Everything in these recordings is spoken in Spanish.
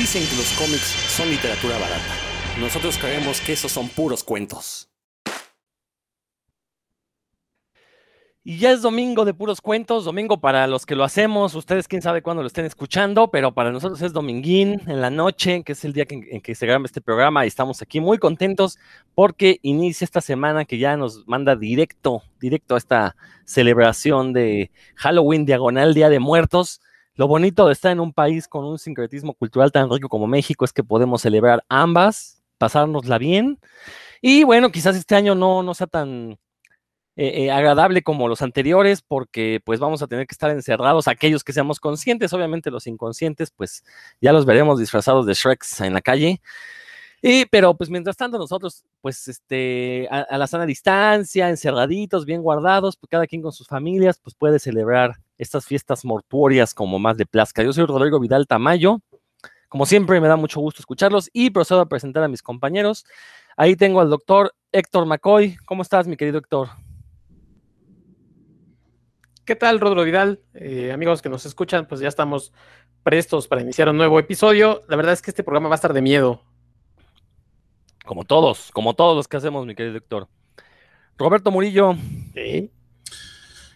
Dicen que los cómics son literatura barata. Nosotros creemos que esos son puros cuentos. Y ya es domingo de puros cuentos, domingo para los que lo hacemos, ustedes quién sabe cuándo lo estén escuchando, pero para nosotros es dominguín en la noche, que es el día en que se graba este programa y estamos aquí muy contentos porque inicia esta semana que ya nos manda directo, directo a esta celebración de Halloween diagonal Día de Muertos. Lo bonito de estar en un país con un sincretismo cultural tan rico como México es que podemos celebrar ambas, pasárnosla bien. Y bueno, quizás este año no, no sea tan eh, eh, agradable como los anteriores, porque pues vamos a tener que estar encerrados aquellos que seamos conscientes, obviamente los inconscientes, pues ya los veremos disfrazados de Shreks en la calle. Y, pero pues mientras tanto nosotros, pues este, a, la sana distancia, encerraditos, bien guardados, pues cada quien con sus familias, pues puede celebrar estas fiestas mortuorias como más de plazca. Yo soy Rodrigo Vidal Tamayo. Como siempre, me da mucho gusto escucharlos y procedo a presentar a mis compañeros. Ahí tengo al doctor Héctor McCoy. ¿Cómo estás, mi querido Héctor? ¿Qué tal, Rodro Vidal? Eh, amigos que nos escuchan, pues ya estamos prestos para iniciar un nuevo episodio. La verdad es que este programa va a estar de miedo. Como todos, como todos los que hacemos, mi querido doctor. Roberto Murillo.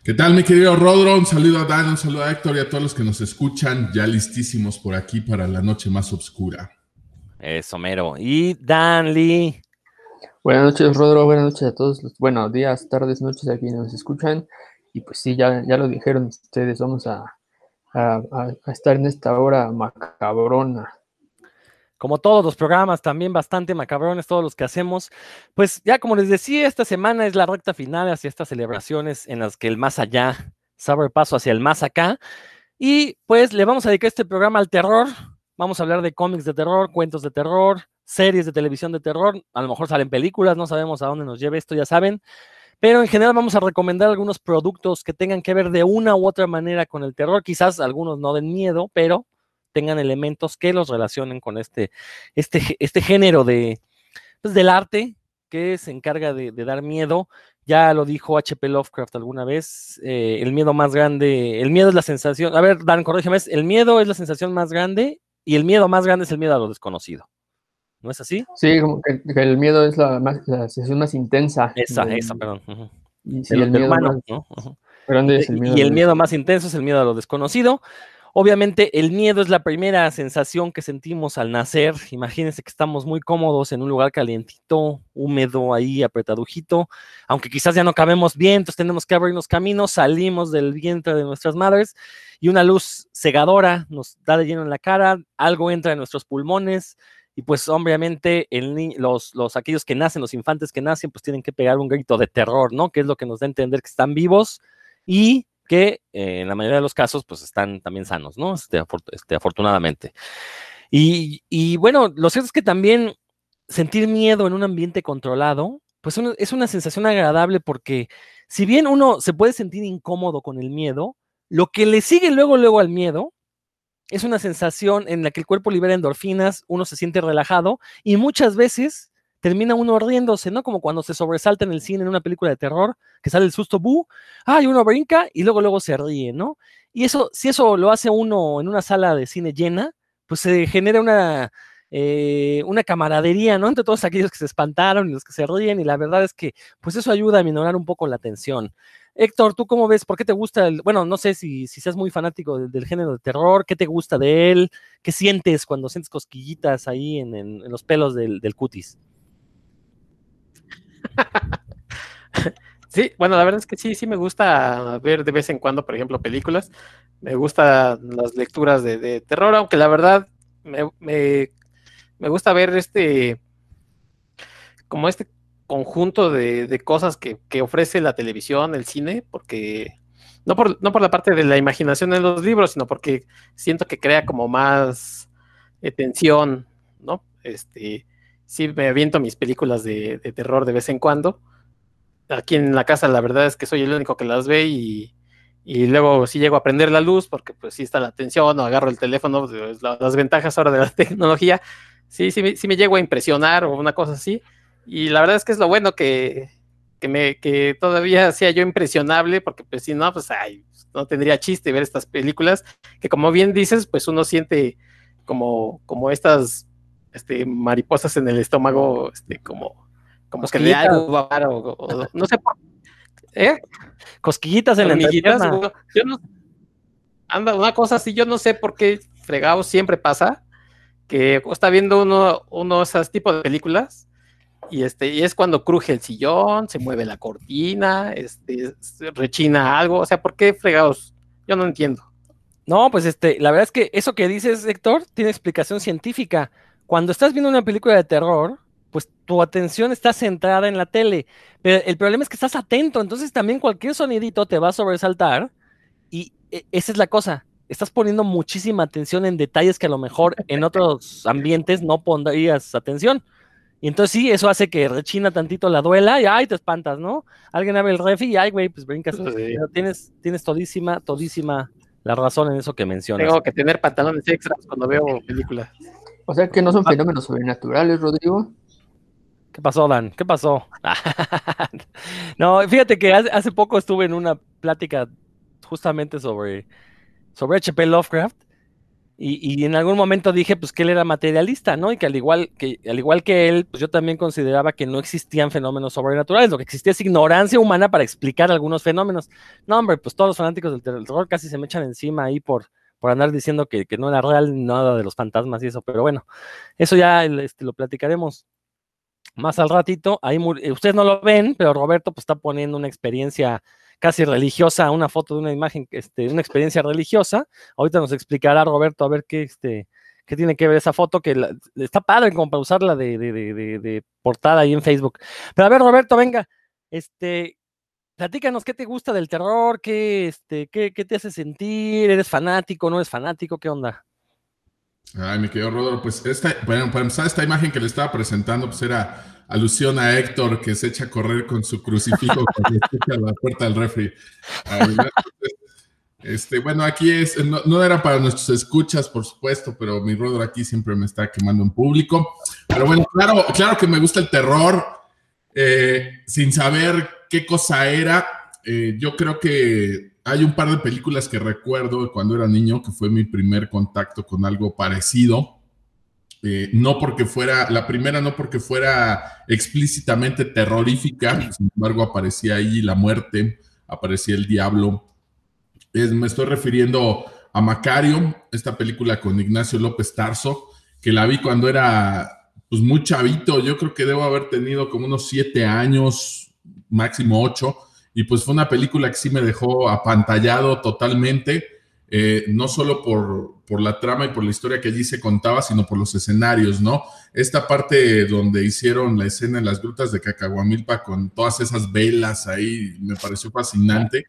¿Qué tal, mi querido Rodro? Un saludo a Dan, un saludo a Héctor y a todos los que nos escuchan, ya listísimos por aquí para la noche más oscura. Eso, mero. Y Dan Lee. Buenas noches, Rodro. Buenas noches a todos. Buenos días, tardes, noches aquí nos escuchan. Y pues sí, ya, ya lo dijeron ustedes, vamos a, estar en esta hora macabrona. Como todos los programas, también bastante macabrones, todos los que hacemos. Pues ya como les decía, esta semana es la recta final hacia estas celebraciones en las que el más allá sabe el paso hacia el más acá. Y pues le vamos a dedicar este programa al terror. Vamos a hablar de cómics de terror, cuentos de terror, series de televisión de terror. A lo mejor salen películas, no sabemos a dónde nos lleve esto, ya saben. Pero en general vamos a recomendar algunos productos que tengan que ver de una u otra manera con el terror. Quizás algunos no den miedo, pero tengan elementos que los relacionen con este, este, este género de, pues, del arte que se encarga de, dar miedo. Ya lo dijo H.P. Lovecraft alguna vez, eh, el miedo más grande, el miedo es la sensación, a ver, Dan, corrígeme, el miedo es la sensación más grande y el miedo más grande es el miedo a lo desconocido. ¿No es así? Sí, como que, el miedo es la, más, la sensación más intensa. Esa, esa, perdón. Y, el, miedo más, grande es el miedo y el miedo más intenso es el miedo a lo desconocido. Obviamente el miedo es la primera sensación que sentimos al nacer. Imagínense que estamos muy cómodos en un lugar calientito, húmedo, ahí apretadujito, aunque quizás ya no cabemos bien, entonces tenemos que abrirnos caminos, salimos del vientre de nuestras madres y una luz cegadora nos da de lleno en la cara, algo entra en nuestros pulmones, y pues obviamente el, los, los, aquellos que nacen, los infantes que nacen, pues tienen que pegar un grito de terror, ¿no? Que es lo que nos da a entender que están vivos y que eh, en la mayoría de los casos pues están también sanos, ¿no? Este, este, afortunadamente. Y, bueno, lo cierto es que también sentir miedo en un ambiente controlado, pues es una sensación agradable porque si bien uno se puede sentir incómodo con el miedo, lo que le sigue luego, luego al miedo es una sensación en la que el cuerpo libera endorfinas, uno se siente relajado y muchas veces termina uno riéndose, ¿no? Como cuando se sobresalta en el cine en una película de terror, que sale el susto, bu, ay, uno brinca y luego luego se ríe, ¿no? Y eso, si eso lo hace uno en una sala de cine llena, pues se genera una, eh, una camaradería, ¿no? Entre todos aquellos que se espantaron y los que se ríen, y la verdad es que, pues eso ayuda a minorar un poco la tensión. Héctor, ¿tú cómo ves? ¿Por qué te gusta? El, bueno, no sé si, si seas muy fanático del, género de terror, ¿qué te gusta de él? ¿Qué sientes cuando sientes cosquillitas ahí en, los pelos del, cutis? Sí, bueno, la verdad es que sí, sí me gusta ver de vez en cuando, por ejemplo, películas. Me gustan las lecturas de, terror, aunque la verdad me, me, gusta ver este, como este conjunto de, cosas que, ofrece la televisión, el cine, porque no por, no por la parte de la imaginación en los libros, sino porque siento que crea como más eh, tensión, ¿no? Este, sí me aviento mis películas de, terror de vez en cuando. Aquí en la casa la verdad es que soy el único que las ve y, y luego sí llego a prender la luz porque pues sí está la tensión o agarro el teléfono, pues, las ventajas ahora de la tecnología, sí, sí, sí me llego a impresionar o una cosa así. Y la verdad es que es lo bueno que, que, me, que todavía sea yo impresionable, porque pues si no, pues no tendría chiste ver estas películas, que como bien dices, pues uno siente como, como estas este, mariposas en el estómago, este, como, como que de algo no sé por ¿Eh? Cosquillitas en la yo no, anda, una cosa así, yo no sé por qué fregado siempre pasa que está viendo uno, uno de esos tipos de películas y este y es cuando cruje el sillón, se mueve la cortina, este rechina algo, o sea, ¿por qué fregados? Yo no entiendo. No, pues este, la verdad es que eso que dices, Héctor, tiene explicación científica. Cuando estás viendo una película de terror, pues tu atención está centrada en la tele, pero el problema es que estás atento, entonces también cualquier sonidito te va a sobresaltar y e, esa es la cosa. Estás poniendo muchísima atención en detalles que a lo mejor en otros ambientes no pondrías atención. Y entonces sí, eso hace que rechina tantito la duela y ay, te espantas, ¿no? Alguien abre el refi y ay, güey, pues brincas. Pero tienes, tienes todísima, todísima la razón en eso que mencionas. Tengo que tener pantalones extras cuando veo películas. O sea que no son fenómenos sobrenaturales, Rodrigo. ¿Qué pasó, Dan? ¿Qué pasó? no, fíjate que hace poco estuve en una plática justamente sobre, sobre H.P. Lovecraft y, en algún momento dije pues que él era materialista, ¿no? Y que al igual que, al igual que él, pues yo también consideraba que no existían fenómenos sobrenaturales, lo que existía es ignorancia humana para explicar algunos fenómenos. No, hombre, pues todos los fanáticos del terror casi se me echan encima ahí por, por andar diciendo que, no era real nada de los fantasmas y eso, pero bueno, eso ya este, lo platicaremos más al ratito. Ahí ustedes no lo ven, pero Roberto pues está poniendo una experiencia casi religiosa, una foto de una imagen, este, una experiencia religiosa. Ahorita nos explicará Roberto a ver qué, este, qué tiene que ver esa foto, que está padre como para usarla de, de, de, portada ahí en Facebook. Pero a ver, Roberto, venga, este, platícanos qué te gusta del terror, qué, este, qué, qué te hace sentir, eres fanático, no eres fanático, qué onda. Ay, me quedó Rodolfo. Pues esta, bueno, para empezar, esta imagen que le estaba presentando, pues era alusión a Héctor que se echa a correr con su crucifijo cuando escucha la puerta del refri. este, bueno, aquí es, no, era para nuestros escuchas, por supuesto, pero mi Rodor aquí siempre me está quemando en público. Pero bueno, claro, claro que me gusta el terror, eh, sin saber qué cosa era. Eh, yo creo que hay un par de películas que recuerdo cuando era niño, que fue mi primer contacto con algo parecido. Eh, no porque fuera, la primera no porque fuera explícitamente terrorífica, sin embargo aparecía ahí la muerte, aparecía el diablo. me estoy refiriendo a Macario, esta película con Ignacio López Tarso, que la vi cuando era pues muy chavito, yo creo que debo haber tenido como unos siete años, máximo ocho, y pues fue una película que sí me dejó apantallado totalmente eh, no solo por, la trama y por la historia que allí se contaba, sino por los escenarios, ¿no? Esta parte donde hicieron la escena en las grutas de Cacahuamilpa con todas esas velas ahí, me pareció fascinante.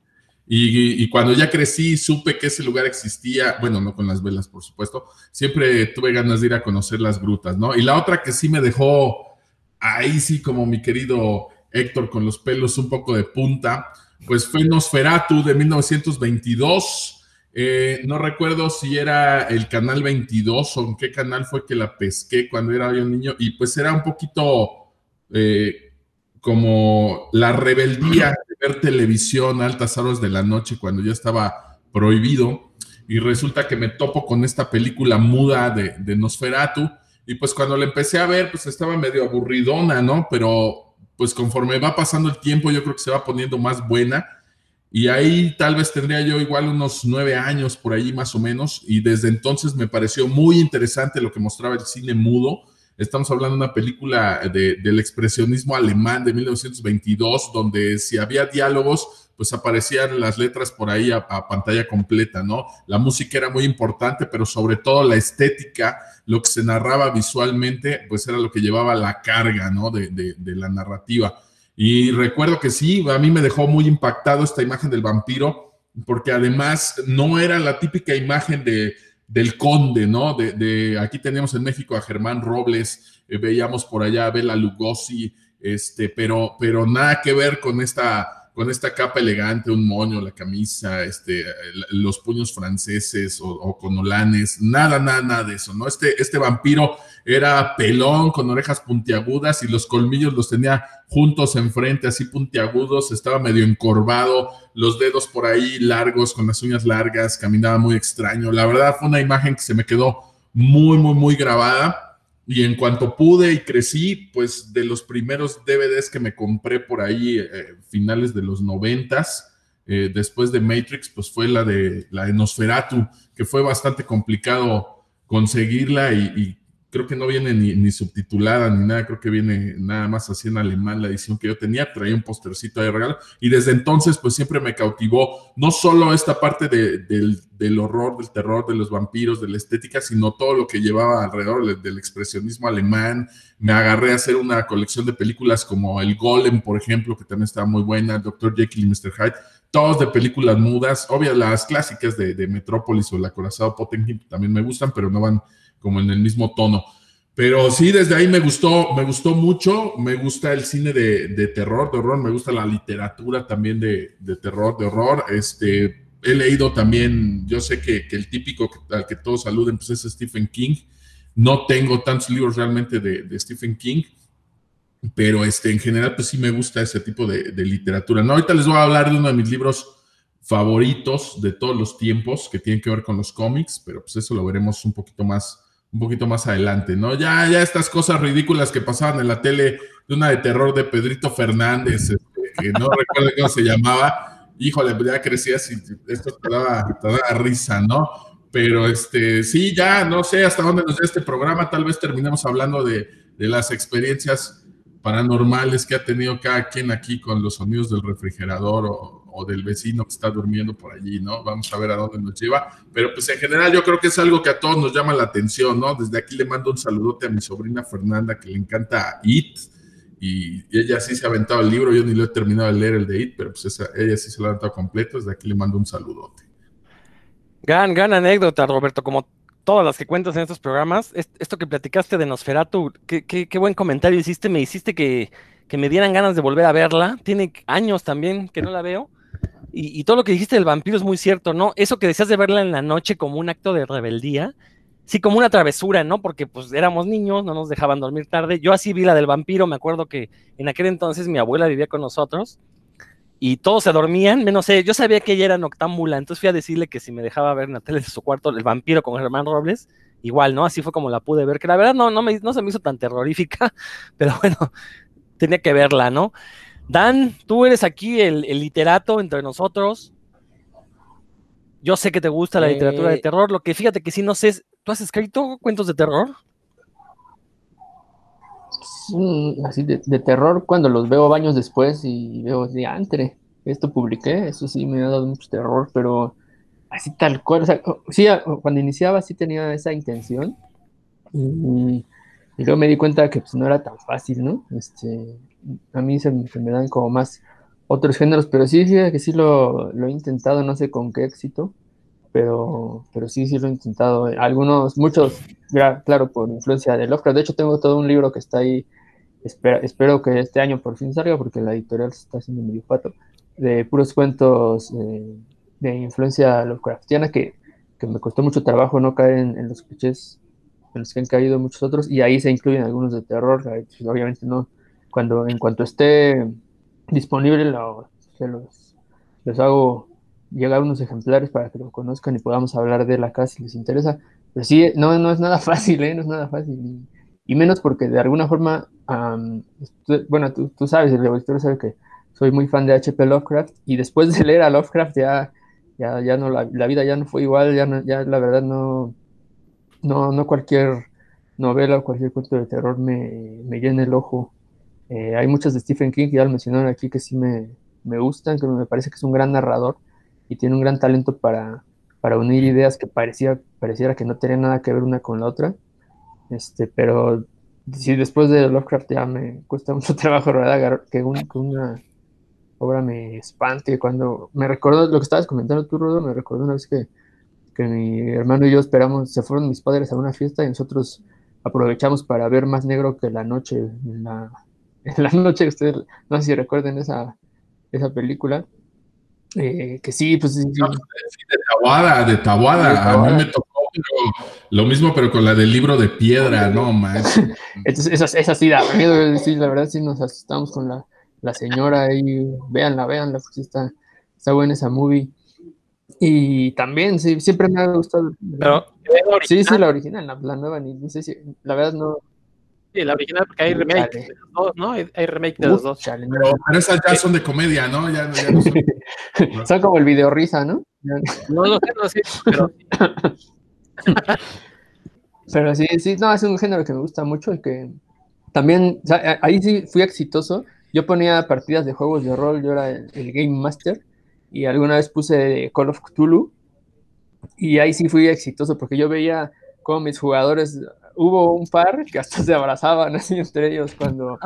Y, cuando ya crecí, supe que ese lugar existía, bueno, no con las velas, por supuesto, siempre tuve ganas de ir a conocer las grutas, ¿no? Y la otra que sí me dejó ahí sí como mi querido Héctor con los pelos un poco de punta, pues fue Nosferatu de 1922 eh, no recuerdo si era el canal 22 o en qué canal fue que la pesqué cuando era yo niño y pues era un poquito eh, como la rebeldía de ver televisión a altas horas de la noche cuando ya estaba prohibido y resulta que me topo con esta película muda de, de Nosferatu y pues cuando la empecé a ver pues estaba medio aburridona, ¿no? Pero pues conforme va pasando el tiempo yo creo que se va poniendo más buena y ahí tal vez tendría yo igual unos nueve años por ahí más o menos. Y desde entonces me pareció muy interesante lo que mostraba el cine mudo. Estamos hablando de una película del expresionismo alemán de 1922, donde si había diálogos, pues aparecían las letras por ahí a, pantalla completa, ¿no? La música era muy importante, pero sobre todo la estética, lo que se narraba visualmente, pues era lo que llevaba la carga, ¿no? de, de la narrativa. Y recuerdo que sí, a mí me dejó muy impactado esta imagen del vampiro, porque además no era la típica imagen de, del conde, ¿no? De, aquí teníamos en México a Germán Robles, eh, veíamos por allá a Bela Lugosi, este, pero, pero nada que ver con esta con esta capa elegante, un moño, la camisa, este, los puños franceses o, con olanes, nada, nada, nada de eso, ¿no? Este, este vampiro era pelón, con orejas puntiagudas y los colmillos los tenía juntos enfrente, así puntiagudos, estaba medio encorvado, los dedos por ahí largos, con las uñas largas, caminaba muy extraño. La verdad fue una imagen que se me quedó muy, muy, muy grabada. Y en cuanto pude y crecí, pues de los primeros DVDs que me compré por ahí, eh, finales de los noventas, eh, después de Matrix, pues fue la de la de Nosferatu, que fue bastante complicado conseguirla y creo que no viene ni, subtitulada ni nada, creo que viene nada más así en alemán la edición que yo tenía, traía un postercito de regalo y desde entonces pues siempre me cautivó no solo esta parte del, horror, del terror, de los vampiros, de la estética, sino todo lo que llevaba alrededor del, expresionismo alemán. Me agarré a hacer una colección de películas como El Golem, por ejemplo, que también estaba muy buena, Dr. Jekyll y Mr. Hyde, todos de películas mudas, obvio las clásicas de, de Metrópolis o El acorazado Potenham también me gustan, pero no van como en el mismo tono. Pero sí, desde ahí me gustó, me gustó mucho, me gusta el cine de, terror, de horror, me gusta la literatura también de, terror, de horror. Este, he leído también, yo sé que, el típico al que todos saluden pues es Stephen King. No tengo tantos libros realmente de, Stephen King, pero este, en general pues sí me gusta ese tipo de, literatura. Ahorita les voy a hablar de uno de mis libros favoritos de todos los tiempos que tienen que ver con los cómics, pero pues eso lo veremos un poquito más un poquito más adelante, ¿no? Ya, ya estas cosas ridículas que pasaban en la tele, de una de terror de Pedrito Fernández, este, que no recuerdo cómo se llamaba, híjole, pues ya crecías y esto te daba, risa, ¿no? Pero este, sí, ya no sé hasta dónde nos da este programa, tal vez terminemos hablando de, de las experiencias paranormales que ha tenido cada quien aquí con los sonidos del refrigerador o, o del vecino que está durmiendo por allí, ¿no? Vamos a ver a dónde nos lleva. Pero pues en general yo creo que es algo que a todos nos llama la atención, ¿no? Desde aquí le mando un saludote a mi sobrina Fernanda que le encanta It. Y, ella sí se ha aventado el libro, yo ni lo he terminado de leer el de It, pero pues ella sí se lo ha aventado completo, desde aquí le mando un saludote. Gran, gran anécdota, Roberto, como todas las que cuentas en estos programas. Esto que platicaste de Nosferatu, qué, qué buen comentario hiciste, me hiciste que me dieran ganas de volver a verla. Tiene años también que no la veo. Y, todo lo que dijiste del vampiro es muy cierto, ¿no? Eso que decías de verla en la noche como un acto de rebeldía, sí, como una travesura, ¿no? Porque pues éramos niños, no nos dejaban dormir tarde. Yo así vi la del vampiro, me acuerdo que en aquel entonces mi abuela vivía con nosotros y todos se dormían, menos sé, yo sabía que ella era noctámbula, entonces fui a decirle que si me dejaba ver en la tele de su cuarto el vampiro con Germán Robles, igual, ¿no? Así fue como la pude ver, que la verdad no, no, me, no se me hizo tan terrorífica, pero bueno, tenía que verla, ¿no? Dan, tú eres aquí el, literato entre nosotros. Yo sé que te gusta la literatura de eh. terror. Lo que fíjate que si no sé, ¿tú has escrito cuentos de terror? así de, terror cuando los veo años después y veo de antes esto publiqué, eso sí me ha dado mucho terror, pero así tal cual, o sea, sí, cuando iniciaba sí tenía esa intención y, luego me di cuenta que pues, no era tan fácil, ¿no? Este, a mí se, me dan como más otros géneros, pero sí, sí, que sí lo, he intentado, no sé con qué éxito, pero, pero sí, sí lo he intentado. Algunos, muchos, claro, por influencia de Lovecraft. De hecho, tengo todo un libro que está ahí, espero que este año por fin salga, porque la editorial se está haciendo medio pato, de puros cuentos eh, de influencia Lovecraftiana que, que, me costó mucho trabajo no caer en, los clichés en los que han caído muchos otros, y ahí se incluyen algunos de terror, obviamente no cuando en cuanto esté disponible lo, los, les hago llegar unos ejemplares para que lo conozcan y podamos hablar de la casa si les interesa. Pero sí, no, no es nada fácil, ¿eh? no es nada fácil. Y, menos porque de alguna forma, bueno, tú, tú sabes, el auditor sabe que soy muy fan de H.P. Lovecraft y después de leer a Lovecraft ya, ya, ya no, la, la, vida ya no fue igual, ya, no, ya la verdad no, no, no cualquier novela o cualquier cuento de terror me, me llena el ojo eh, hay muchas de Stephen King que ya lo mencionaron aquí que sí me, me, gustan, que me parece que es un gran narrador y tiene un gran talento para, para unir ideas que parecía, pareciera que no tenían nada que ver una con la otra. Este, pero si después de Lovecraft ya me cuesta mucho trabajo ¿verdad? que, una obra me espante. Cuando me recordó lo que estabas comentando tú, Rodo, me recordó una vez que, que mi hermano y yo esperamos, se fueron mis padres a una fiesta y nosotros aprovechamos para ver más negro que la noche en la, en la noche, ustedes, no sé si recuerden esa, esa película, eh, que sí, pues sí, de Tabuada, de Tabuada, a mí me tocó lo mismo, pero con la del libro de piedra, no, man. Entonces, esa, esa sí da miedo, sí, la verdad sí nos asustamos con la, la señora ahí, véanla, véanla, pues está, está buena esa movie. Y también, sí, siempre me ha gustado. Pero Sí, sí, la original, la, nueva, ni, sé si, la verdad no. Sí, la original, porque hay remake de los dos, ¿no? Hay, remake de los dos. pero, esas ya son de comedia, ¿no? Ya, ya no son... son como el video risa, ¿no? No lo sé, no sé, pero. pero sí, sí, no, es un género que me gusta mucho y que también, ahí sí fui exitoso. Yo ponía partidas de juegos de rol, yo era el, el Game Master y alguna vez puse Call of Cthulhu y ahí sí fui exitoso porque yo veía como mis jugadores, hubo un par que hasta se abrazaban así entre ellos cuando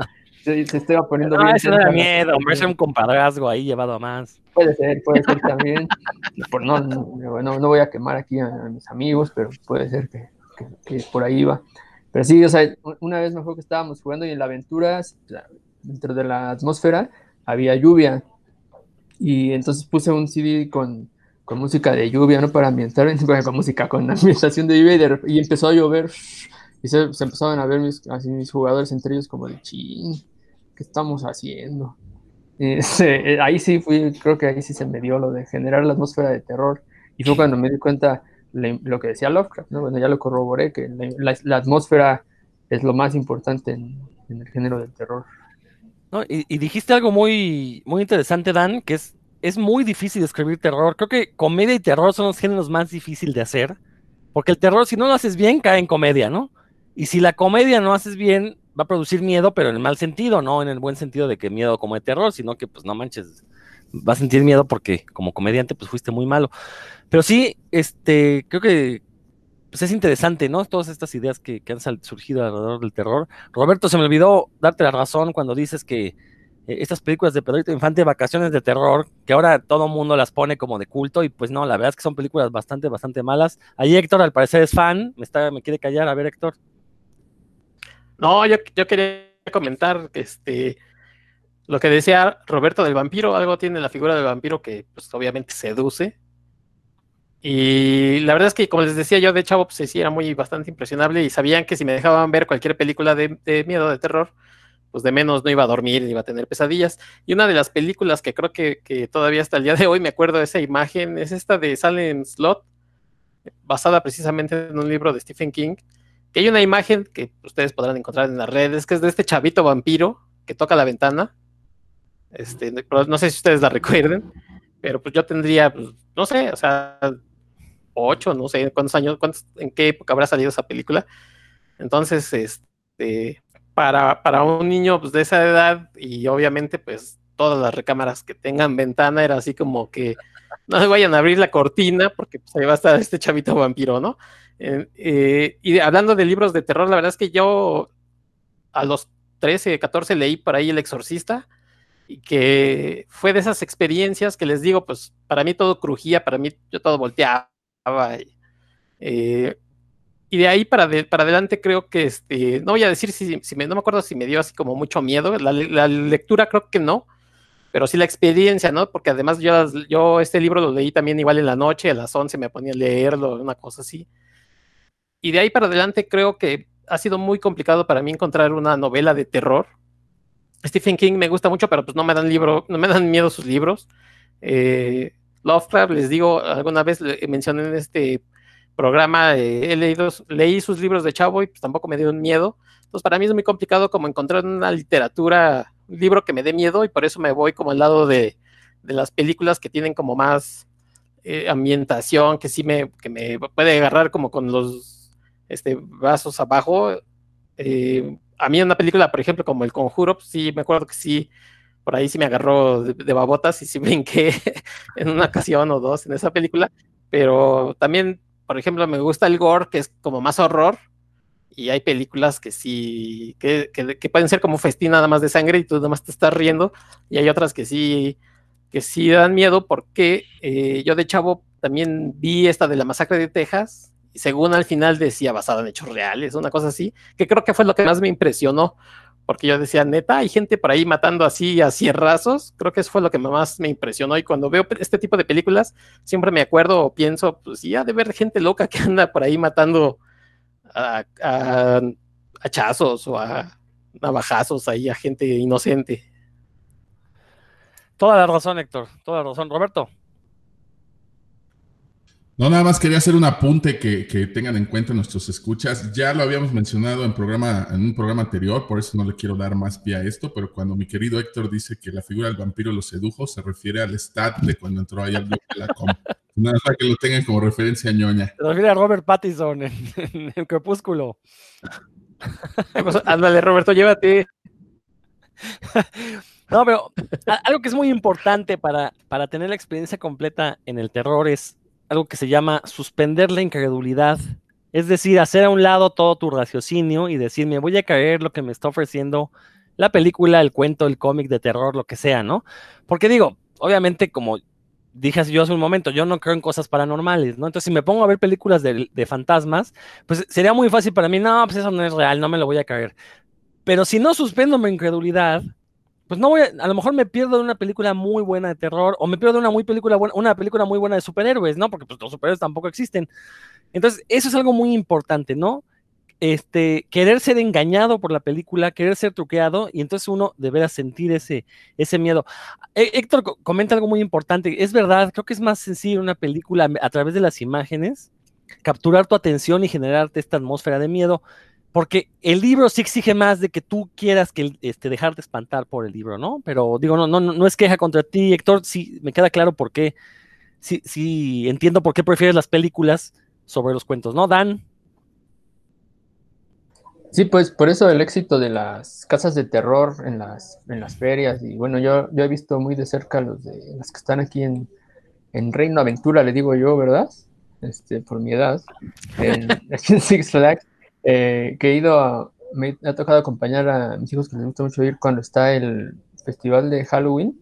se, estaba poniendo no, bien. Eso da miedo, hombre, es un compadrazgo ahí llevado a más. Puede ser, puede ser también. por no, no, no, voy a quemar aquí a, mis amigos, pero puede ser que, que, por ahí va. Pero sí, o sea, una vez me acuerdo que estábamos jugando y en la aventura, dentro de la atmósfera, había lluvia. Y entonces puse un CD con, con música de lluvia, ¿no? Para ambientar, con música, con ambientación de lluvia y, empezó a llover y se, empezaban a ver mis, así, mis jugadores entre ellos como de ching, ¿qué estamos haciendo? Eh, ahí sí fui, creo que ahí sí se me dio lo de generar la atmósfera de terror y fue cuando me di cuenta lo que decía Lovecraft, ¿no? Bueno, ya lo corroboré, que la, atmósfera es lo más importante en, el género del terror. No, y, y, dijiste algo muy, muy interesante, Dan, que es es muy difícil escribir terror. Creo que comedia y terror son los géneros más difíciles de hacer. Porque el terror, si no lo haces bien, cae en comedia, ¿no? Y si la comedia no haces bien, va a producir miedo, pero en el mal sentido, no en el buen sentido de que miedo como de terror, sino que, pues no manches, va a sentir miedo porque como comediante, pues fuiste muy malo. Pero sí, este, creo que pues es interesante, ¿no? Todas estas ideas que, han surgido alrededor del terror. Roberto, se me olvidó darte la razón cuando dices que eh, estas películas de Pedrito Infante, vacaciones de terror, que ahora todo mundo las pone como de culto, y pues no, la verdad es que son películas bastante, bastante malas. Ahí Héctor al parecer es fan, me, está, me quiere callar, a ver Héctor. No, yo, yo quería comentar que este, lo que decía Roberto del vampiro, algo tiene la figura del vampiro que pues obviamente seduce. Y la verdad es que, como les decía yo, de chavo, pues sí, era muy bastante impresionable y sabían que si me dejaban ver cualquier película de, de miedo, de terror, pues de menos no iba a dormir, iba a tener pesadillas. Y una de las películas que creo que, todavía hasta el día de hoy me acuerdo de esa imagen es esta de Salem Slot, basada precisamente en un libro de Stephen King, que hay una imagen que ustedes podrán encontrar en las redes, que es de este chavito vampiro que toca la ventana. Este, no sé si ustedes la recuerden, pero pues yo tendría, pues, no sé, o sea, ocho, no sé cuántos años, cuántos, en qué época habrá salido esa película. Entonces, este, para, un niño pues, de esa edad y obviamente pues todas las recámaras que tengan ventana era así como que no se vayan a abrir la cortina porque pues, ahí va a estar este chavito vampiro, ¿no? Eh, y hablando de libros de terror, la verdad es que yo a los 13, 14 leí por ahí El Exorcista y que fue de esas experiencias que les digo, pues para mí todo crujía, para mí yo todo volteaba. Eh, y de ahí para, para adelante creo que, este, no voy a decir si, me, no me acuerdo si me dio así como mucho miedo, la, lectura creo que no, pero sí la experiencia, ¿no? Porque además yo, yo este libro lo leí también igual en la noche, a las 11 me ponía a leerlo, una cosa así. Y de ahí para adelante creo que ha sido muy complicado para mí encontrar una novela de terror. Stephen King me gusta mucho, pero pues no me dan libro, no me dan miedo sus libros. Eh, Lovecraft, les digo, alguna vez mencioné en este programa, eh, he leído, leí sus libros de Chavo y pues tampoco me dio miedo. Entonces para mí es muy complicado como encontrar una literatura, un libro que me dé miedo y por eso me voy como al lado de, las películas que tienen como más eh, ambientación, que sí me, que me puede agarrar como con los este, vasos abajo. Eh, a mí una película, por ejemplo, como El Conjuro, pues sí, me acuerdo que sí, por ahí sí me agarró de, de babotas y sí brinqué en una ocasión o dos en esa película, pero también por ejemplo, me gusta el gore, que es como más horror, y hay películas que sí, que, pueden ser como festín nada más de sangre y tú nada más te estás riendo, y hay otras que sí, que sí dan miedo porque eh, yo de chavo también vi esta de la masacre de Texas, según al final decía basada en hechos reales, una cosa así, que creo que fue lo que más me impresionó, porque yo decía, neta, hay gente por ahí matando así a cierrazos, creo que eso fue lo que más me impresionó y cuando veo este tipo de películas siempre me acuerdo o pienso, pues ya de ver gente loca que anda por ahí matando a, hachazos o a navajazos ahí a gente inocente. Toda la razón, Héctor, toda la razón. Roberto. No, nada más quería hacer un apunte que, tengan en cuenta nuestros escuchas. Ya lo habíamos mencionado en, programa, en un programa anterior, por eso no le quiero dar más pie a esto, pero cuando mi querido Héctor dice que la figura del vampiro lo sedujo, se refiere al stat de cuando entró ahí al de la com. Nada más para que lo tengan como referencia ñoña. Se refiere a Robert Pattinson en, el crepúsculo. Pues, ándale, Roberto, llévate. No, pero algo que es muy importante para, para tener la experiencia completa en el terror es algo que se llama suspender la incredulidad. Es decir, hacer a un lado todo tu raciocinio y decir, me voy a creer lo que me está ofreciendo la película, el cuento, el cómic de terror, lo que sea, ¿no? Porque digo, obviamente, como dije yo hace un momento, yo no creo en cosas paranormales, ¿no? Entonces, si me pongo a ver películas de, fantasmas, pues sería muy fácil para mí, no, pues eso no es real, no me lo voy a creer. Pero si no suspendo mi incredulidad, pues no voy a, a lo mejor me pierdo de una película muy buena de terror o me pierdo de una muy película buena, una película muy buena de superhéroes, ¿no? Porque pues los superhéroes tampoco existen. Entonces, eso es algo muy importante, ¿no? Este, querer ser engañado por la película, querer ser truqueado, y entonces uno deberá sentir ese, ese miedo. Héctor comenta algo muy importante, es verdad, creo que es más sencillo una película a través de las imágenes, capturar tu atención y generarte esta atmósfera de miedo, porque el libro sí exige más de que tú quieras que este, dejarte espantar por el libro, ¿no? Pero digo, no, no, no es queja contra ti, Héctor, sí me queda claro por qué, sí, sí entiendo por qué prefieres las películas sobre los cuentos, ¿no? Dan. Sí, pues por eso el éxito de las casas de terror en las, en las ferias, y bueno, yo, yo he visto muy de cerca los de las que están aquí en, en Reino Aventura, le digo yo, ¿verdad? Este, por mi edad, en Six Flags eh, que he ido, me ha tocado acompañar a mis hijos que les gusta mucho ir cuando está el festival de Halloween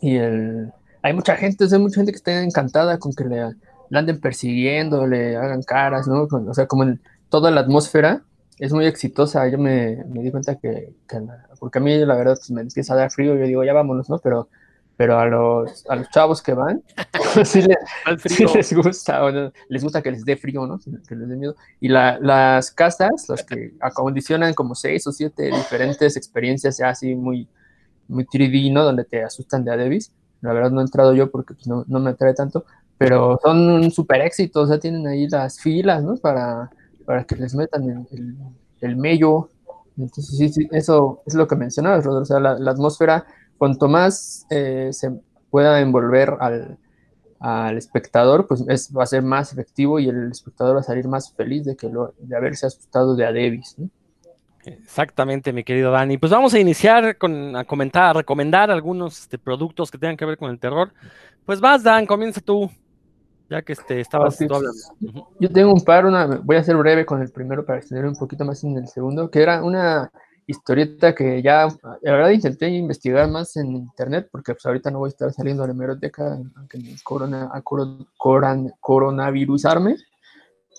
y el, hay mucha gente, hay mucha gente que está encantada con que le, anden persiguiendo, le hagan caras, ¿no? o sea, como toda la atmósfera es muy exitosa. Yo me, me di cuenta que, porque a mí la verdad pues, me empieza a dar frío, yo digo, ya vámonos, ¿no? Pero pero a los, a los chavos que van, sí, les, gusta, les gusta que les dé frío, ¿no? Que les dé miedo. Y la, las casas, las que acondicionan como seis o siete diferentes experiencias ya así muy, muy 3D, ¿no? Donde te asustan de Adebis. La verdad no he entrado yo porque pues, no, no, me atrae tanto, pero son un super éxito, o sea, tienen ahí las filas, ¿no? Para, para que les metan el, el, mello. Entonces, sí, sí, eso es lo que mencionabas, Rodrigo, o sea, la, la atmósfera cuanto más eh, se pueda envolver al, espectador, pues va a ser más efectivo y el espectador va a salir más feliz de, que lo, de haberse asustado de Adebis. Exactamente, mi querido Dani. Pues vamos a iniciar con a comentar, a recomendar algunos este, productos que tengan que ver con el terror. Pues vas, Dan, comienza tú, ya que este, estabas hablando. Yo tengo un par, una, voy a ser breve con el primero para extender un poquito más en el segundo, que era una historieta que ya, la verdad intenté investigar más en internet, porque pues ahorita no voy a estar saliendo a la hemeroteca, aunque me corona, a coronavirusarme,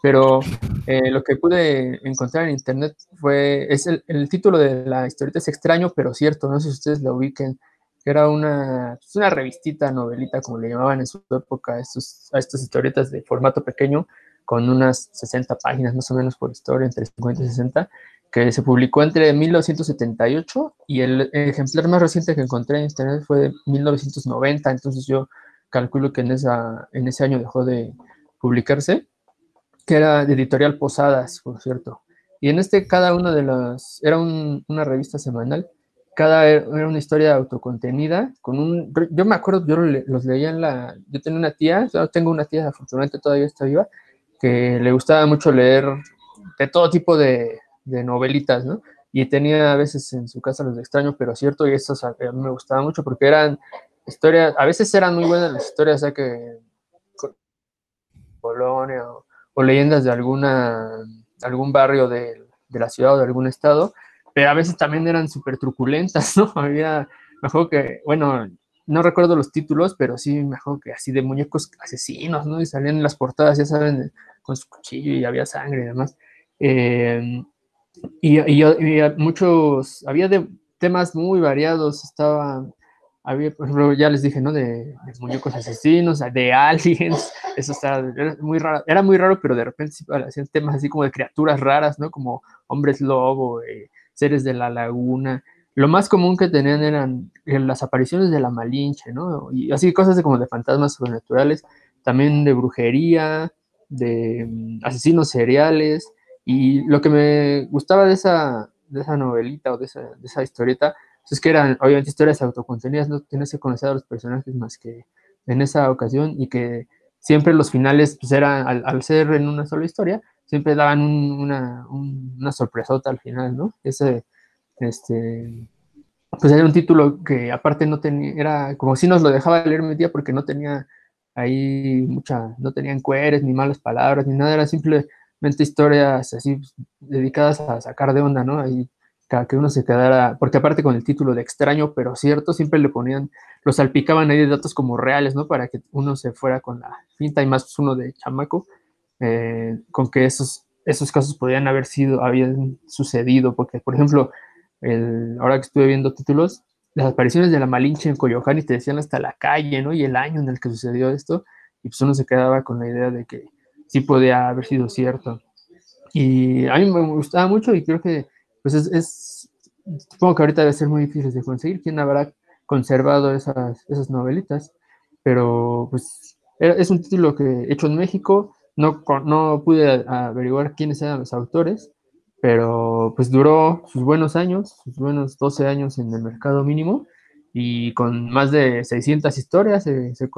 pero eh, lo que pude encontrar en internet fue, es el, el, título de la historieta es extraño, pero cierto, no sé si ustedes lo ubiquen, que era una, pues, una revistita, novelita, como le llamaban en su época, a, estos, a estas historietas de formato pequeño, con unas 60 páginas más o menos por historia, entre 50 y 60, que se publicó entre 1978 y el ejemplar más reciente que encontré en internet fue de 1990, entonces yo calculo que en, esa, en ese año dejó de publicarse, que era de editorial Posadas, por cierto. Y en este cada una de las, era una revista semanal, cada era una historia autocontenida, con un, yo me acuerdo, yo los leía en la, yo tenía una tía, tengo una tía, afortunadamente todavía está viva, que le gustaba mucho leer de todo tipo de, de novelitas, ¿no? Y tenía a veces en su casa los de extraño, pero cierto, y eso a mí me gustaba mucho porque eran historias, a veces eran muy buenas las historias, o sea que Polonia o, leyendas de alguna, algún barrio de, de, la ciudad o de algún estado, pero a veces también eran súper truculentas, ¿no? Había, me acuerdo que, bueno, no recuerdo los títulos, pero sí me acuerdo que así de muñecos asesinos, ¿no? Y salían en las portadas, ya saben, con su cuchillo y había sangre y demás. Eh, y, muchos, había de temas muy variados, estaba, había, por ejemplo, ya les dije, ¿no? De, muñecos asesinos, de aliens, eso estaba, era muy raro, era muy raro, pero de repente hacían temas así como de criaturas raras, ¿no? Como hombres lobo, eh, seres de la laguna. Lo más común que tenían eran las apariciones de la Malinche, ¿no? Y así cosas de como de fantasmas sobrenaturales también de brujería, de mm, asesinos seriales, y lo que me gustaba de esa, de esa novelita o de esa, de esa historieta pues es que eran obviamente historias autocontenidas, no tienes que conocer a los personajes más que en esa ocasión y que siempre los finales pues eran, al, ser en una sola historia, siempre daban una, una sorpresota al final, ¿no? Ese, este, pues era un título que aparte no tenía, era como si nos lo dejaba leer mi tía porque no tenía ahí mucha, no tenían cueres, ni malas palabras, ni nada, era simplemente historias así pues, dedicadas a sacar de onda, ¿no? Ahí que uno se quedara, porque aparte con el título de extraño pero cierto, siempre le ponían, lo salpicaban ahí de datos como reales, ¿no? Para que uno se fuera con la finta y más pues, uno de chamaco, eh, con que esos, esos casos podían haber sido, habían sucedido, porque por ejemplo, ahora que estuve viendo títulos, las apariciones de la Malinche en Coyoacán y te decían hasta la calle, ¿no? Y el año en el que sucedió esto, y pues uno se quedaba con la idea de que sí podía haber sido cierto. Y a mí me gustaba mucho y creo que pues es, supongo que ahorita debe ser muy difícil de conseguir. Quién habrá conservado esas, esas novelitas, pero pues es un título que hecho en México, no, no pude averiguar quiénes eran los autores, pero pues duró sus buenos años, sus buenos 12 años en el mercado mínimo. Y con más de 600 historias se, se,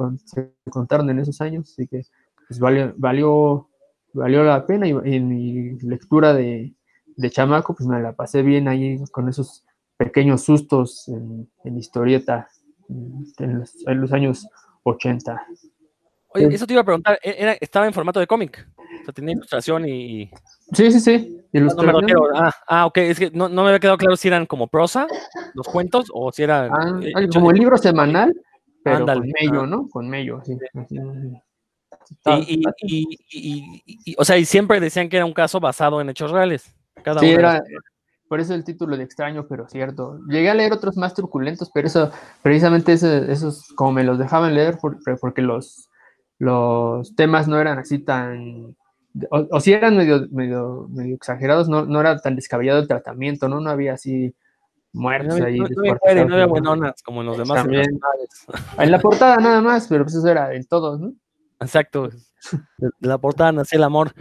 contaron en esos años, así que pues valió, valió, valió la pena y en mi lectura de, de chamaco, pues me la pasé bien ahí con esos pequeños sustos en, historieta en los, años 80. Oye, eso te iba a preguntar, ¿e-, ¿era, ¿estaba en formato de cómic? O sea, tenía ilustración y... Sí, sí, sí. ah, ah, ok, es que no, me había quedado claro si eran como prosa, los cuentos, o si era... Ah, eh, como el libro semanal, pero con mello, ¿no? Con mello, sí. Y, y, y, o sea, y siempre decían que era un caso basado en hechos reales sí, era, por eso el título de extraño, pero cierto. Llegué a leer otros más truculentos, pero eso, precisamente esos, como me los dejaban leer, porque los, los temas no eran así tan, o, si eran medio, medio, medio exagerados, no, no era tan descabellado el tratamiento, ¿no? No había así muertos ahí. No, no, había buenonas como en los demás. En la portada nada más, pero pues eso era en todos, ¿no? Exacto. La portada nació el amor.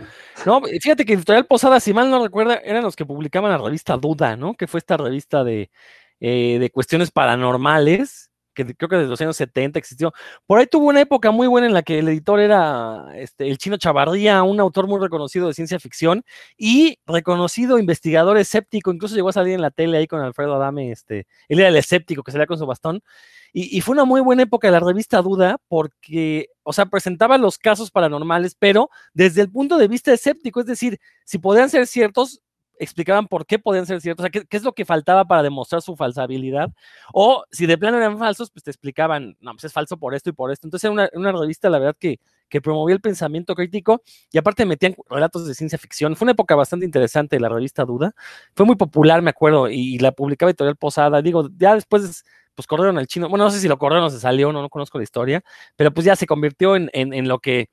No, fíjate que Editorial Posada, si mal no recuerda, eran los que publicaban la revista Duda, ¿no? Que fue esta revista de, eh, de cuestiones paranormales que creo que desde los años 70 existió. Por ahí tuvo una época muy buena en la que el editor era este, el chino Chavarría, un autor muy reconocido de ciencia ficción y reconocido investigador escéptico, incluso llegó a salir en la tele ahí con Alfredo Adame, este, él era el escéptico que salía con su bastón. Y, y, fue una muy buena época de la revista Duda porque, o sea, presentaba los casos paranormales, pero desde el punto de vista escéptico, es decir, si podían ser ciertos, explicaban por qué podían ser ciertos, o sea, qué, es lo que faltaba para demostrar su falsabilidad, o si de plano eran falsos, pues te explicaban, no, pues es falso por esto y por esto. Entonces era una, revista, la verdad, que, que promovía el pensamiento crítico y aparte metían relatos de ciencia ficción. Fue una época bastante interesante la revista Duda. Fue muy popular, me acuerdo, y, la publicaba Editorial Posada. Digo, ya después pues corrieron al chino. Bueno, no sé si lo corrieron o se salió, no, no conozco la historia, pero pues ya se convirtió en, en lo que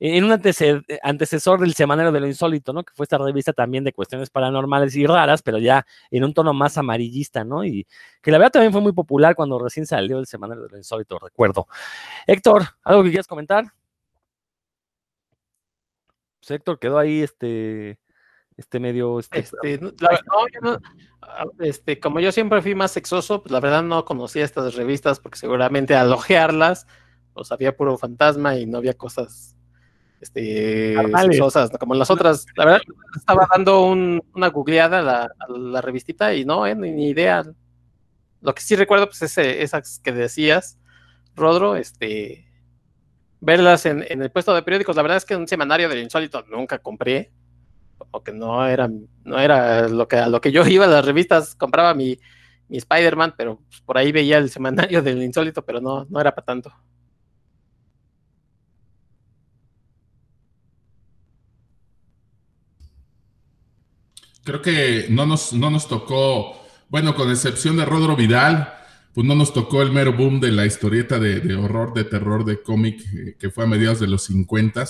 en un antecesor del Semanario de lo Insólito, ¿no? Que fue esta revista también de cuestiones paranormales y raras, pero ya en un tono más amarillista, ¿no? Y que la verdad también fue muy popular cuando recién salió el Semanario de lo Insólito, recuerdo. Héctor, ¿algo que quieras comentar? Pues Héctor quedó ahí, este, este medio... Este, este, este, como yo siempre fui más sexoso, pues la verdad no conocía estas revistas porque seguramente al ojearlas, pues había puro fantasma y no había cosas este, como las otras. La verdad, estaba dando una googleada a la, revistita y no, eh, ni, idea. Lo que sí recuerdo, pues, es esas que decías, Rodro, este, verlas en, el puesto de periódicos. La verdad es que un semanario del insólito nunca compré, o que no era, no era lo que, a lo que yo iba a las revistas, compraba mi, mi Spider-Man, pero pues, por ahí veía el semanario del insólito, pero no, no era para tanto. creo que no nos, no nos tocó, bueno, con excepción de Rodro Vidal, pues no nos tocó el mero boom de la historieta de, horror, de terror, de cómic, eh, que fue a mediados de los 50.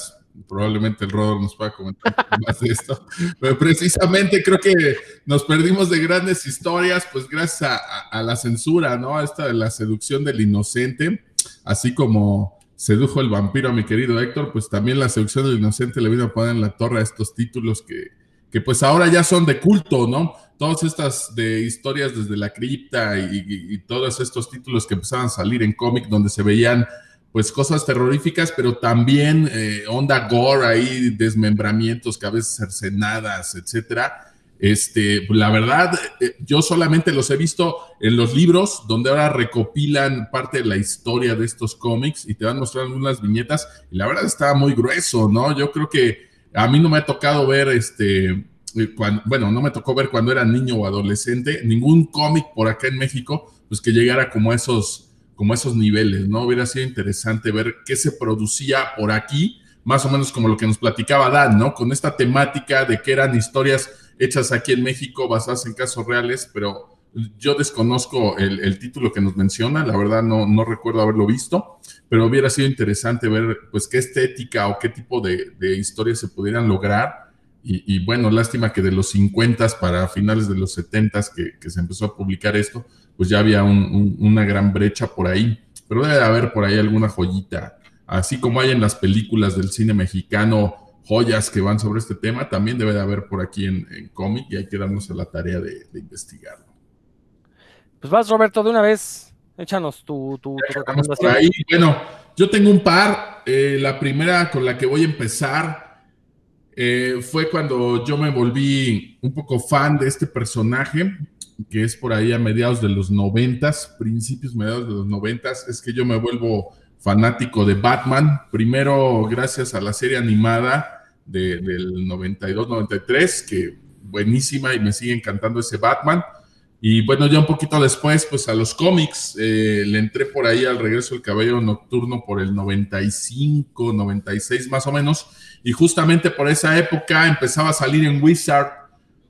Probablemente el Rodro nos pueda comentar más de esto. Pero precisamente creo que nos perdimos de grandes historias, pues gracias a, a la censura, ¿no? Esta de la seducción del inocente, así como sedujo el vampiro a mi querido Héctor, pues también la seducción del inocente le vino a poner en la torre a estos títulos que, que pues ahora ya son de culto, ¿no? Todas estas de historias desde la cripta y, todos estos títulos que empezaban a salir en cómic donde se veían pues cosas terroríficas, pero también eh, onda gore ahí, desmembramientos, cabezas cercenadas, etcétera este, la verdad, eh, yo solamente los he visto en los libros, donde ahora recopilan parte de la historia de estos cómics y te van mostrando unas viñetas, y la verdad está muy grueso, ¿no? Yo creo que a mí no me ha tocado ver este, eh, bueno, no me tocó ver cuando era niño o adolescente, ningún cómic por acá en México, pues que llegara como a esos, como esos niveles, ¿no? Hubiera sido interesante ver qué se producía por aquí, más o menos como lo que nos platicaba Dan, ¿no? Con esta temática de que eran historias hechas aquí en México basadas en casos reales, pero yo desconozco el, título que nos menciona, la verdad no, no, recuerdo haberlo visto, pero hubiera sido interesante ver pues qué estética o qué tipo de, historias se pudieran lograr. Y, bueno, lástima que de los 50 para finales de los 70 que, que se empezó a publicar esto, pues ya había una gran brecha por ahí, pero debe haber por ahí alguna joyita, así como hay en las películas del cine mexicano joyas que van sobre este tema, también debe de haber por aquí en, cómic y hay que darnos a la tarea de, investigarlo. Pues vas, Roberto, de una vez, échanos tu, recomendación. Ahí, bueno, yo tengo un par. Eh, la primera con la que voy a empezar eh, fue cuando yo me volví un poco fan de este personaje, que es por ahí a mediados de los noventas, principios mediados de los noventas, es que yo me vuelvo fanático de Batman, primero gracias a la serie animada del 92-93, que buenísima y me sigue encantando ese Batman. Y bueno, ya un poquito después, pues a los cómics, eh, le entré por ahí al regreso del cabello nocturno por el 95, 96 más o menos. Y justamente por esa época empezaba a salir en Wizard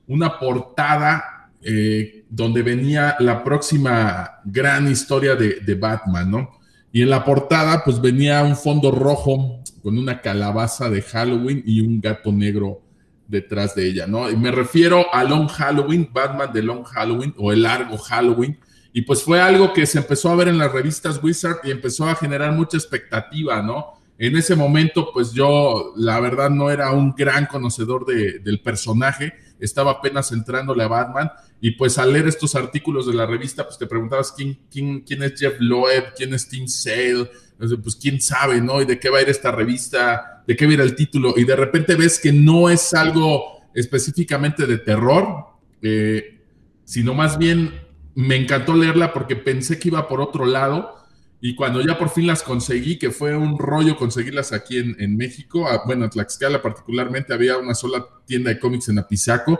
una portada eh, donde venía la próxima gran historia de, de Batman, ¿no? Y en la portada, pues venía un fondo rojo con una calabaza de Halloween y un gato negro detrás de ella, ¿no? Y me refiero a Long Halloween, Batman de Long Halloween o el largo Halloween. Y pues fue algo que se empezó a ver en las revistas Wizard y empezó a generar mucha expectativa, ¿no? En ese momento, pues yo, la verdad, no era un gran conocedor del personaje, estaba apenas entrándole a Batman y pues al leer estos artículos de la revista, pues te preguntabas quién, quién, quién es Jeff Loeb, quién es Tim Sale, pues quién sabe, ¿no? Y de qué va a ir esta revista, de qué va a ir el título. Y de repente ves que no es algo específicamente de terror, eh, sino más bien me encantó leerla porque pensé que iba por otro lado. Y cuando ya por fin las conseguí, que fue un rollo conseguirlas aquí en, en México, bueno, en Tlaxcala particularmente, había una sola tienda de cómics en Apizaco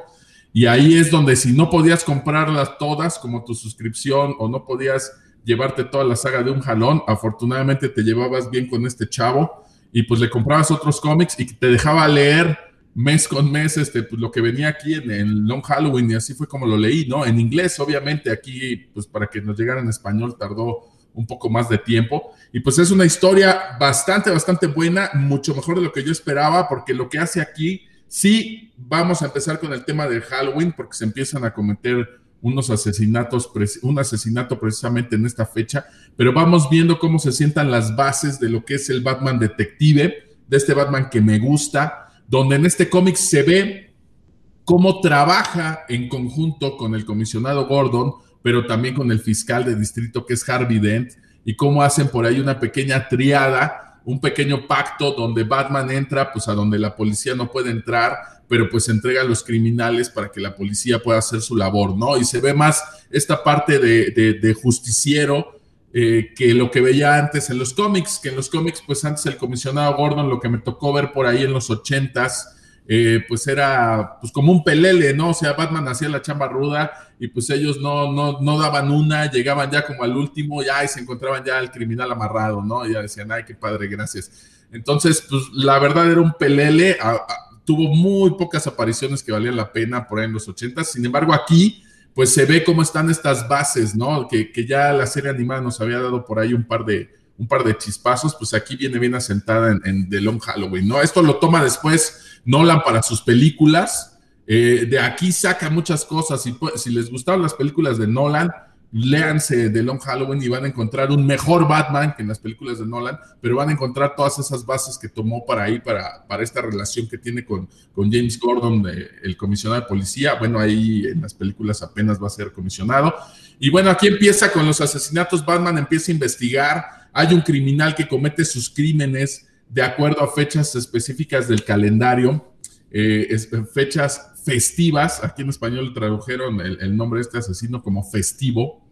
y ahí es donde si no podías comprarlas todas como tu suscripción o no podías llevarte toda la saga de un jalón, afortunadamente te llevabas bien con este chavo y pues le comprabas otros cómics y te dejaba leer mes con mes este, pues, lo que venía aquí en el Long Halloween y así fue como lo leí, ¿no? En inglés, obviamente, aquí pues para que nos llegara en español tardó un poco más de tiempo. Y pues es una historia bastante, bastante buena, mucho mejor de lo que yo esperaba, porque lo que hace aquí Sí, vamos a empezar con el tema del Halloween porque se empiezan a cometer unos asesinatos, un asesinato precisamente en esta fecha, pero vamos viendo cómo se sientan las bases de lo que es el Batman detective, de este Batman que me gusta, donde en este cómic se ve cómo trabaja en conjunto con el comisionado Gordon, pero también con el fiscal de distrito que es Harvey Dent, y cómo hacen por ahí una pequeña triada un pequeño pacto donde Batman entra, pues a donde la policía no puede entrar, pero pues entrega a los criminales para que la policía pueda hacer su labor, ¿no? Y se ve más esta parte de, justiciero eh, que lo que veía antes en los cómics, que en los cómics, pues antes el comisionado Gordon, lo que me tocó ver por ahí en los ochentas, eh, pues era pues como un pelele, ¿no? O sea, Batman hacía la chamba ruda y pues ellos no, no, no daban una, llegaban ya como al último, ya y se encontraban ya el criminal amarrado, ¿no? Y ya decían, ay, qué padre, gracias. Entonces, pues la verdad era un pelele, tuvo muy pocas apariciones que valían la pena por ahí en los ochentas, sin embargo aquí pues se ve cómo están estas bases, ¿no? Que, que ya la serie animada nos había dado por ahí un par de, un par de chispazos, pues aquí viene bien asentada en, en The Long Halloween, ¿no? Esto lo toma después Nolan para sus películas. Eh, de aquí saca muchas cosas. Si, si les gustaban las películas de Nolan, léanse The Long Halloween y van a encontrar un mejor Batman que en las películas de Nolan, pero van a encontrar todas esas bases que tomó para ahí, para, para esta relación que tiene con, con James Gordon, el comisionado de policía. Bueno, ahí en las películas apenas va a ser comisionado. Y bueno, aquí empieza con los asesinatos. Batman empieza a investigar. Hay un criminal que comete sus crímenes de acuerdo a fechas específicas del calendario, eh, fechas festivas. Aquí en español tradujeron el, nombre de este asesino como festivo.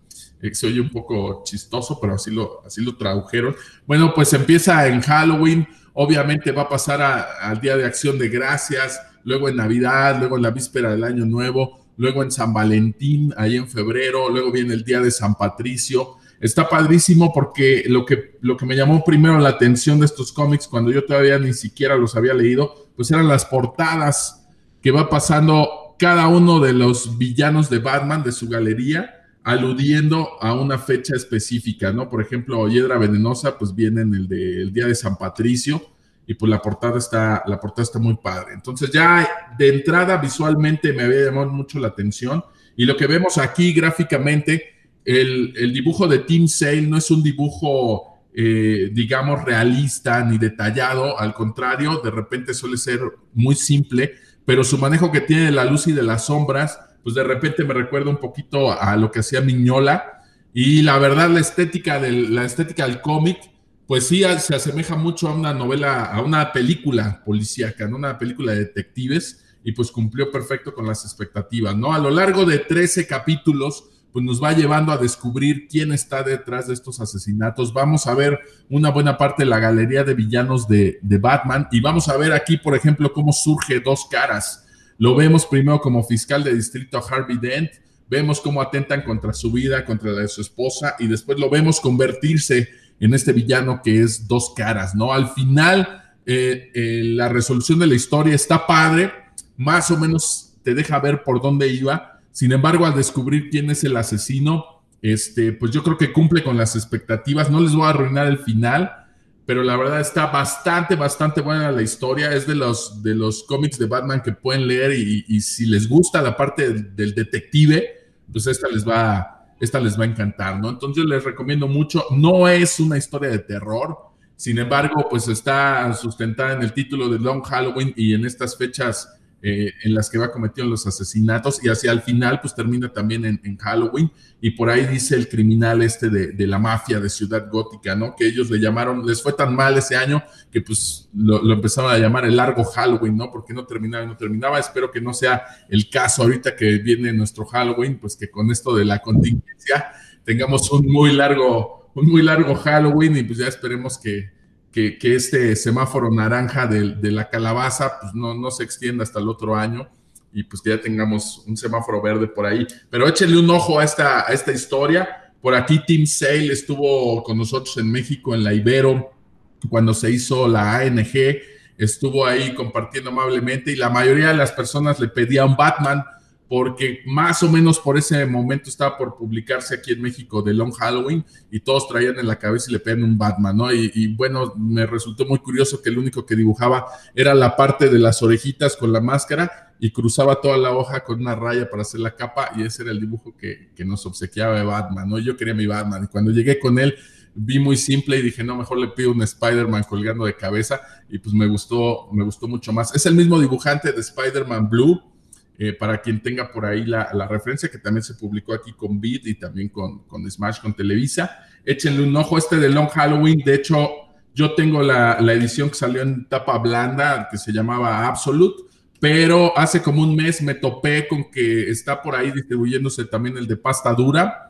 Eh, se oye un poco chistoso, pero así lo, así lo tradujeron. Bueno, pues empieza en Halloween. Obviamente va a pasar al Día de Acción de Gracias, luego en Navidad, luego en la víspera del Año Nuevo, luego en San Valentín, ahí en febrero, luego viene el Día de San Patricio. Está padrísimo porque lo que, lo que me llamó primero la atención de estos cómics, cuando yo todavía ni siquiera los había leído, pues eran las portadas que va pasando cada uno de los villanos de Batman de su galería, aludiendo a una fecha específica, ¿no? Por ejemplo, Hiedra Venenosa, pues viene en el del Día de San Patricio, y pues la portada está, la portada está muy padre. Entonces ya de entrada visualmente me había llamado mucho la atención, y lo que vemos aquí gráficamente, el, el dibujo de Team Sale no es un dibujo, eh, digamos, realista ni detallado, al contrario, de repente suele ser muy simple, pero su manejo que tiene de la luz y de las sombras, pues de repente me recuerda un poquito a lo que hacía Miñola. Y la verdad, la estética del, la estética del cómic, pues sí se asemeja mucho a una novela, a una película policíaca, ¿no? Una película de detectives, y pues cumplió perfecto con las expectativas, ¿no? A lo largo de 13 capítulos, pues nos va llevando a descubrir quién está detrás de estos asesinatos. Vamos a ver una buena parte de la galería de villanos de, Batman y vamos a ver aquí, por ejemplo, cómo surge dos caras. Lo vemos primero como fiscal de distrito Harvey Dent, vemos cómo atentan contra su vida, contra la de su esposa y después lo vemos convertirse en este villano que es dos caras, ¿no? Al final, eh, eh, la resolución de la historia está padre, más o menos te deja ver por dónde iba, sin embargo, al descubrir quién es el asesino, este, pues yo creo que cumple con las expectativas. No les voy a arruinar el final, pero la verdad está bastante, bastante buena la historia. Es de los, de los cómics de Batman que pueden leer y, si les gusta la parte del, detective, pues esta les va, esta les va a encantar, ¿no? Entonces les recomiendo mucho. No es una historia de terror. Sin embargo, pues está sustentada en el título de Long Halloween y en estas fechas eh, en las que va cometiendo los asesinatos y hacia el final pues termina también en, Halloween y por ahí dice el criminal este de, la mafia de Ciudad Gótica, ¿no? Que ellos le llamaron, les fue tan mal ese año que pues lo, empezaron a llamar el largo Halloween, ¿no? Porque no terminaba y no terminaba. Espero que no sea el caso ahorita que viene nuestro Halloween, pues que con esto de la contingencia tengamos un muy largo, un muy largo Halloween y pues ya esperemos que que, este semáforo naranja de, la calabaza pues no, no, se extienda hasta el otro año y pues que ya tengamos un semáforo verde por ahí. Pero échenle un ojo a esta, a esta historia. Por aquí Tim Sale estuvo con nosotros en México en la Ibero cuando se hizo la ANG, estuvo ahí compartiendo amablemente y la mayoría de las personas le pedían Batman porque más o menos por ese momento estaba por publicarse aquí en México de Long Halloween y todos traían en la cabeza y le pedían un Batman, ¿no? Y, bueno, me resultó muy curioso que el único que dibujaba era la parte de las orejitas con la máscara y cruzaba toda la hoja con una raya para hacer la capa y ese era el dibujo que, que nos obsequiaba de Batman, ¿no? Yo quería mi Batman y cuando llegué con él vi muy simple y dije, no, mejor le pido un Spider-Man colgando de cabeza y pues me gustó, me gustó mucho más. Es el mismo dibujante de Spider-Man Blue, eh, para quien tenga por ahí la, referencia, que también se publicó aquí con Beat y también con, Smash, con Televisa. Échenle un ojo este de Long Halloween. De hecho, yo tengo la, edición que salió en tapa blanda, que se llamaba Absolute, pero hace como un mes me topé con que está por ahí distribuyéndose también el de pasta dura.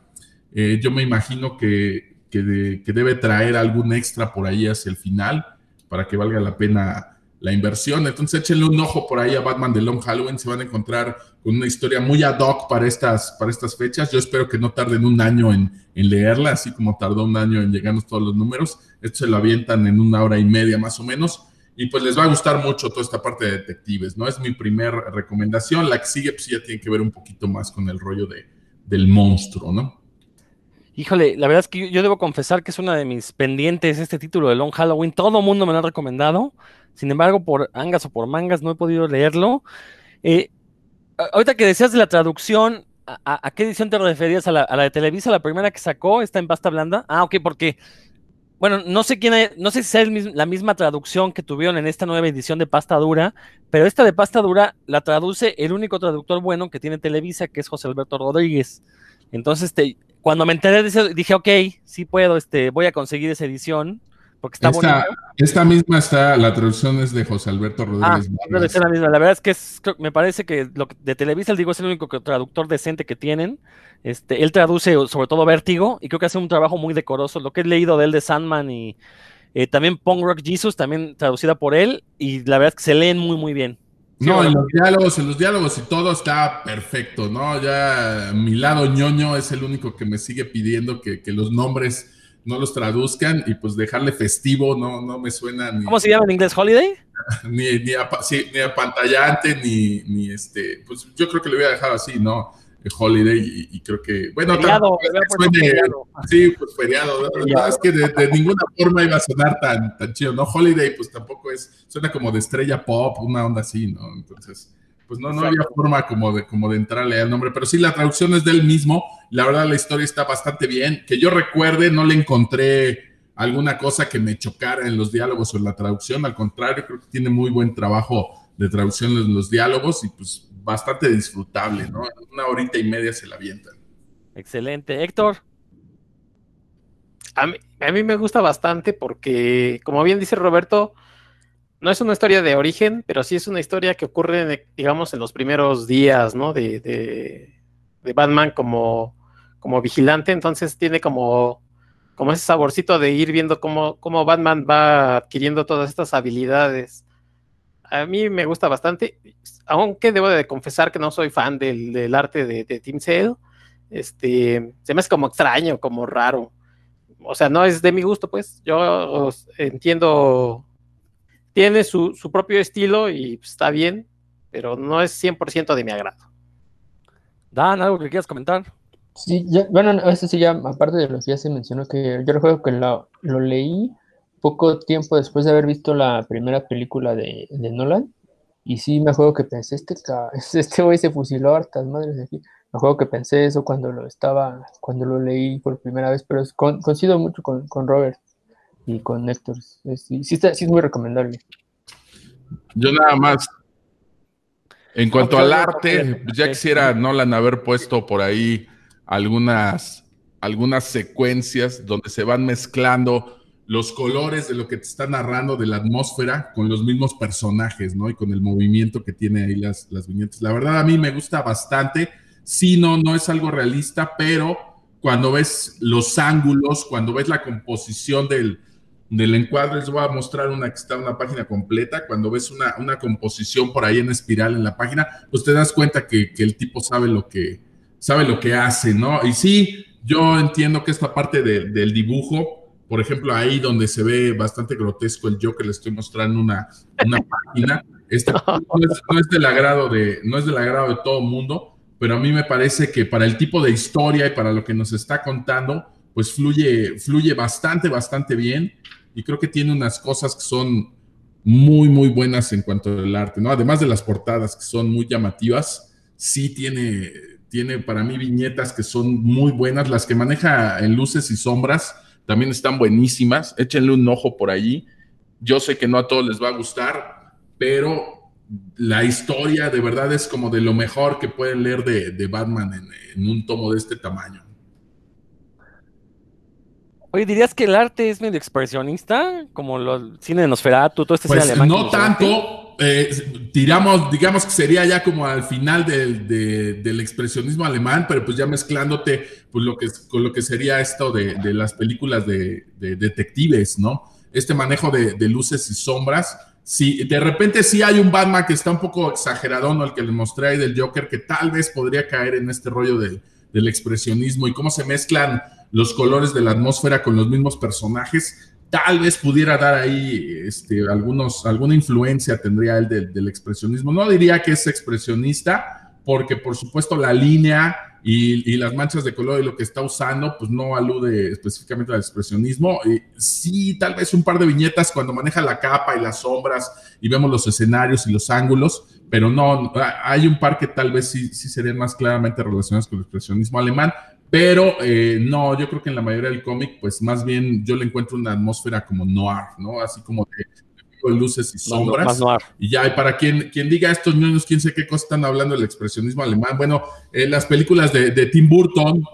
Eh, yo me imagino que, que debe traer algún extra por ahí hacia el final para que valga la pena la inversión. Entonces échenle un ojo por ahí a Batman de Long Halloween, se van a encontrar con una historia muy ad hoc para estas, para estas fechas. Yo espero que no tarden un año en, leerla, así como tardó un año en llegarnos todos los números. Esto se lo avientan en una hora y media más o menos. Y pues les va a gustar mucho toda esta parte de detectives, ¿no? Es mi primer recomendación. La que sigue, pues ya tiene que ver un poquito más con el rollo de, del monstruo, ¿no? Híjole, la verdad es que yo, debo confesar que es una de mis pendientes este título de Long Halloween. Todo mundo me lo ha recomendado. Sin embargo, por angas o por mangas no he podido leerlo. Eh, ahorita que decías de la traducción, ¿A, qué edición te referías? ¿A la, ¿A la, de Televisa, la primera que sacó? ¿Está en pasta blanda? Ah, ok, porque bueno, no sé quién, no sé si es la misma traducción que tuvieron en esta nueva edición de pasta dura, pero esta de pasta dura la traduce el único traductor bueno que tiene Televisa, que es José Alberto Rodríguez. Entonces, este, cuando me enteré de eso, dije, ok, sí puedo, este, voy a conseguir esa edición porque está esta, Esta misma está, la traducción es de José Alberto Rodríguez. Ah, ser la misma. La verdad es que es, me parece que lo de Televisa, digo, es el único traductor decente que tienen. Este, él traduce sobre todo Vértigo y creo que hace un trabajo muy decoroso. Lo que he leído de él de Sandman y eh, también Punk Rock Jesus, también traducida por él, y la verdad es que se leen muy, muy bien. No, en los diálogos, en los diálogos y todo está perfecto, ¿no? Ya mi lado ñoño es el único que me sigue pidiendo que, que los nombres no los traduzcan y pues dejarle festivo no, no me suena ni... ¿Cómo se llama en inglés? ¿Holiday? ni, ni, sí, ni apantallante, ni, ni este... Pues yo creo que le voy a dejar así, ¿no? Holiday y, creo que, bueno, feriado, sí, pues feriado, ¿no? es que de, ninguna forma iba a sonar tan, tan chido, ¿no? Holiday pues tampoco es, suena como de estrella pop, una onda así, ¿no? Entonces, pues no, no había forma como de, como de entrarle al nombre, pero sí, la traducción es del mismo, la verdad la historia está bastante bien, que yo recuerde, no le encontré alguna cosa que me chocara en los diálogos o en la traducción, al contrario, creo que tiene muy buen trabajo de traducción en los diálogos y pues bastante disfrutable, ¿no? Una horita y media se la avientan. Excelente. Héctor. A mí, a mí me gusta bastante porque, como bien dice Roberto, no es una historia de origen, pero sí es una historia que ocurre, digamos, en los primeros días, ¿no? De, de, Batman como, como vigilante, entonces tiene como, como ese saborcito de ir viendo cómo, cómo Batman va adquiriendo todas estas habilidades. A mí me gusta bastante, aunque debo de confesar que no soy fan del, arte de, de Team Sale. Este, se me hace como extraño, como raro. O sea, no es de mi gusto, pues. Yo entiendo tiene su, propio estilo y está bien, pero no es 100% de mi agrado. Dan, ¿algo que quieras comentar? Sí, bueno, eso sí, ya, aparte de lo que ya se mencionó, que yo recuerdo que lo, leí poco tiempo después de haber visto la primera película de, Nolan, y sí me acuerdo que pensé, este, este güey se fusiló hartas madres de aquí. Me acuerdo que pensé eso cuando lo estaba, cuando lo leí por primera vez, pero coincido mucho con, con Robert y con Héctor. Sí, sí, es muy recomendable. Yo nada más. En cuanto al arte, ya quisiera Nolan haber puesto por ahí algunas, algunas secuencias donde se van mezclando los colores de lo que te está narrando de la atmósfera con los mismos personajes, ¿no? Y con el movimiento que tiene ahí las, las viñetas. La verdad, a mí me gusta bastante. Sí, no, no es algo realista, pero cuando ves los ángulos, cuando ves la composición del, del encuadre les voy a mostrar una que está una página completa. Cuando ves una, una composición por ahí en espiral en la página, pues te das cuenta que, el tipo sabe lo que, sabe lo que hace, ¿no? Y sí, yo entiendo que esta parte del dibujo, por ejemplo, ahí donde se ve bastante grotesco el yo que le estoy mostrando una, una página, este no, es, del agrado de, no es del agrado de todo mundo, pero a mí me parece que para el tipo de historia y para lo que nos está contando, pues fluye, fluye bastante, bastante bien y creo que tiene unas cosas que son muy, muy buenas en cuanto al arte, ¿no? Además de las portadas que son muy llamativas, sí tiene, tiene para mí viñetas que son muy buenas, las que maneja en luces y sombras también están buenísimas, échenle un ojo por allí, yo sé que no a todos les va a gustar, pero la historia de verdad es como de lo mejor que pueden leer de, Batman en un tomo de este tamaño. Oye, ¿dirías que el arte es medio expresionista? Como el cine de Nosferatu, todo este cine pues, alemán. No tanto, eh, tiramos, digamos que sería ya como al final del, expresionismo alemán, pero pues ya mezclándote pues lo que, con lo que sería esto de, las películas de, detectives, ¿no? Este manejo de, luces y sombras. Sí, de repente sí hay un Batman que está un poco exagerado, ¿no? El que le mostré ahí del Joker, que tal vez podría caer en este rollo del expresionismo y cómo se mezclan los colores de la atmósfera con los mismos personajes, tal vez pudiera dar ahí este, algunos, alguna influencia tendría él del, expresionismo. No diría que es expresionista, porque por supuesto la línea y, las manchas de color y lo que está usando, pues no alude específicamente al expresionismo. sí, tal vez un par de viñetas cuando maneja la capa y las sombras y vemos los escenarios y los ángulos, pero no, hay un par que tal vez sí, sí serían más claramente relacionados con el expresionismo alemán, pero eh, no, yo creo que en la mayoría del cómic, pues más bien yo le encuentro una atmósfera como noir, ¿no? Así como de de luces y sombras. y ya, y para quien, quien diga estos niños, quién sé qué cosa están hablando del expresionismo alemán. Bueno, en las películas de, Tim Burton,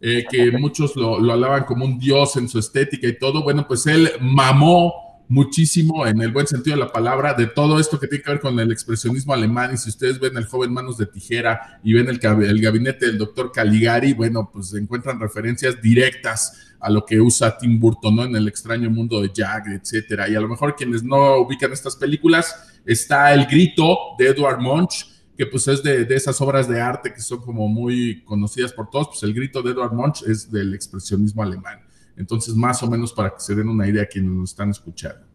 eh, que muchos lo, lo alaban como un dios en su estética y todo, bueno, pues él mamó muchísimo en el buen sentido de la palabra de todo esto que tiene que ver con el expresionismo alemán y si ustedes ven el joven manos de tijera y ven el, gabinete del doctor Caligari, bueno, pues encuentran referencias directas a lo que usa Tim Burton ¿no? en el extraño mundo de Jack, etcétera. Y a lo mejor quienes no ubican estas películas, está El Grito de Edward Munch, que pues es de, de, esas obras de arte que son como muy conocidas por todos, pues El Grito de Edward Munch es del expresionismo alemán. Entonces, más o menos para que se den una idea a quienes nos están escuchando.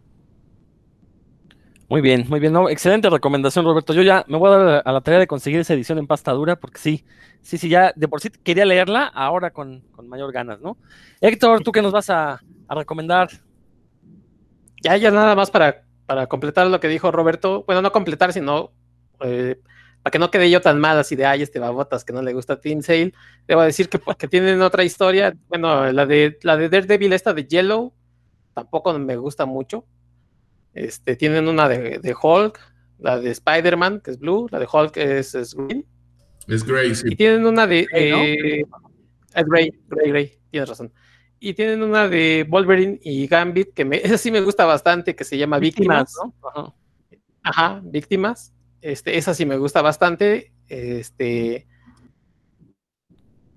Muy bien, muy bien. No, excelente recomendación, Roberto. Yo ya me voy a dar a la tarea de conseguir esa edición en pasta dura, porque sí, sí, sí, ya de por sí quería leerla, ahora con, mayor ganas, ¿no? Héctor, ¿tú qué nos vas a, recomendar? Ya, ya nada más para, para completar lo que dijo Roberto. Bueno, no completar, sino eh, para que no quede yo tan mal así de, ay, este babotas que no le gusta Team Sale. Debo decir que, que tienen otra historia. Bueno, la de, la de Daredevil, esta de Yellow, tampoco me gusta mucho este, tienen una de, Hulk, la de Spider-Man, que es blue, la de Hulk es, green. Es gray, sí. Y tienen una de. es gray, gray, gray, tienes razón. Y tienen una de Wolverine y Gambit, que me, esa sí me gusta bastante, que se llama Víctimas. Ajá. Ajá, Víctimas. Este, esa sí me gusta bastante. Este.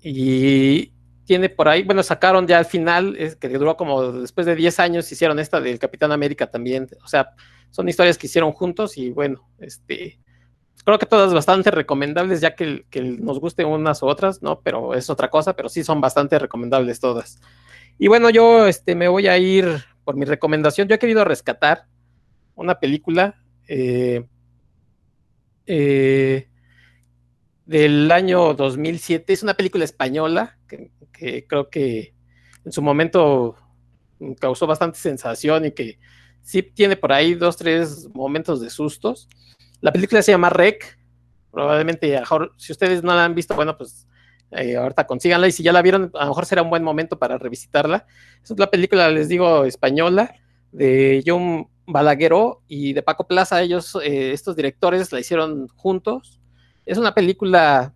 Y, tiene por ahí, bueno, sacaron ya al final, es, que duró como después de 10 años, hicieron esta del Capitán América también, o sea, son historias que hicieron juntos y bueno, este, creo que todas bastante recomendables, ya que, que nos gusten unas u otras, ¿no? Pero es otra cosa, pero sí son bastante recomendables todas. Y bueno, yo este, me voy a ir por mi recomendación, yo he querido rescatar una película eh, eh, del año 2007, es una película española que creo que en su momento causó bastante sensación y que sí tiene por ahí dos, tres momentos de sustos. La película se llama Rec. Probablemente, si ustedes no la han visto, bueno, pues eh, ahorita consíganla. Y si ya la vieron, a lo mejor será un buen momento para revisitarla. Es la película, les digo, española, de John Balagueró y de Paco Plaza. Ellos, eh, estos directores, la hicieron juntos. Es una película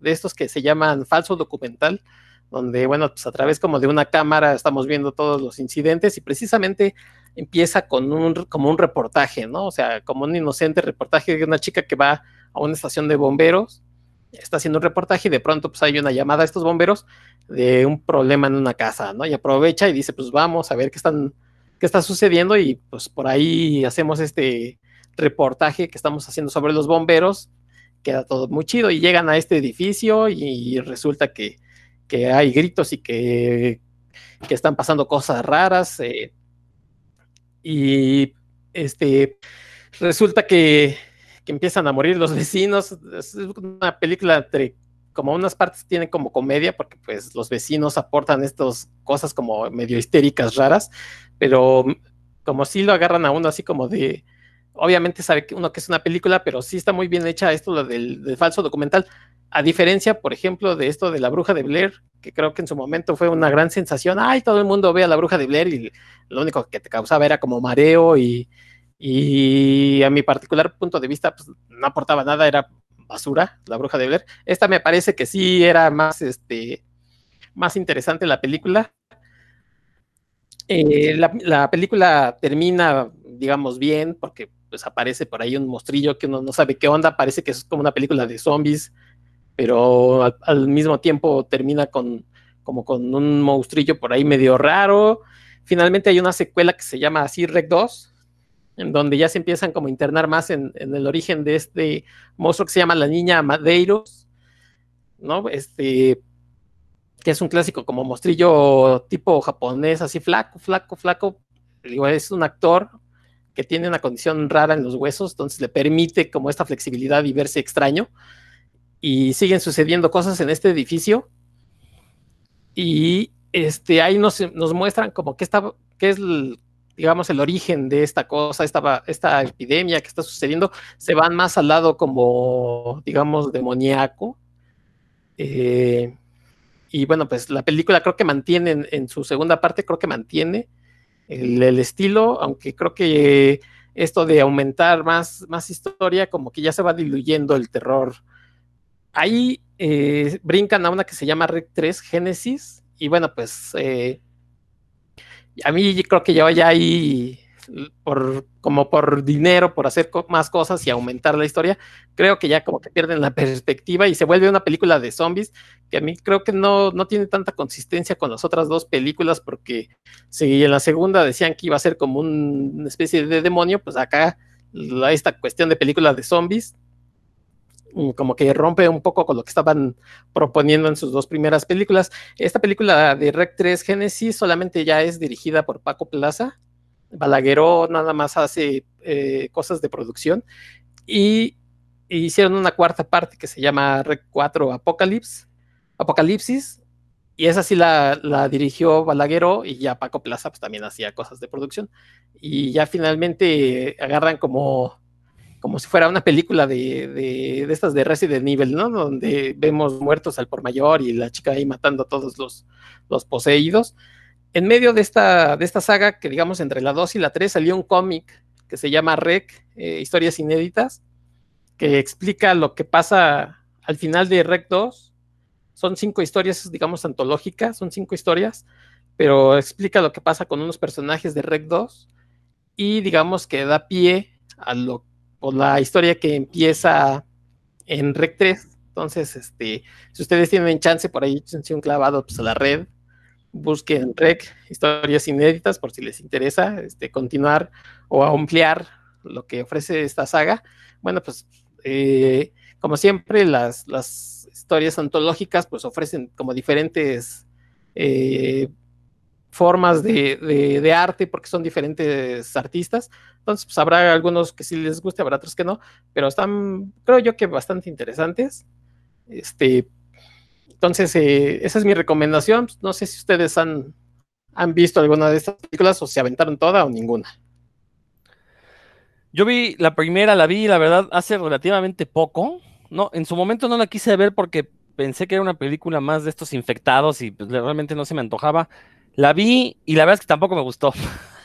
de estos que se llaman falso documental donde, bueno, pues a través como de una cámara estamos viendo todos los incidentes y precisamente empieza con un, como un reportaje, ¿no? O sea, como un inocente reportaje de una chica que va a una estación de bomberos, está haciendo un reportaje y de pronto pues hay una llamada a estos bomberos de un problema en una casa, ¿no? Y aprovecha y dice, pues vamos a ver qué están, qué está sucediendo y pues por ahí hacemos este reportaje que estamos haciendo sobre los bomberos, queda todo muy chido y llegan a este edificio y resulta que que hay gritos y que, están pasando cosas raras. Eh, y este resulta que, empiezan a morir los vecinos. Es una película entre como unas partes tienen como comedia, porque pues los vecinos aportan estas cosas como medio histéricas, raras, pero como si lo agarran a uno así como de, obviamente sabe que uno que es una película, pero sí está muy bien hecha esto lo del falso documental. A diferencia, por ejemplo, de esto de la bruja de Blair, que creo que en su momento fue una gran sensación. Ay, todo el mundo ve a la bruja de Blair y lo único que te causaba era como mareo y, a mi particular punto de vista pues, no aportaba nada, era basura, la bruja de Blair. Esta me parece que sí era más, este, más interesante la película. Eh, la, la, película termina, digamos, bien, porque pues aparece por ahí un mostrillo que uno no sabe qué onda, parece que es como una película de zombies pero al, mismo tiempo termina con como con un monstrillo por ahí medio raro. Finalmente hay una secuela que se llama así Rec 2, en donde ya se empiezan como a internar más en, el origen de este monstruo que se llama la niña Madeiros, ¿no? Este, que es un clásico como monstrillo tipo japonés, así flaco, flaco, flaco. Es un actor que tiene una condición rara en los huesos, entonces le permite como esta flexibilidad y verse extraño y siguen sucediendo cosas en este edificio. Y este, ahí nos, nos muestran como que, está, que es, digamos, el origen de esta cosa, esta, esta epidemia que está sucediendo. Se van más al lado como, digamos, demoníaco. Eh, y bueno, pues la película creo que mantiene en, su segunda parte, creo que mantiene el, estilo, aunque creo que esto de aumentar más, más historia, como que ya se va diluyendo el terror. Ahí eh, brincan a una que se llama Rec 3 Génesis, y bueno, pues eh, a mí creo que ya, ya ahí por, como por dinero, por hacer más cosas y aumentar la historia, creo que ya como que pierden la perspectiva y se vuelve una película de zombies que a mí creo que no, no tiene tanta consistencia con las otras dos películas porque si en la segunda decían que iba a ser como una especie de demonio, pues acá esta cuestión de película de zombies como que rompe un poco con lo que estaban proponiendo en sus dos primeras películas. Esta película de Rec 3 Genesis solamente ya es dirigida por Paco Plaza Balagueró nada más hace eh, cosas de producción y, hicieron una cuarta parte que se llama Rec 4 Apocalypse, Apocalipsis y esa sí la, dirigió Balagueró y ya Paco Plaza pues, también hacía cosas de producción y ya finalmente agarran como como si fuera una película de, de, estas de Resident Evil, ¿no? Donde vemos muertos al por mayor y la chica ahí matando a todos los, los poseídos en medio de esta, de esta saga, que digamos entre la 2 y la 3, salió un cómic que se llama Rec, eh, Historias Inéditas, que explica lo que pasa al final de Rec 2. Son cinco historias, digamos, antológicas, son cinco historias, pero explica lo que pasa con unos personajes de Rec 2 y digamos que da pie a lo, o la historia que empieza en Rec 3. Entonces, este, si ustedes tienen chance por ahí, échense un clavado pues, a la red busquen Rec, historias inéditas, por si les interesa este, continuar o ampliar lo que ofrece esta saga. Bueno, pues eh, como siempre, las, las, historias antológicas pues ofrecen como diferentes eh, formas de, arte porque son diferentes artistas. Entonces, pues habrá algunos que sí les guste, habrá otros que no, pero están, creo yo que bastante interesantes. Este, entonces, eh, esa es mi recomendación. No sé si ustedes han, han visto alguna de estas películas o se aventaron toda o ninguna. Yo vi la primera, la vi, la verdad, hace relativamente poco. No, en su momento no la quise ver porque pensé que era una película más de estos infectados y pues, realmente no se me antojaba. La vi y la verdad es que tampoco me gustó.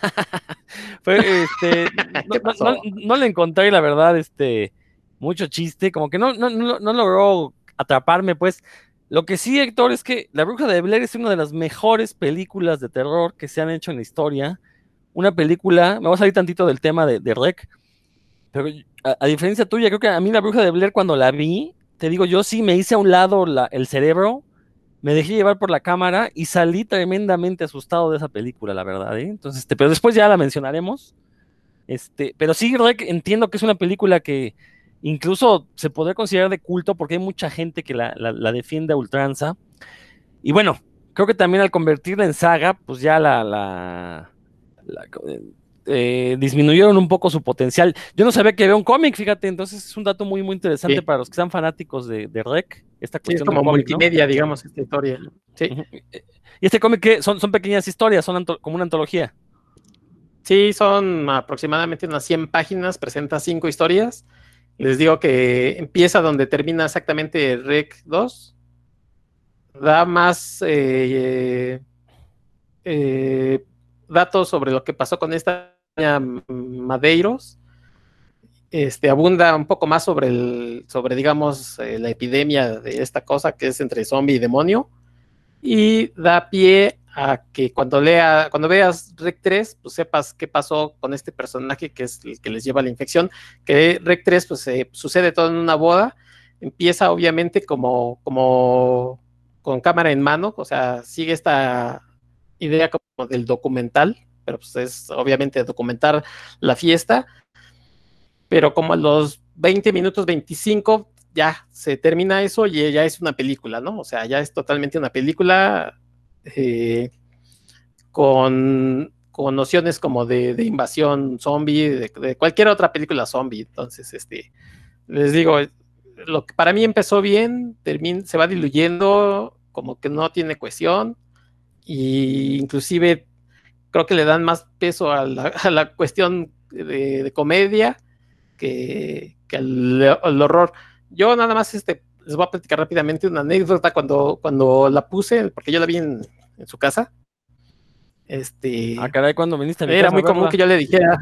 este, no, le encontré, la verdad, este, mucho chiste, como que no, no, no logró atraparme, pues. Lo que sí, Héctor, es que La Bruja de Blair es una de las mejores películas de terror que se han hecho en la historia. Una película, me voy a salir tantito del tema de, Rec, pero a, diferencia tuya, creo que a mí La Bruja de Blair cuando la vi, te digo, yo sí me hice a un lado el cerebro, me dejé llevar por la cámara y salí tremendamente asustado de esa película, la verdad. ¿eh? Entonces, este, pero después ya la mencionaremos. Este, pero sí, entiendo que es una película que, Incluso se podría considerar de culto porque hay mucha gente que la, defiende a ultranza. Y bueno, creo que también al convertirla en saga, pues ya la, eh, disminuyeron un poco su potencial. Yo no sabía que había un cómic, fíjate, entonces es un dato muy, muy interesante para los que sean fanáticos de, Rec. Esta cuestión como multimedia, digamos, esta historia. Sí. ¿Y este cómic son, son pequeñas historias? ¿Son como una antología? Sí, son aproximadamente unas 100 páginas, presenta cinco historias les digo que empieza donde termina exactamente Rec 2. Da más eh, eh, datos sobre lo que pasó con esta Madeiros. Este, abunda un poco más sobre el, sobre, digamos, eh, la epidemia de esta cosa que es entre zombie y demonio. Y da pie a que cuando lea, cuando veas Rec 3, pues sepas qué pasó con este personaje que es el que les lleva la infección, que Rec 3 pues sucede todo en una boda, empieza obviamente como, como con cámara en mano, o sea, sigue esta idea como del documental, pero pues es obviamente documentar la fiesta, pero como a los 20 minutos 25 ya se termina eso y ya es una película, ¿no? O sea, ya es totalmente una película eh, con, nociones como de, invasión zombie, de, cualquier otra película zombie. Entonces, este, les digo, lo que para mí empezó bien, se va diluyendo, como que no tiene cohesión, y inclusive creo que le dan más peso a la, cuestión de, comedia que, al, horror. Yo nada más este, les voy a platicar rápidamente una anécdota cuando, cuando la puse, porque yo la vi en, su casa. Este, ah, caray, cuando viniste Era muy común que yo le dijera,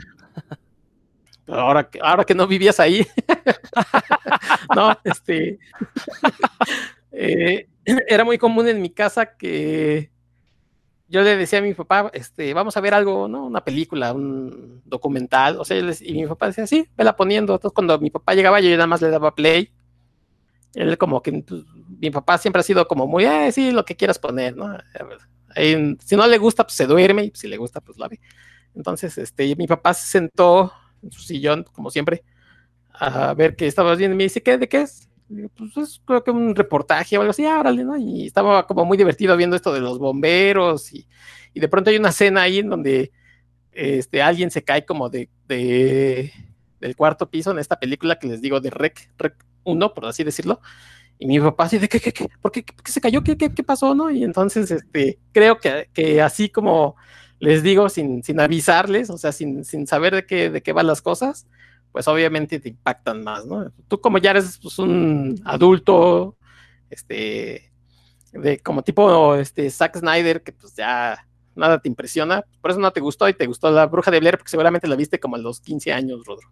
ahora, ahora que no vivías ahí. no, este. Eh, era muy común en mi casa que yo le decía a mi papá, este, vamos a ver algo, ¿no? Una película, un documental, o sea, y mi papá decía, sí, vela poniendo. Entonces, cuando mi papá llegaba, yo nada más le daba play. Él como que, pues, mi papá siempre ha sido como muy, eh, sí, lo que quieras poner, ¿no? si no le gusta, pues se duerme, y si le gusta, pues la ve. Entonces, este, mi papá se sentó en su sillón, como siempre, a ver qué estaba viendo y me dice, ¿qué? ¿De qué es? Pues es creo que un reportaje o algo así, árale, ¿no? Y estaba como muy divertido viendo esto de los bomberos y, y de pronto hay una escena ahí en donde este, alguien se cae como de, de, del cuarto piso en esta película que les digo de Rec, Rec 1, por así decirlo. Y mi papá así de, ¿qué, qué, qué? ¿Por qué, qué se cayó? ¿Qué, qué, qué pasó? ¿no? Y entonces, este, creo que, que así como les digo, sin, sin avisarles, o sea, sin, sin saber de qué, de qué van las cosas, pues obviamente te impactan más, ¿no? Tú como ya eres pues, un adulto, este, de como tipo este, Zack Snyder, que pues ya nada te impresiona, por eso no te gustó y te gustó la bruja de Blair, porque seguramente la viste como a los 15 años, Rodro.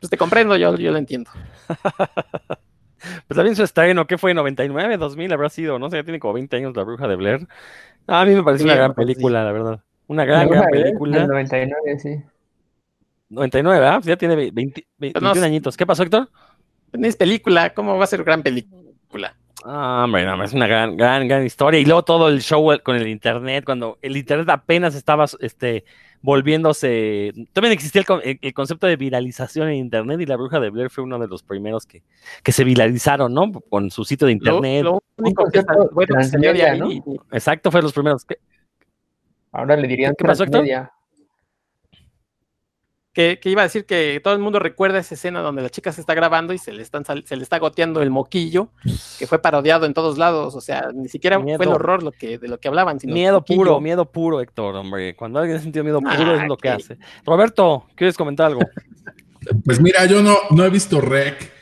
Pues te comprendo, yo, yo lo entiendo. pues también su estreno, ¿qué fue? ¿99, 2000 habrá sido? No sé, ya tiene como 20 años la bruja de Blair. a mí me parece una gran película, la verdad. Una gran, gran película. 99, sí. 99, ¿ah? Ya tiene 20, 21 añitos. ¿Qué pasó, Héctor? Es película, ¿cómo va a ser gran película? Ah, hombre, no, es una gran, gran, gran historia. Y luego todo el show con el internet, cuando el internet apenas estaba este, volviéndose. También existía el, concepto de viralización en internet y la bruja de Blair fue uno de los primeros que, que se viralizaron, ¿no? Con su sitio de internet. Lo, único que bueno, Exacto, fue los primeros. Ahora le dirían ¿Qué pasó, Héctor? Que, iba a decir que todo el mundo recuerda esa escena donde la chica se está grabando y se le, están, se le está goteando el moquillo, que fue parodiado en todos lados, o sea, ni siquiera fue el horror lo que, de lo que hablaban. Sino miedo puro, miedo puro, Héctor, hombre. Cuando alguien ha sentido miedo puro es lo que hace. Roberto, ¿quieres comentar algo? Pues mira, yo no, no he visto Rec,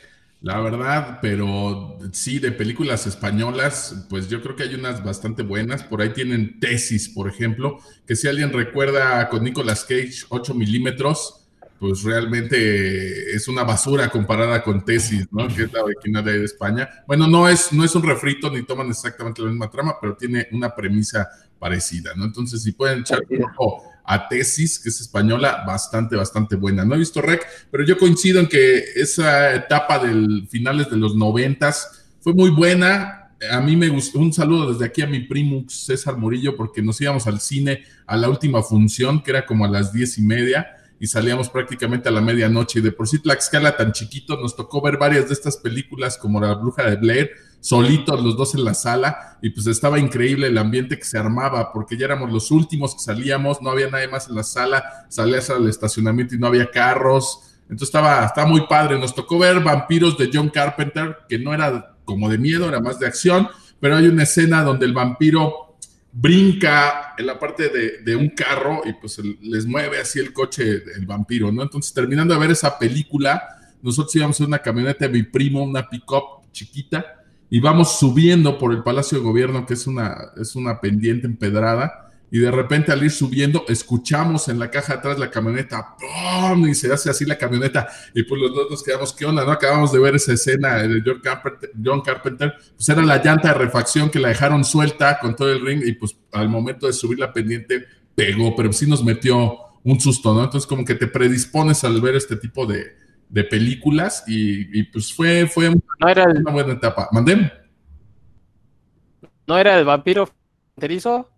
la verdad, pero sí, de películas españolas, pues yo creo que hay unas bastante buenas. Por ahí tienen Tesis, por ejemplo, que si alguien recuerda con Nicolas Cage, 8 milímetros, pues realmente es una basura comparada con Tesis, ¿no? Que es la original de España. Bueno, no es, no es un refrito ni toman exactamente la misma trama, pero tiene una premisa parecida, ¿no? Entonces, si pueden echar un ojo a Tesis, que es española, bastante, bastante buena. No he visto Rec, pero yo coincido en que esa etapa del finales de los noventas fue muy buena. A mí me gustó, un saludo desde aquí a mi primo César Murillo, porque nos íbamos al cine a la última función, que era como a las diez y media y salíamos prácticamente a la medianoche. Y de por sí Tlaxcala tan chiquito, nos tocó ver varias de estas películas como La Bruja de Blair, solitos los dos en la sala, y pues estaba increíble el ambiente que se armaba, porque ya éramos los últimos que salíamos, no había nadie más en la sala, salías al estacionamiento y no había carros. Entonces estaba, estaba muy padre. Nos tocó ver Vampiros de John Carpenter, que no era como de miedo, era más de acción, pero hay una escena donde el vampiro brinca en la parte de, un carro y pues les mueve así el coche el vampiro, ¿no? Entonces, terminando de ver esa película, nosotros íbamos en una camioneta de mi primo, una pick-up chiquita, y vamos subiendo por el Palacio de Gobierno, que es una, es una pendiente empedrada, y de repente al ir subiendo escuchamos en la caja atrás la camioneta ¡pum! y se hace así la camioneta y pues los dos nos quedamos ¿qué onda? no? acabamos de ver esa escena de John Carpenter, John Carpenter pues era la llanta de refacción que la dejaron suelta con todo el ring y pues al momento de subir la pendiente pegó pero sí nos metió un susto ¿no? entonces como que te predispones al ver este tipo de, de películas y, pues fue, fue no era una buena etapa ¿mandé? ¿no era el vampiro fronterizo?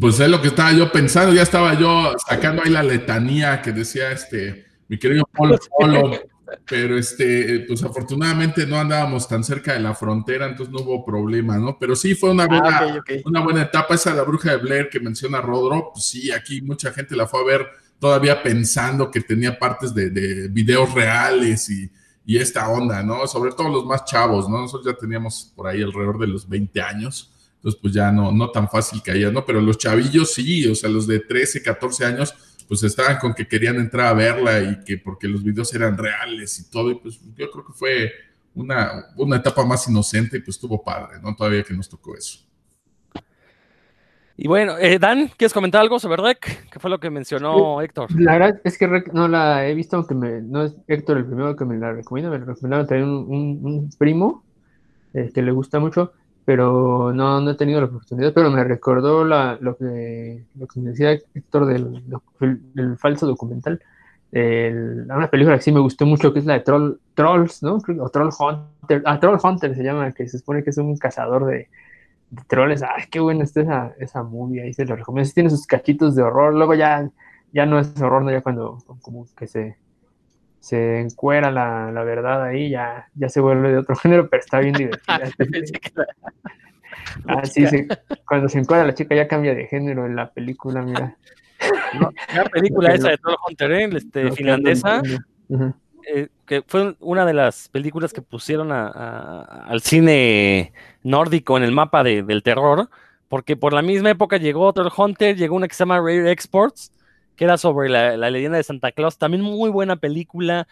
Pues es lo que estaba yo pensando, ya estaba yo sacando ahí la letanía que decía este, mi querido Polo Polo, pero este, pues afortunadamente no andábamos tan cerca de la frontera, entonces no hubo problema, ¿no? Pero sí fue una ah, buena, Una buena etapa esa de la bruja de Blair que menciona Rodro, pues sí, aquí mucha gente la fue a ver todavía pensando que tenía partes de, videos reales y, y esta onda, ¿no? Sobre todo los más chavos, ¿no? Nosotros ya teníamos por ahí alrededor de los 20 años, entonces pues ya no, no tan fácil caía, ¿no? Pero los chavillos sí, o sea, los de 13, 14 años, pues estaban con que querían entrar a verla y que porque los videos eran reales y todo, y pues yo creo que fue una, una etapa más inocente y pues estuvo padre, ¿no? Todavía que nos tocó eso. Y bueno, eh, Dan, ¿quieres comentar algo sobre Rec? ¿Qué fue lo que mencionó Héctor? La verdad es que Rec no la he visto, aunque me, no es Héctor el primero que me la recomienda, me la recomendaron también un, primo eh, que le gusta mucho, pero no, no he tenido la oportunidad, pero me recordó la, lo, que, lo que decía Héctor del, del falso documental. El, una película que sí me gustó mucho, que es la de Troll, Trolls, ¿no? O Troll Hunter, ah, Troll Hunter se llama, que se supone que es un cazador de, troles, ay, qué buena está esa, esa movie, ahí se lo recomiendo. Tiene sus cachitos de horror, luego ya, ya no es horror, ¿no? ya cuando como que se, se encuera la, la verdad ahí, ya, ya se vuelve de otro género, pero está bien divertida. ah, sí, cuando se encuera la chica ya cambia de género en la película, mira. la película esa de Troll Hunter, ¿eh? este, finlandesa, eh, que fue una de las películas que pusieron al cine nórdico en el mapa del terror, porque por la misma época llegó otro Hunter, llegó una que se llama Rare Exports, que era sobre la, leyenda de Santa Claus, también muy buena película.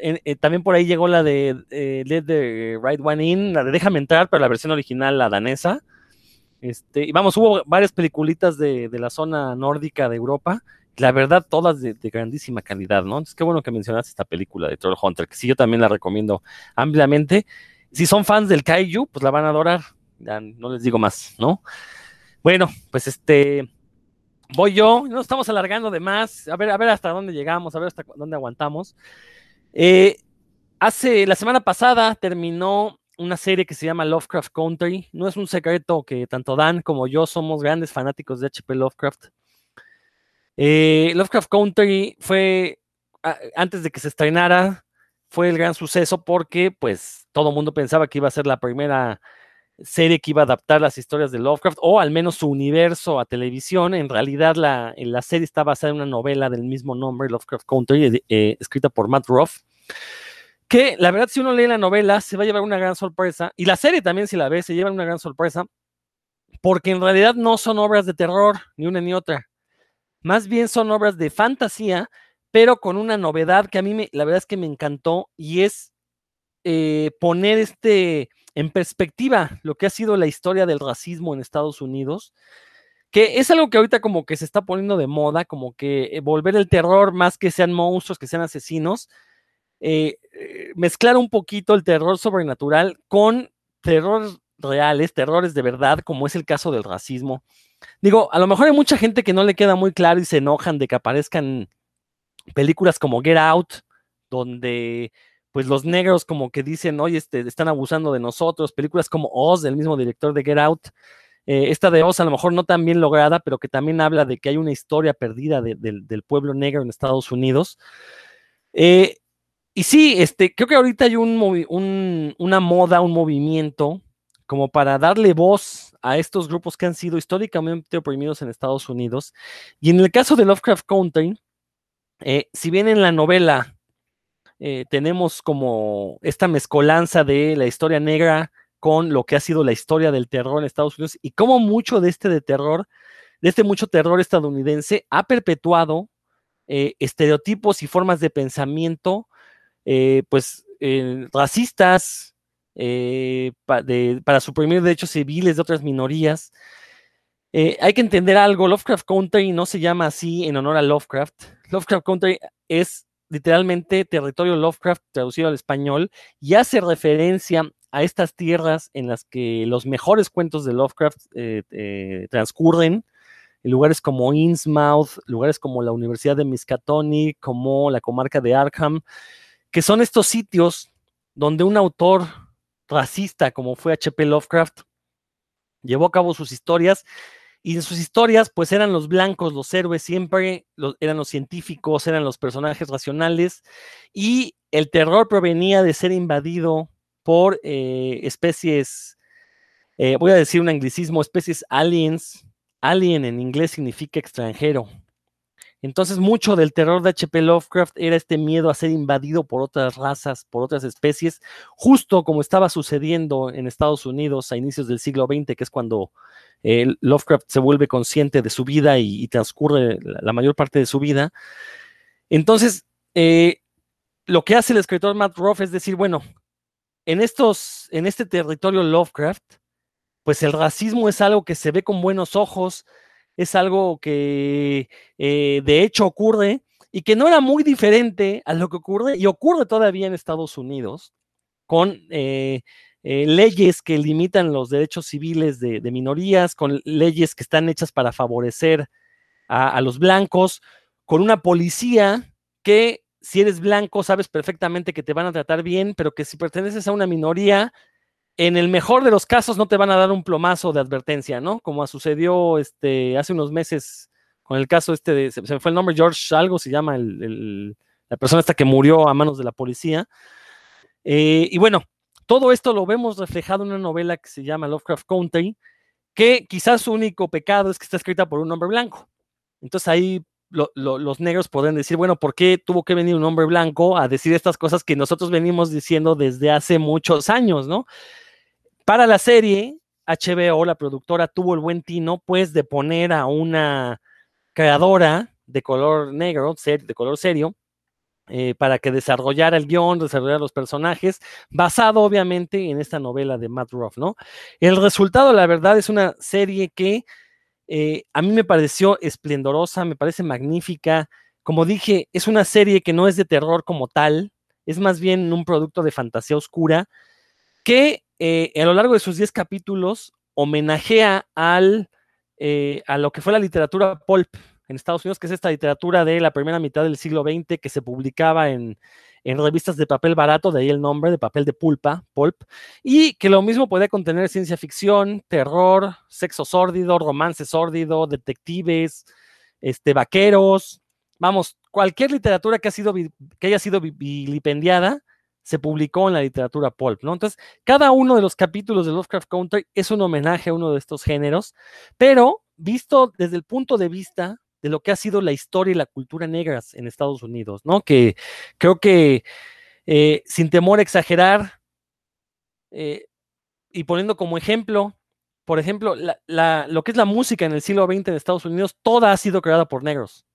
Eh, también por ahí llegó la de eh, Let the Right One In, la de Déjame entrar, pero la versión original, la danesa. Este, y vamos, hubo varias peliculitas de, la zona nórdica de Europa la verdad, todas de, grandísima calidad, ¿no? Entonces, qué bueno que mencionaste esta película de Troll Hunter, que sí, yo también la recomiendo ampliamente. Si son fans del Kaiju, pues la van a adorar. No les digo más, ¿no? Bueno, pues este. Voy yo, no estamos alargando de más. A ver, a ver hasta dónde llegamos, a ver hasta dónde aguantamos. Eh, hace la semana pasada terminó una serie que se llama Lovecraft Country. No es un secreto que tanto Dan como yo somos grandes fanáticos de HP Lovecraft. Eh, Lovecraft Country fue, antes de que se estrenara, fue el gran suceso porque pues todo el mundo pensaba que iba a ser la primera serie que iba a adaptar las historias de Lovecraft o al menos su universo a televisión. En realidad la, la serie está basada en una novela del mismo nombre, Lovecraft Country, eh, escrita por Matt Ruff. Que la verdad si uno lee la novela se va a llevar una gran sorpresa y la serie también si la ve se lleva una gran sorpresa porque en realidad no son obras de terror ni una ni otra más bien son obras de fantasía, pero con una novedad que a mí me, la verdad es que me encantó y es eh, poner este en perspectiva lo que ha sido la historia del racismo en Estados Unidos, que es algo que ahorita como que se está poniendo de moda, como que eh, volver el terror más que sean monstruos, que sean asesinos, eh, mezclar un poquito el terror sobrenatural con terror reales, terrores de verdad, como es el caso del racismo. Digo, a lo mejor hay mucha gente que no le queda muy claro y se enojan de que aparezcan películas como Get Out, donde pues los negros como que dicen, oye, este, están abusando de nosotros, películas como Oz, del mismo director de Get Out, eh, esta de Oz a lo mejor no tan bien lograda, pero que también habla de que hay una historia perdida del pueblo negro en Estados Unidos. Eh, y sí, este, creo que ahorita hay un, una moda, un movimiento como para darle voz a estos grupos que han sido históricamente oprimidos en Estados Unidos. Y en el caso de Lovecraft Country, eh, si bien en la novela eh, tenemos como esta mezcolanza de la historia negra con lo que ha sido la historia del terror en Estados Unidos y cómo mucho de este de terror, de este mucho terror estadounidense ha perpetuado eh, estereotipos y formas de pensamiento, pues racistas, eh, para suprimir derechos civiles de otras minorías. Eh, hay que entender algo, Lovecraft Country no se llama así en honor a Lovecraft. Lovecraft Country es literalmente territorio Lovecraft traducido al español y hace referencia a estas tierras en las que los mejores cuentos de Lovecraft eh, transcurren, en lugares como Innsmouth, lugares como la Universidad de Miskatonic, como la comarca de Arkham, que son estos sitios donde un autor racista como fue H.P. Lovecraft, llevó a cabo sus historias y en sus historias pues eran los blancos, los héroes siempre, eran los científicos, eran los personajes racionales y el terror provenía de ser invadido por eh, especies, eh, voy a decir un anglicismo, especies aliens, alien en inglés significa extranjero. Entonces, mucho del terror de H.P. Lovecraft era este miedo a ser invadido por otras razas, por otras especies, justo como estaba sucediendo en Estados Unidos a inicios del siglo XX, que es cuando eh, Lovecraft se vuelve consciente de su vida y, transcurre la, mayor parte de su vida. Entonces, eh, lo que hace el escritor Matt Ruff es decir, bueno, en, estos, en este territorio Lovecraft, pues el racismo es algo que se ve con buenos ojos, es algo que eh, de hecho ocurre y que no era muy diferente a lo que ocurre y ocurre todavía en Estados Unidos con eh, eh, leyes que limitan los derechos civiles de, minorías, con leyes que están hechas para favorecer a, los blancos, con una policía que si eres blanco sabes perfectamente que te van a tratar bien, pero que si perteneces a una minoría, en el mejor de los casos no te van a dar un plomazo de advertencia, ¿no? Como sucedió este, hace unos meses con el caso este de, se, me fue el nombre, George algo se llama la persona esta que murió a manos de la policía. Eh, y bueno, todo esto lo vemos reflejado en una novela que se llama Lovecraft Country, que quizás su único pecado es que está escrita por un hombre blanco. Entonces ahí los negros podrían decir, bueno, ¿por qué tuvo que venir un hombre blanco a decir estas cosas que nosotros venimos diciendo desde hace muchos años, ¿no? Para la serie, HBO, la productora, tuvo el buen tino, pues, de poner a una creadora de color negro, de color serio, eh, para que desarrollara el guion, desarrollara los personajes, basado obviamente en esta novela de Matt Ruff, ¿no? El resultado, la verdad, es una serie que eh, a mí me pareció esplendorosa, me parece magnífica. Como dije, es una serie que no es de terror como tal, es más bien un producto de fantasía oscura que eh, a lo largo de sus 10 capítulos homenajea al, eh, a lo que fue la literatura pulp en Estados Unidos, que es esta literatura de la primera mitad del siglo XX que se publicaba en, revistas de papel barato, de ahí el nombre, de papel de pulpa, pulp, y que lo mismo puede contener ciencia ficción, terror, sexo sórdido, romance sórdido, detectives, este, vaqueros, vamos, cualquier literatura que, ha sido, que haya sido vilipendiada se publicó en la literatura pulp, ¿no? Entonces, cada uno de los capítulos de Lovecraft Country es un homenaje a uno de estos géneros, pero visto desde el punto de vista de lo que ha sido la historia y la cultura negras en Estados Unidos, ¿no? Que creo que eh, sin temor a exagerar eh, y poniendo como ejemplo, por ejemplo, lo que es la música en el siglo XX en Estados Unidos, toda ha sido creada por negros.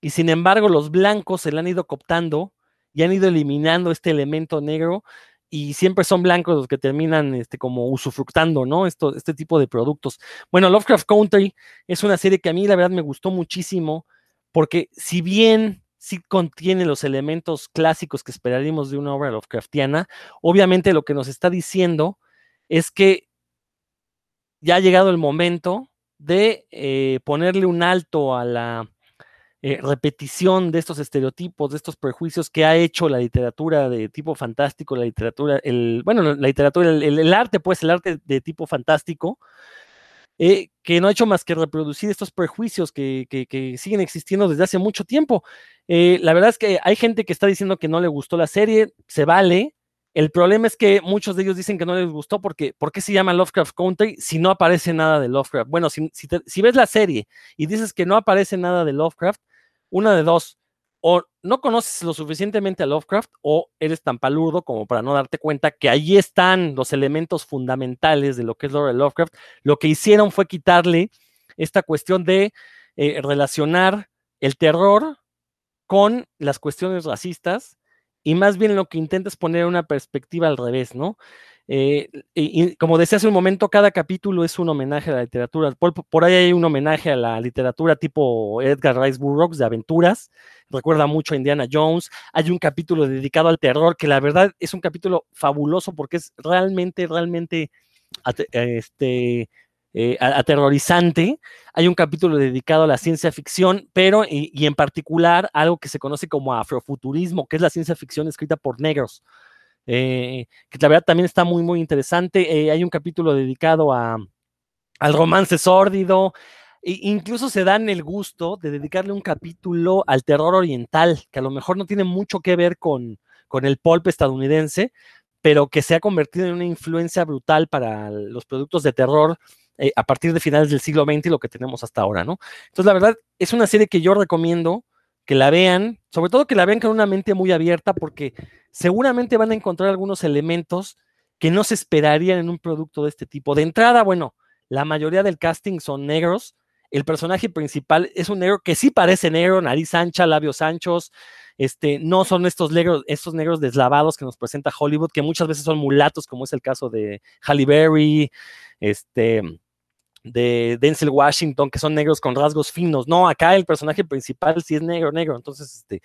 Y sin embargo, los blancos se la han ido cooptando y han ido eliminando este elemento negro y siempre son blancos los que terminan este, como usufructando, ¿no? Esto, este tipo de productos. Bueno, Lovecraft Country es una serie que a mí la verdad me gustó muchísimo porque si bien sí contiene los elementos clásicos que esperaríamos de una obra Lovecraftiana, obviamente lo que nos está diciendo es que ya ha llegado el momento de eh, ponerle un alto a la eh, repetición de estos estereotipos, de estos prejuicios que ha hecho la literatura de tipo fantástico, la literatura, el, bueno, la literatura, el, arte, pues el arte de tipo fantástico, eh, que no ha hecho más que reproducir estos prejuicios que, siguen existiendo desde hace mucho tiempo. Eh, la verdad es que hay gente que está diciendo que no le gustó la serie, se vale. El problema es que muchos de ellos dicen que no les gustó porque ¿por qué se llama Lovecraft Country si no aparece nada de Lovecraft? Bueno, si, si ves la serie y dices que no aparece nada de Lovecraft, una de dos, o no conoces lo suficientemente a Lovecraft o eres tan palurdo como para no darte cuenta que ahí están los elementos fundamentales de lo que es Lord Lovecraft. Lo que hicieron fue quitarle esta cuestión de eh, relacionar el terror con las cuestiones racistas y más bien lo que intenta es poner una perspectiva al revés, ¿no? Eh, y, como decía hace un momento, cada capítulo es un homenaje a la literatura. Por, ahí hay un homenaje a la literatura tipo Edgar Rice Burroughs de aventuras. Recuerda mucho a Indiana Jones. Hay un capítulo dedicado al terror, que la verdad es un capítulo fabuloso porque es realmente, realmente este, eh, aterrorizante. Hay un capítulo dedicado a la ciencia ficción, pero y, y en particular algo que se conoce como afrofuturismo, que es la ciencia ficción escrita por negros. Eh, que la verdad también está muy, muy interesante. Eh, hay un capítulo dedicado a, al romance sórdido. E incluso se dan el gusto de dedicarle un capítulo al terror oriental, que a lo mejor no tiene mucho que ver con, con el pulp estadounidense, pero que se ha convertido en una influencia brutal para los productos de terror eh, a partir de finales del siglo XX y lo que tenemos hasta ahora, ¿no? Entonces, la verdad, es una serie que yo recomiendo que la vean, sobre todo que la vean con una mente muy abierta, porque seguramente van a encontrar algunos elementos que no se esperarían en un producto de este tipo. De entrada, bueno, la mayoría del casting son negros. El personaje principal es un negro que sí parece negro, nariz ancha, labios anchos. Este, no son estos negros, estos negros deslavados que nos presenta Hollywood, que muchas veces son mulatos, como es el caso de Halle Berry, este, de Denzel Washington, que son negros con rasgos finos. No, acá el personaje principal sí es negro, negro. Entonces, este,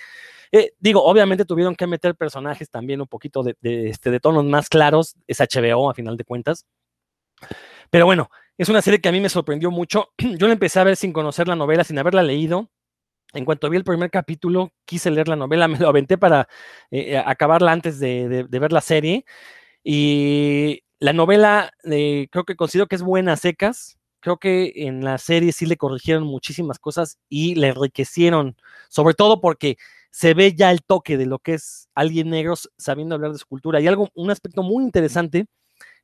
eh, digo, obviamente tuvieron que meter personajes también un poquito de, este, de tonos más claros. Es HBO, a final de cuentas. Pero bueno, es una serie que a mí me sorprendió mucho. Yo la empecé a ver sin conocer la novela, sin haberla leído. En cuanto vi el primer capítulo, quise leer la novela, me lo aventé para eh, acabarla antes de, ver la serie. Y la novela eh, creo que considero que es buena secas creo que en la serie sí le corrigieron muchísimas cosas y le enriquecieron, sobre todo porque se ve ya el toque de lo que es alguien negro sabiendo hablar de su cultura. Y algo, un aspecto muy interesante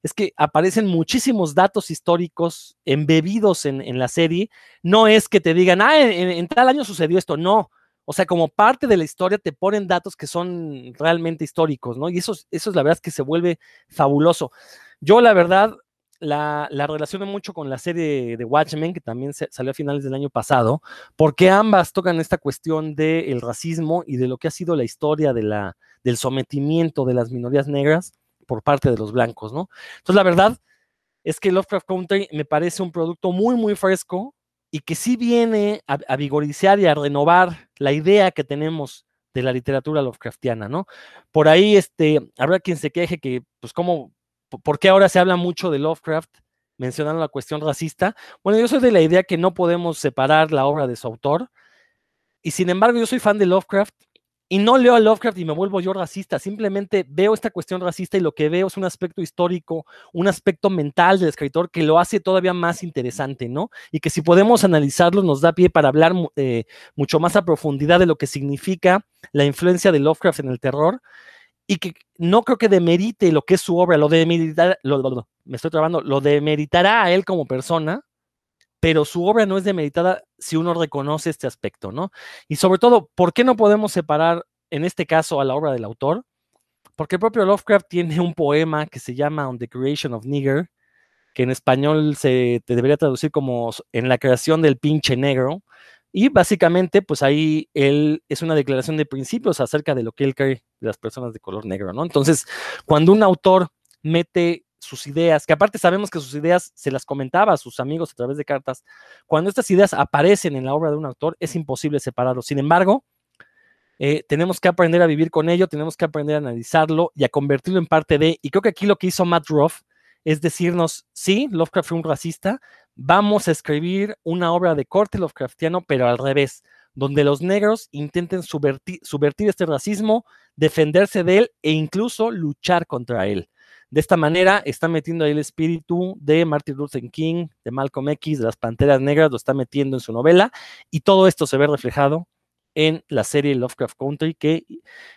es que aparecen muchísimos datos históricos embebidos en, la serie. No es que te digan, ah, en, tal año sucedió esto, no. O sea, como parte de la historia te ponen datos que son realmente históricos, ¿no? Y eso, eso es la verdad que se vuelve fabuloso. Yo, la verdad, la, la relaciono mucho con la serie de Watchmen, que también salió a finales del año pasado, porque ambas tocan esta cuestión del racismo y de lo que ha sido la historia de la, del sometimiento de las minorías negras por parte de los blancos, ¿no? Entonces, la verdad es que Lovecraft Country me parece un producto muy, muy fresco y que sí viene a, a vigorizar y a renovar la idea que tenemos de la literatura Lovecraftiana, ¿no? Por ahí, este, habrá quien se queje que, pues, cómo ¿Por qué ahora se habla mucho de Lovecraft mencionando la cuestión racista? Bueno, yo soy de la idea que no podemos separar la obra de su autor. Y sin embargo, yo soy fan de Lovecraft y no leo a Lovecraft y me vuelvo yo racista. Simplemente veo esta cuestión racista y lo que veo es un aspecto histórico, un aspecto mental del escritor que lo hace todavía más interesante, ¿no? Y que si podemos analizarlo nos da pie para hablar eh, mucho más a profundidad de lo que significa la influencia de Lovecraft en el terror y que no creo que demerite lo que es su obra, lo demeritará, lo, me estoy trabando, lo demeritará a él como persona, pero su obra no es demeritada si uno reconoce este aspecto, ¿no? Y sobre todo, ¿por qué no podemos separar en este caso a la obra del autor? Porque el propio Lovecraft tiene un poema que se llama On the Creation of Nigger, que en español se debería traducir como En la creación del pinche negro, y básicamente, pues ahí él es una declaración de principios acerca de lo que él cree de las personas de color negro, ¿no? Entonces, cuando un autor mete sus ideas, que aparte sabemos que sus ideas se las comentaba a sus amigos a través de cartas, cuando estas ideas aparecen en la obra de un autor, es imposible separarlos. Sin embargo, eh, tenemos que aprender a vivir con ello, tenemos que aprender a analizarlo y a convertirlo en parte de, y creo que aquí lo que hizo Matt Ruff es decirnos, sí, Lovecraft fue un racista, vamos a escribir una obra de corte Lovecraftiano, pero al revés, donde los negros intenten subvertir, este racismo, defenderse de él e incluso luchar contra él. De esta manera está metiendo ahí el espíritu de Martin Luther King, de Malcolm X, de las Panteras Negras, lo está metiendo en su novela y todo esto se ve reflejado en la serie Lovecraft Country que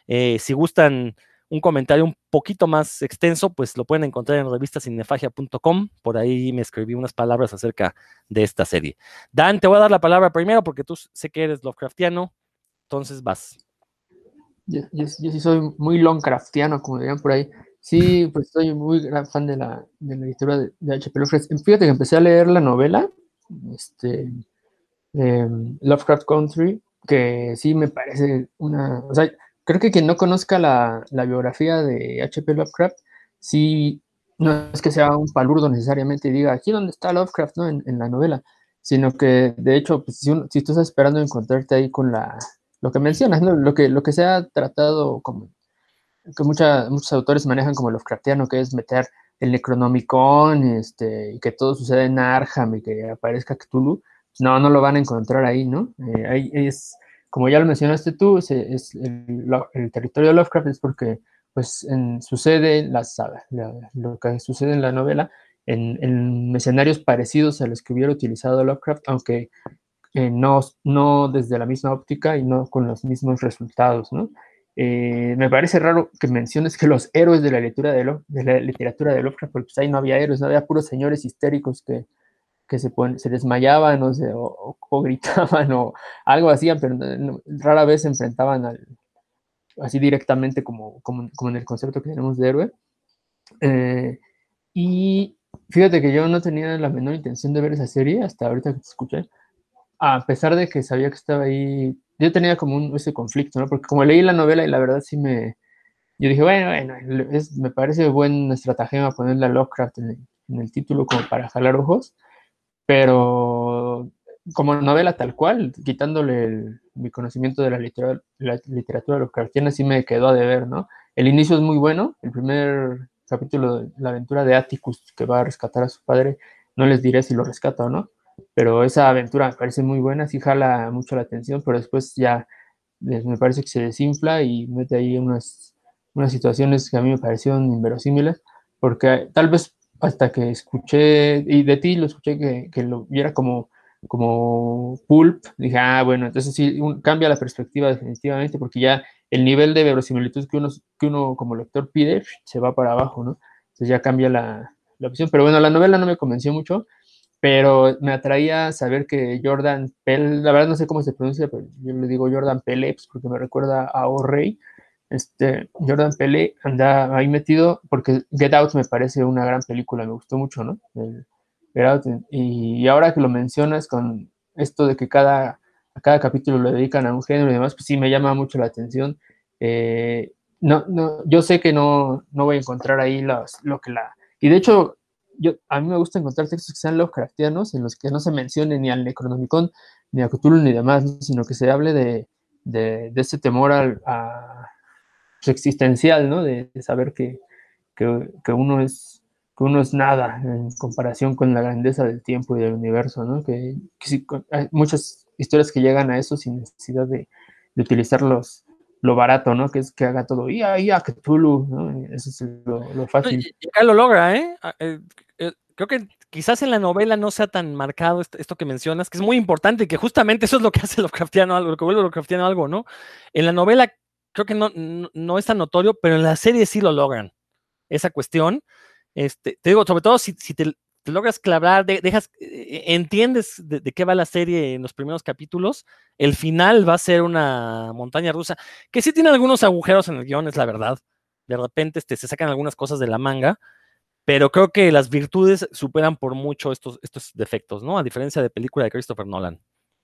eh, si gustan un comentario un poquito más extenso, pues lo pueden encontrar en revistasinnefagia.com. Por ahí me escribí unas palabras acerca de esta serie. Dan, te voy a dar la palabra primero porque tú sé que eres Lovecraftiano, entonces vas. Yo, sí soy muy Lovecraftiano, como dirían por ahí. Sí, pues soy muy gran fan de la, de la lectura de, H.P. Lovecraft. Fíjate que empecé a leer la novela, este, em, Lovecraft Country, que sí me parece una, o sea, creo que quien no conozca la, biografía de H.P. Lovecraft, sí, no es que sea un palurdo necesariamente y diga, aquí donde está Lovecraft, ¿no? En, la novela, sino que, de hecho, pues, si, tú estás esperando encontrarte ahí con lo que mencionas. Lo que, se ha tratado como, que muchos autores manejan como Lovecraftiano, que es meter el Necronomicon, este, y que todo sucede en Arham y que aparezca Cthulhu, no, no lo van a encontrar ahí, ¿no? Eh, ahí es como ya lo mencionaste tú, es el, territorio de Lovecraft es porque pues sucede la saga, lo que sucede en la novela en, escenarios parecidos a los que hubiera utilizado Lovecraft, aunque eh, no, no desde la misma óptica y no con los mismos resultados. Eh, me parece raro que menciones que los héroes de la, lectura de la literatura de Lovecraft, porque pues, ahí no había héroes, no había puros señores histéricos que que se, se desmayaban o, o, gritaban o algo así, pero rara vez se enfrentaban al, así directamente como, como, en el concepto que tenemos de héroe. Eh, y fíjate que yo no tenía la menor intención de ver esa serie hasta ahorita que te escuché, a pesar de que sabía que estaba ahí, yo tenía como un, ese conflicto, ¿no? Porque como leí la novela y la verdad sí me, yo dije, bueno, bueno, me parece buen estratagema ponerle a Lovecraft en el título como para jalar ojos, pero como novela tal cual, quitándole mi conocimiento de la, literatura, la literatura Lovecraftiana, sí me quedó a deber, ¿no? El inicio es muy bueno, el primer capítulo de la aventura de Atticus que va a rescatar a su padre, no les diré si lo rescata o no, pero esa aventura me parece muy buena, sí jala mucho la atención, pero después ya me parece que se desinfla y mete ahí unas, unas situaciones que a mí me parecieron inverosímiles, porque tal vez hasta que escuché, y de ti lo escuché que, que lo viera como, como pulp, dije, ah, bueno, entonces sí, cambia la perspectiva definitivamente, porque ya el nivel de verosimilitud que uno, que uno como lector pide se va para abajo, ¿no? Entonces ya cambia la, la opción. Pero bueno, la novela no me convenció mucho, pero me atraía saber que Jordan Pell, la verdad no sé cómo se pronuncia, pero yo le digo Jordan Peleps porque me recuerda a O'Reilly, este, Jordan Pele anda ahí metido porque Get Out me parece una gran película, me gustó mucho, ¿no? Get Out, y, ahora que lo mencionas con esto de que cada, a cada capítulo lo dedican a un género y demás, pues sí me llama mucho la atención. Eh, no, no, yo sé que no, no voy a encontrar ahí los, lo que la... Y de hecho, yo, a mí me gusta encontrar textos que sean Lovecraftianos, en los que no se mencione ni al Necronomicon, ni a Cthulhu, ni demás, sino que se hable de, de, ese temor al, a, existencial, ¿no? De, saber que, que, uno es, que uno es nada en comparación con la grandeza del tiempo y del universo, ¿no? Que, hay muchas historias que llegan a eso sin necesidad de, de utilizar los, lo barato, ¿no? Que es que haga todo, y ahí a Cthulhu, ¿no? Eso es lo, fácil. Y acá lo logra, ¿eh? Eh, ¿eh? Creo que quizás en la novela no sea tan marcado esto, que mencionas, que es muy importante y que justamente eso es lo que hace Lovecraftiano algo, lo que vuelve Lovecraftiano algo, ¿no? En la novela creo que no, no, es tan notorio, pero en la serie sí lo logran. Esa cuestión. Este, te digo, sobre todo si, te, logras clavar, dejas, eh, entiendes de, qué va la serie en los primeros capítulos, el final va a ser una montaña rusa, que sí tiene algunos agujeros en el guion, es la verdad. De repente este, se sacan algunas cosas de la manga, pero creo que las virtudes superan por mucho estos, estos defectos, ¿no? A diferencia de película de Christopher Nolan.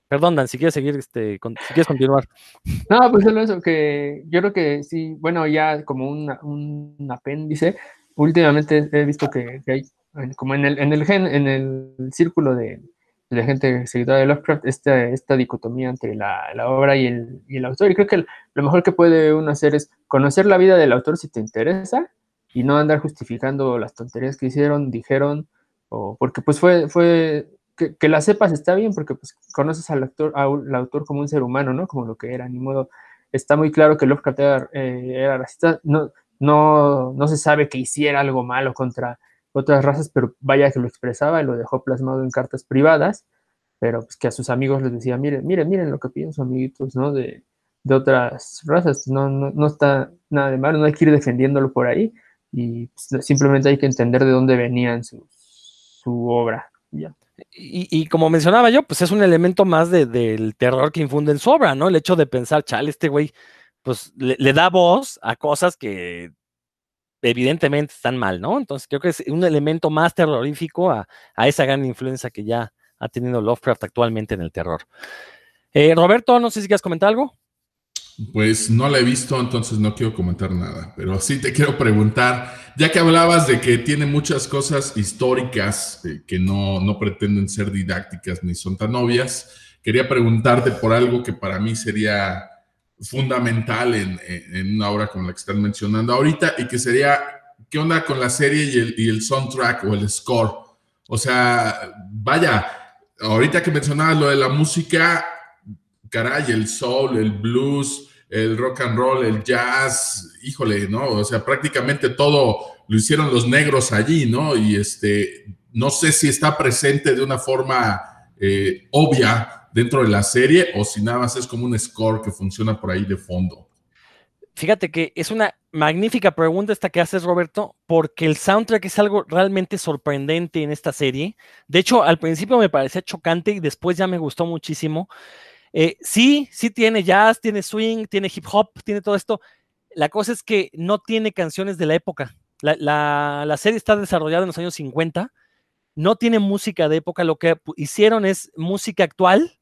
Perdón, Dan, si quieres seguir, este, si quieres continuar. No, pues solo eso, que yo creo que sí, bueno, ya como un apéndice, últimamente he visto que, hay, como en el, en el, gen, en el círculo de, de gente seguidora de Lovecraft, esta, esta dicotomía entre la, la obra y el, y el, autor. Y creo que lo mejor que puede uno hacer es conocer la vida del autor si te interesa y no andar justificando las tonterías que hicieron, dijeron, o porque pues fue, fue que, la sepas está bien porque pues, conoces al actor, al autor como un ser humano, ¿no? Como lo que era, ni modo. Está muy claro que Lovecraft era, eh, racista. No, no, no se sabe que hiciera algo malo contra otras razas, pero vaya que lo expresaba y lo dejó plasmado en cartas privadas, pero pues que a sus amigos les decía, miren, miren, miren lo que pienso, amiguitos, ¿no? De, de otras razas. No, no, no, está nada de malo, no hay que ir defendiéndolo por ahí y pues, simplemente hay que entender de dónde venían su, su obra. Ya. Y, como mencionaba yo, pues es un elemento más del terror que infunde en su obra, ¿no? El hecho de pensar, chale, este güey, pues le, da voz a cosas que evidentemente están mal, ¿no? Entonces creo que es un elemento más terrorífico a, esa gran influencia que ya ha tenido Lovecraft actualmente en el terror. Eh, Roberto, no sé si quieres comentar algo. Pues no la he visto, entonces no quiero comentar nada, pero sí te quiero preguntar, ya que hablabas de que tiene muchas cosas históricas eh, que no, no, pretenden ser didácticas ni son tan obvias, quería preguntarte por algo que para mí sería fundamental en, en, una obra como la que están mencionando ahorita y que sería, ¿qué onda con la serie y el, y el soundtrack o el score? O sea, vaya, ahorita que mencionabas lo de la música, caray, el soul, el blues, el rock and roll, el jazz, híjole, ¿no? O sea, prácticamente todo lo hicieron los negros allí, ¿no? Y este, no sé si está presente de una forma eh, obvia dentro de la serie o si nada más es como un score que funciona por ahí de fondo. Fíjate que es una magnífica pregunta esta que haces, Roberto, porque el soundtrack es algo realmente sorprendente en esta serie. De hecho, al principio me parecía chocante y después ya me gustó muchísimo. Eh, sí, sí tiene jazz, tiene swing, tiene hip hop, tiene todo esto. La cosa es que no tiene canciones de la época. La, la serie está desarrollada en los años 50, no tiene música de época, lo que hicieron es música actual,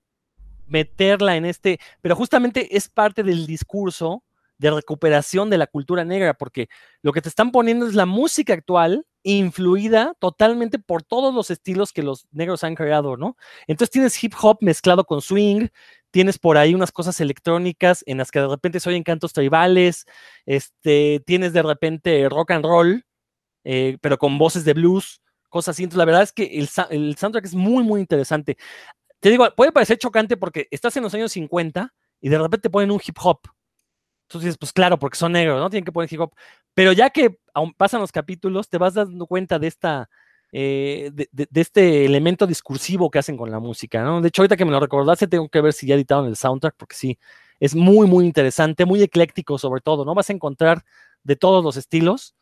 meterla en este, pero justamente es parte del discurso de recuperación de la cultura negra, porque lo que te están poniendo es la música actual influida totalmente por todos los estilos que los negros han creado, ¿no? Entonces tienes hip hop mezclado con swing, tienes por ahí unas cosas electrónicas en las que de repente se oyen cantos tribales, este, tienes de repente rock and roll, eh, pero con voces de blues, cosas así. Entonces la verdad es que el, el soundtrack es muy, muy interesante. Te digo, puede parecer chocante porque estás en los años 50 y de repente ponen un hip hop entonces dices, pues claro, porque son negros, ¿no? Tienen que poner hip hop. Pero ya que pasan los capítulos, te vas dando cuenta de esta, eh, de, este elemento discursivo que hacen con la música, ¿no? De hecho, ahorita que me lo recordaste, tengo que ver si ya editaron el soundtrack, porque sí, es muy, muy interesante, muy ecléctico sobre todo, ¿no? Vas a encontrar de todos los estilos.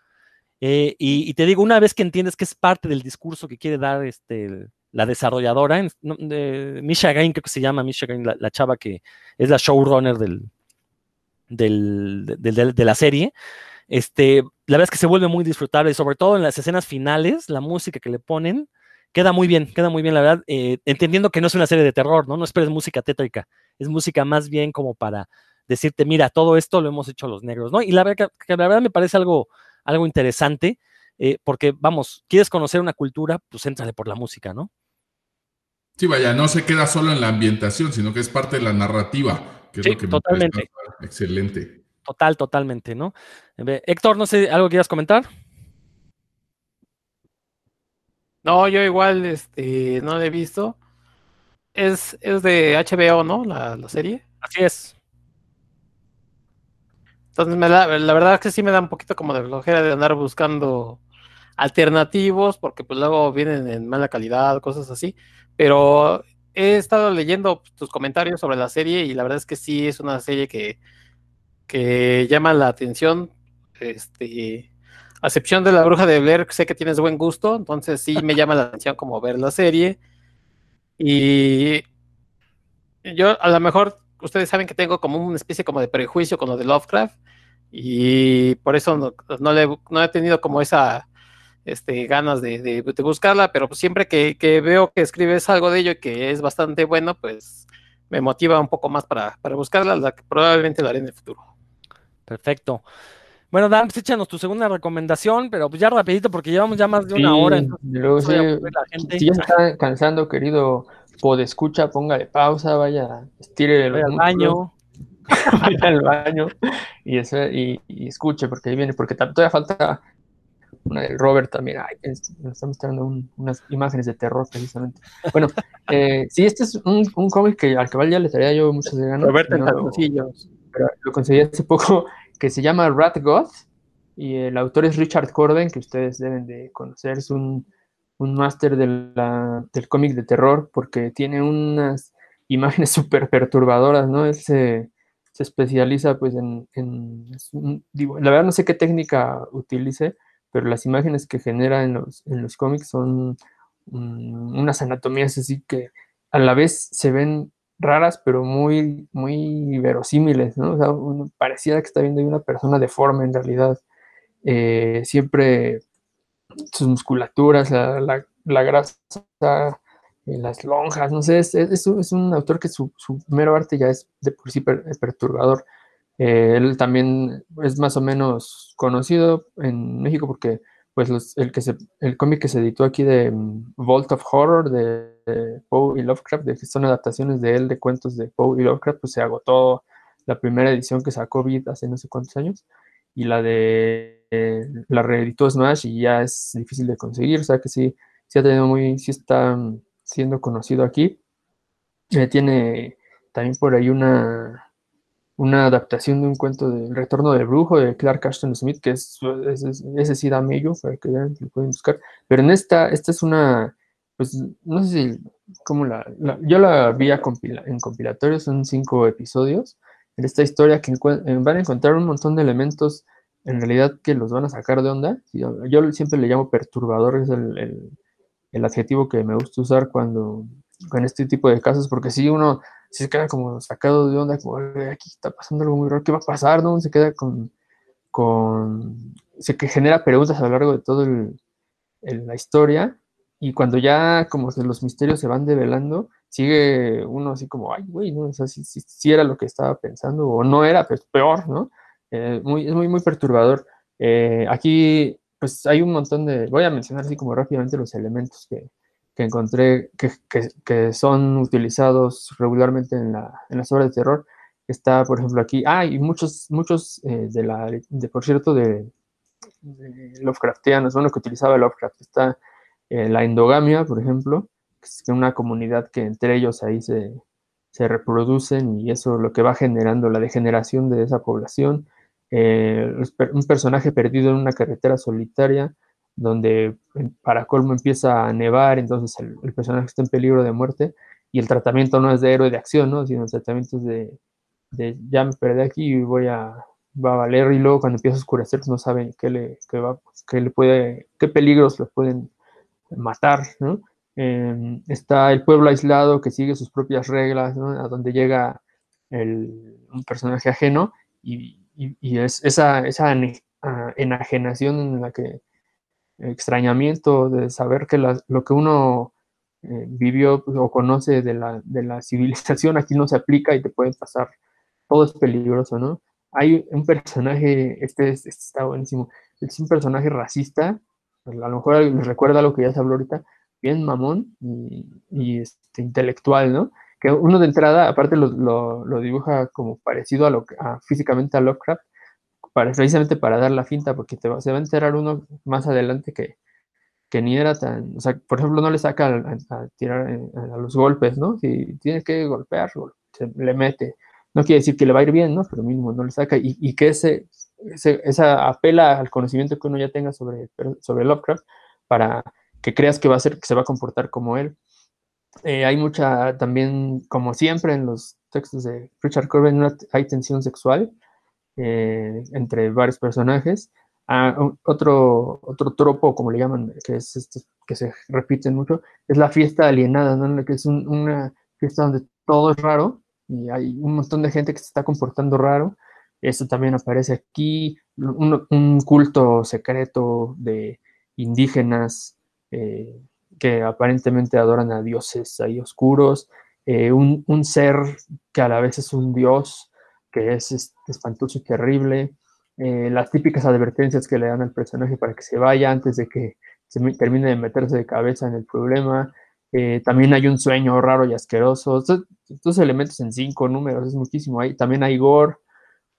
Eh, y, te digo, una vez que entiendes que es parte del discurso que quiere dar este, la desarrolladora, Misha Gain, creo que se llama Misha Gain, la chava que es la showrunner del, de la serie. Este, la verdad es que se vuelve muy disfrutable, sobre todo en las escenas finales, la música que le ponen queda muy bien, queda muy bien, la verdad, eh, entendiendo que no es una serie de terror, ¿no? No esperes música tétrica, es música más bien como para decirte, mira, todo esto lo hemos hecho los negros, ¿no? Y la verdad, que, la verdad me parece algo, algo interesante, eh, porque, vamos, quieres conocer una cultura, pues éntrale por la música, ¿no? Sí, vaya, no se queda solo en la ambientación, sino que es parte de la narrativa sí, totalmente. excelente. Total, totalmente, ¿no? Héctor, no sé, ¿algo quieras comentar? No, yo igual este, no lo he visto. Es, es de HBO, ¿no? La, serie. Así es. Entonces, la verdad es que sí me da un poquito como de flojera de andar buscando alternativos, porque pues luego vienen en mala calidad, cosas así. Pero he estado leyendo tus comentarios sobre la serie y la verdad es que sí es una serie que, que llama la atención. Este, a excepción de la bruja de Blair, sé que tienes buen gusto, entonces sí me llama la atención como ver la serie. Y yo a lo mejor ustedes saben que tengo como una especie como de prejuicio con lo de Lovecraft y por eso no, le, no he tenido como esa este, ganas de, buscarla, pero siempre que, veo que escribes algo de ello y que es bastante bueno, pues me motiva un poco más para, buscarla, la que probablemente la haré en el futuro. Perfecto. Bueno, Dan, pues échanos tu segunda recomendación, pero pues ya rapidito porque llevamos ya más de una hora. Si ya está cansando, querido podescucha, póngale pausa, vaya, estire el baño. vaya al baño y, y, escuche, porque ahí viene, porque todavía falta una del Robert también. Ay, nos está mostrando unas imágenes de terror precisamente. Bueno, eh, sí, este es un, un cómic que al cabal ya le estaría yo muchas ganas. Robert no, lo, pero lo conseguí hace poco, que se llama Rat God, y el autor es Richard Corden, que ustedes deben de conocer, es un, un máster de del cómic de terror, porque tiene unas imágenes súper perturbadoras, ¿no? Él se, especializa pues en, en la verdad no sé qué técnica utilice, pero las imágenes que genera en los, en los cómics son unas anatomías así que a la vez se ven raras, pero muy, muy verosímiles, ¿no? O sea, uno pareciera que está viendo a una persona deforme en realidad. Eh, siempre sus musculaturas, la, la, grasa, eh, las lonjas, no sé, es, es, es un autor que su, su, mero arte ya es de por sí perturbador. Eh, él también es más o menos conocido en México porque pues el, que el cómic que se editó aquí de mm, Vault of Horror de, Poe y Lovecraft, de que son adaptaciones de él de cuentos de Poe y Lovecraft, pues se agotó la primera edición que sacó Beat hace no sé cuántos años y la de eh, la reeditó Smash y ya es difícil de conseguir, o sea que sí, sí ha tenido muy, sí está siendo conocido aquí. Eh, tiene también por ahí una una adaptación de un cuento del Retorno del Brujo de Clark Ashton Smith, que es, ese sí da para que vean, lo pueden buscar. Pero en esta, esta es una, pues no sé si, cómo la, yo la vi en compilatorio, son cinco episodios, en esta historia que eh, van a encontrar un montón de elementos en realidad que los van a sacar de onda. Yo, siempre le llamo perturbador, es el, el, adjetivo que me gusta usar cuando con este tipo de casos, porque si uno se queda como sacado de onda, como aquí está pasando algo muy raro, ¿qué va a pasar? ¿no? Se queda con, con se que genera preguntas a lo largo de toda la historia, y cuando ya como los misterios se van develando, sigue uno así como, ay, güey, no, o sea, si, era lo que estaba pensando o no era, pues peor, ¿no? Eh, muy, es muy, muy perturbador. Eh, aquí, pues hay un montón de, voy a mencionar así como rápidamente los elementos que, que encontré que, que, que, son utilizados regularmente en, la, en, las obras de terror. Está, por ejemplo, aquí, ah, y muchos, muchos eh, de la, de, por cierto, de, de Lovecraftianos, bueno, que utilizaba Lovecraft. Está la endogamia, por ejemplo, es una comunidad que entre ellos ahí se, se reproducen y eso lo que va generando la degeneración de esa población. Eh, un personaje perdido en una carretera solitaria donde para colmo empieza a nevar, entonces el, personaje está en peligro de muerte y el tratamiento no es de héroe de acción, ¿no? sino el tratamiento es de, ya me perdí aquí y voy a, va valer y luego cuando empieza a oscurecer pues no saben qué le, qué le puede, qué peligros lo pueden matar, ¿no? Em, está el pueblo aislado que sigue sus propias reglas, a donde llega un personaje ajeno y, es esa, esa enajenación en la que extrañamiento de saber que lo que uno eh, vivió o conoce de la, de la, civilización aquí no se aplica y te puede pasar, todo es peligroso, ¿no? Hay un personaje, este, este está buenísimo, es un personaje racista, a lo mejor les recuerda lo que ya se habló ahorita, bien mamón y, este, intelectual, ¿no? Que uno de entrada, aparte lo, lo, dibuja como parecido a lo físicamente a Lovecraft, para, precisamente para dar la finta, porque te se va a enterar uno más adelante que, que ni era tan, o sea, por ejemplo, no le saca a, tirar a, los golpes, ¿no? Si tiene que golpear, le mete. No quiere decir que le va a ir bien, ¿no? Pero mínimo no le saca. Y, y que ese, esa apela al conocimiento que uno ya tenga sobre, sobre Lovecraft para que creas que va a ser, que se va a comportar como él. Eh, hay mucha, también, como siempre en los textos de Richard Corbin, hay tensión sexual eh, entre varios personajes. Ah, otro, otro tropo, como le llaman, que, es este, que se repiten mucho, es la fiesta alienada, ¿no? que es una fiesta donde todo es raro y hay un montón de gente que se está comportando raro. Eso también aparece aquí, un, un culto secreto de indígenas eh, que aparentemente adoran a dioses ahí oscuros, eh, un, ser que a la vez es un dios, que es espantoso y terrible, eh, las típicas advertencias que le dan al personaje para que se vaya antes de que se termine de meterse de cabeza en el problema. también hay un sueño raro y asqueroso. Estos, elementos en cinco números es muchísimo. Hay, también hay gore,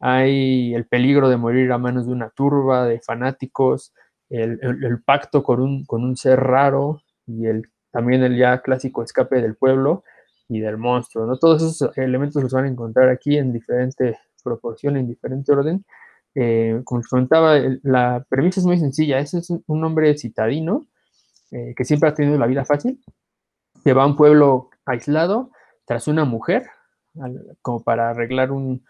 hay el peligro de morir a manos de una turba de fanáticos, el, pacto con un, con un, ser raro y el, también el ya clásico escape del pueblo y del monstruo. ¿no? Todos esos elementos los van a encontrar aquí en diferente proporción, en diferente orden. Eh, como les comentaba, la premisa es muy sencilla. Ese es un hombre citadino eh, que siempre ha tenido la vida fácil, que va a un pueblo aislado tras una mujer, como para arreglar un,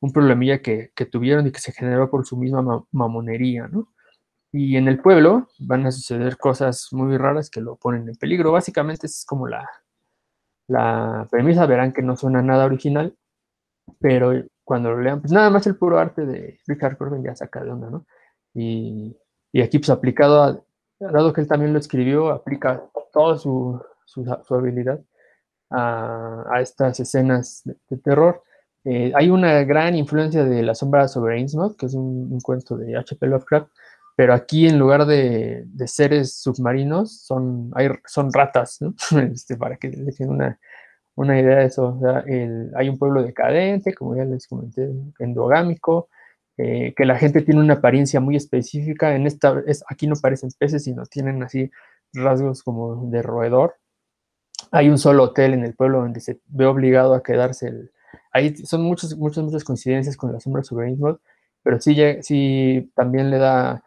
un problemilla que, que, tuvieron y que se generó por su misma mamonería, ¿no? Y en el pueblo van a suceder cosas muy raras que lo ponen en peligro. Básicamente es como la, la premisa. Verán que no suena nada original, pero cuando lo lean, pues nada más el puro arte de Richard Corbin ya saca de onda, ¿no? Y, y aquí pues aplicado, dado que él también lo escribió, aplica toda su, su, habilidad a, a, estas escenas de, terror. Eh, hay una gran influencia de La sombra sobre Innsmouth, que es un, cuento de H.P. Lovecraft, pero aquí en lugar de, seres submarinos son, son ratas, ¿no? este, para que les den una, una, idea de eso. hay un pueblo decadente, como ya les comenté, endogámico, eh, que la gente tiene una apariencia muy específica. En esta, es, aquí no parecen peces, sino tienen así rasgos como de roedor. Hay un solo hotel en el pueblo donde se ve obligado a quedarse. El, ahí son muchas, muchas, muchas coincidencias con la sombra sobre pero sí, sí también le da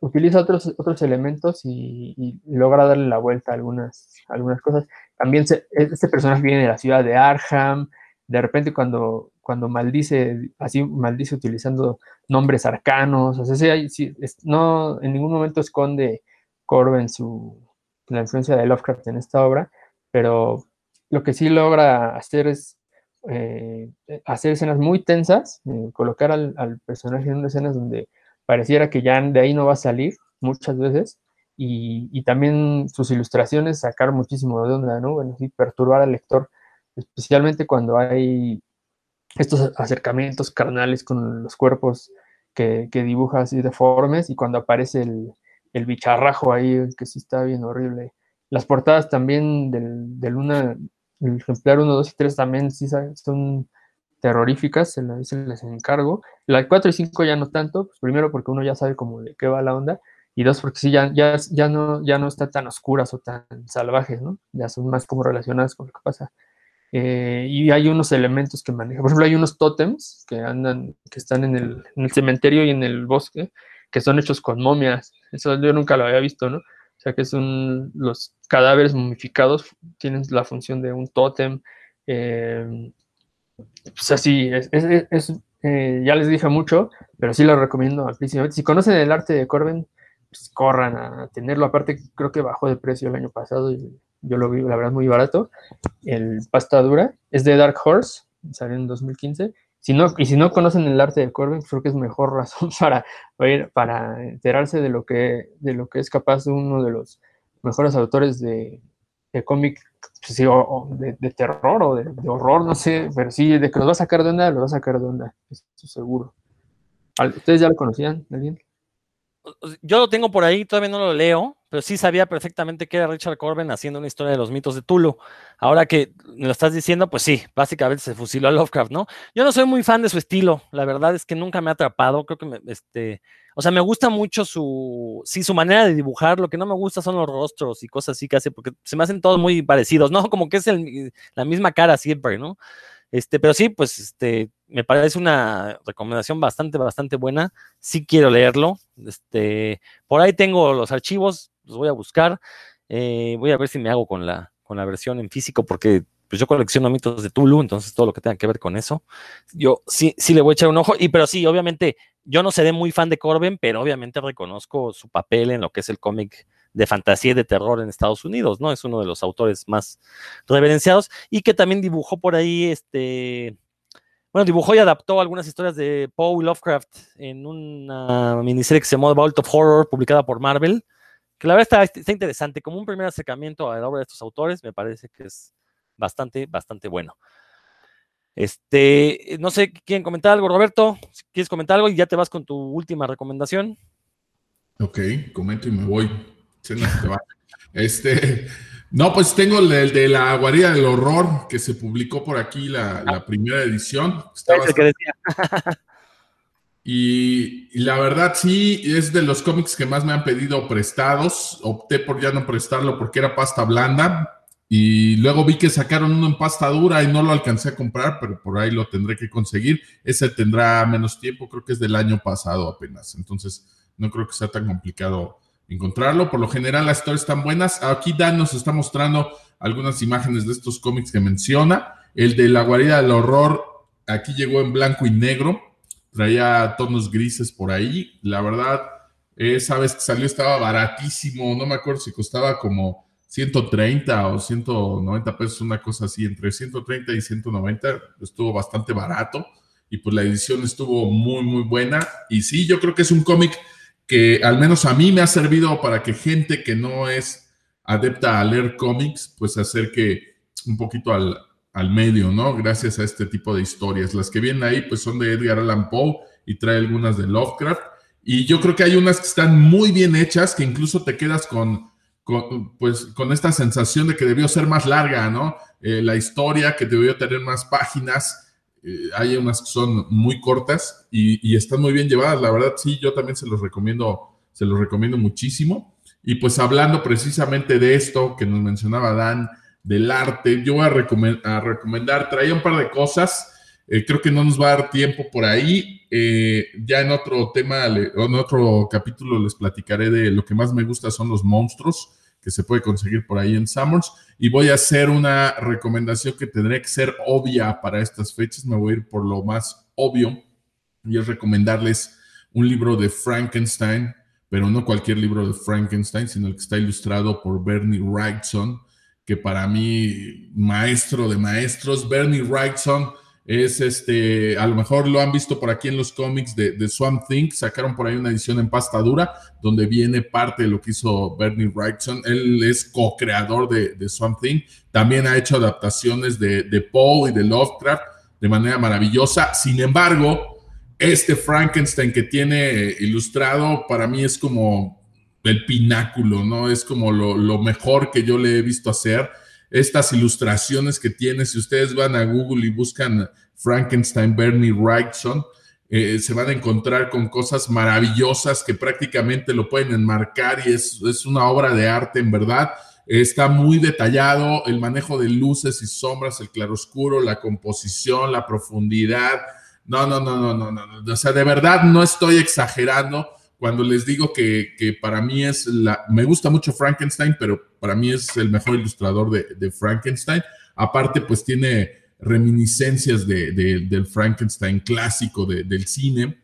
utiliza otros, otros elementos y, logra darle la vuelta a algunas, algunas cosas. También este personaje viene de la ciudad de Arham. De repente cuando, cuando maldice, así maldice utilizando nombres arcanos, o sea, no, en ningún momento esconde Corben su, la influencia de Lovecraft en esta obra, pero lo que sí logra hacer es eh, hacer escenas muy tensas, eh, colocar al, personaje en escenas donde pareciera que ya de ahí no va a salir muchas veces, y, también sus ilustraciones sacar muchísimo de onda, ¿no? Bueno, perturbar al lector, especialmente cuando hay estos acercamientos carnales con los cuerpos que, dibuja así deformes y cuando aparece el, bicharrajo ahí, que sí está bien horrible. Las portadas también del, del una, el ejemplar 1, 2 y 3 también sí son terroríficas, se, les encargo. La 4 y 5 ya no tanto, pues primero porque uno ya sabe cómo de qué va la onda, y dos porque sí, ya, ya, ya, no, ya no están tan oscuras o tan salvajes, ¿no? Ya son más como relacionadas con lo que pasa. Eh, y hay unos elementos que maneja. Por ejemplo, hay unos tótems que andan, que están en el, en el cementerio y en el bosque, que son hechos con momias. Eso yo nunca lo había visto, ¿no? Sea, que son los cadáveres momificados, tienen la función de un tótem. Eh, pues así, es, eh, ya les dije mucho, pero sí lo recomiendo amplísimamente. Si conocen el arte de Corben, pues corran a tenerlo. Aparte, creo que bajó de precio el año pasado y yo lo vi, la verdad, muy barato. El pasta dura es de Dark Horse, salió en 2015 y si no conocen el arte de Corbin, creo que es mejor razón para, para enterarse de lo, que, de lo que es capaz uno de los mejores autores de, de cómic, pues de, terror o de, horror, no sé, pero sí, de que lo va a sacar de onda, lo va a sacar de onda, estoy seguro. ¿Ustedes ya lo conocían, alguien? Yo lo tengo por ahí, todavía no lo leo, pero sí sabía perfectamente que era Richard Corbin haciendo una historia de los mitos de Tulu. Ahora que me lo estás diciendo, pues sí, básicamente se fusiló a Lovecraft, ¿no? Yo no soy muy fan de su estilo, la verdad es que nunca me ha atrapado, creo que me, este, o sea, me gusta mucho su, sí, su manera de dibujar, lo que no me gusta son los rostros y cosas así que hace, porque se me hacen todos muy parecidos, ¿no? Como que es la misma cara siempre, ¿no? Este, pero sí, pues este, me parece una recomendación bastante, bastante buena. Sí quiero leerlo. Este, por ahí tengo los archivos, los voy a buscar. Eh, voy a ver si me hago con la, con la versión en físico, porque pues yo colecciono mitos de Tulu, entonces todo lo que tenga que ver con eso, yo sí, sí le voy a echar un ojo. Y pero sí, obviamente, yo no seré muy fan de Corben, pero obviamente reconozco su papel en lo que es el cómic de fantasía y de terror en Estados Unidos, ¿no? Es uno de los autores más reverenciados y que también dibujó por ahí, este, bueno, dibujó y adaptó algunas historias de Poe Lovecraft en una miniserie que se llamó The Vault of Horror, publicada por Marvel, que la verdad está, está interesante, como un primer acercamiento a la obra de estos autores, me parece que es bastante, bastante bueno. Este, no sé, ¿quieren comentar algo, Roberto? Si quieres comentar algo y ya te vas con tu última recomendación. Ok, comento y me voy. Este, no, pues tengo el de, la guarida del horror que se publicó por aquí la, primera edición. y, la verdad sí, es de los cómics que más me han pedido prestados. Opté por ya no prestarlo porque era pasta blanda. Y luego vi que sacaron uno en pasta dura y no lo alcancé a comprar, pero por ahí lo tendré que conseguir. Ese tendrá menos tiempo, creo que es del año pasado apenas. Entonces, no creo que sea tan complicado encontrarlo. Por lo general las historias están buenas. Aquí Dan nos está mostrando algunas imágenes de estos cómics que menciona. El de la guarida del horror, aquí llegó en blanco y negro. Traía tonos grises por ahí. La verdad, esa vez que salió estaba baratísimo. No me acuerdo si costaba como 130 o 190 pesos, una cosa así. Entre 130 y 190 estuvo bastante barato. Y pues la edición estuvo muy, muy buena. Y sí, yo creo que es un cómic que al menos a mí me ha servido para que gente que no es adepta a leer cómics, pues acerque un poquito al, medio, ¿no? Gracias a este tipo de historias. Las que vienen ahí, pues son de Edgar Allan Poe y trae algunas de Lovecraft. Y yo creo que hay unas que están muy bien hechas, que incluso te quedas con, pues, con esta sensación de que debió ser más larga, ¿no? Eh, la historia, que debió tener más páginas eh, hay unas que son muy cortas y, están muy bien llevadas. La verdad, sí, yo también se los recomiendo, se los recomiendo muchísimo. Y pues hablando precisamente de esto que nos mencionaba Dan, del arte, yo voy a, recomendar, traía un par de cosas. Eh, creo que no nos va a dar tiempo por ahí. Eh, ya en otro tema, en otro capítulo les platicaré de lo que más me gusta son los monstruos que se puede conseguir por ahí en Summers. Y voy a hacer una recomendación que tendría que ser obvia para estas fechas. Me voy a ir por lo más obvio y es recomendarles un libro de Frankenstein, pero no cualquier libro de Frankenstein, sino el que está ilustrado por Bernie Wrightson, que para mí, maestro de maestros, Bernie Wrightson es este, a lo mejor lo han visto por aquí en los cómics de, Swamp Thing, sacaron por ahí una edición en pasta dura, donde viene parte de lo que hizo Bernie Wrightson, él es co-creador de, Swamp Thing, también ha hecho adaptaciones de, de Poe y de Lovecraft de manera maravillosa, sin embargo, este Frankenstein que tiene ilustrado para mí es como el pináculo, ¿no? Es como lo, mejor que yo le he visto hacer estas ilustraciones que tiene. Si ustedes van a Google y buscan Frankenstein Bernie Wrightson, eh, se van a encontrar con cosas maravillosas que prácticamente lo pueden enmarcar y es, es una obra de arte en verdad. Está muy detallado el manejo de luces y sombras, el claroscuro, la composición, la profundidad. No, no, no, no, no, no. O sea, de verdad no estoy exagerando cuando les digo que, para mí es la, me gusta mucho Frankenstein, pero para mí es el mejor ilustrador de, Frankenstein. Aparte, pues tiene reminiscencias del Frankenstein clásico del cine.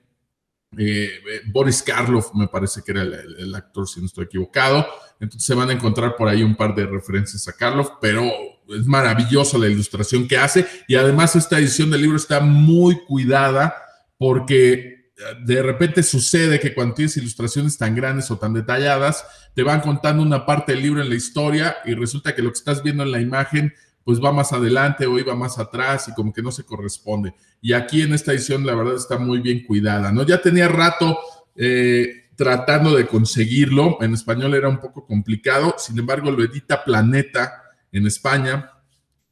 Eh, Boris Karloff me parece que era el, actor, si no estoy equivocado. Entonces se van a encontrar por ahí un par de referencias a Karloff, pero es maravillosa la ilustración que hace. Y además esta edición del libro está muy cuidada porque de repente sucede que cuando tienes ilustraciones tan grandes o tan detalladas, te van contando una parte del libro en la historia y resulta que lo que estás viendo en la imagen pues va más adelante o iba más atrás y como que no se corresponde. Y aquí en esta edición la verdad está muy bien cuidada, ¿no? Ya tenía rato eh, tratando de conseguirlo, en español era un poco complicado, sin embargo lo edita Planeta en España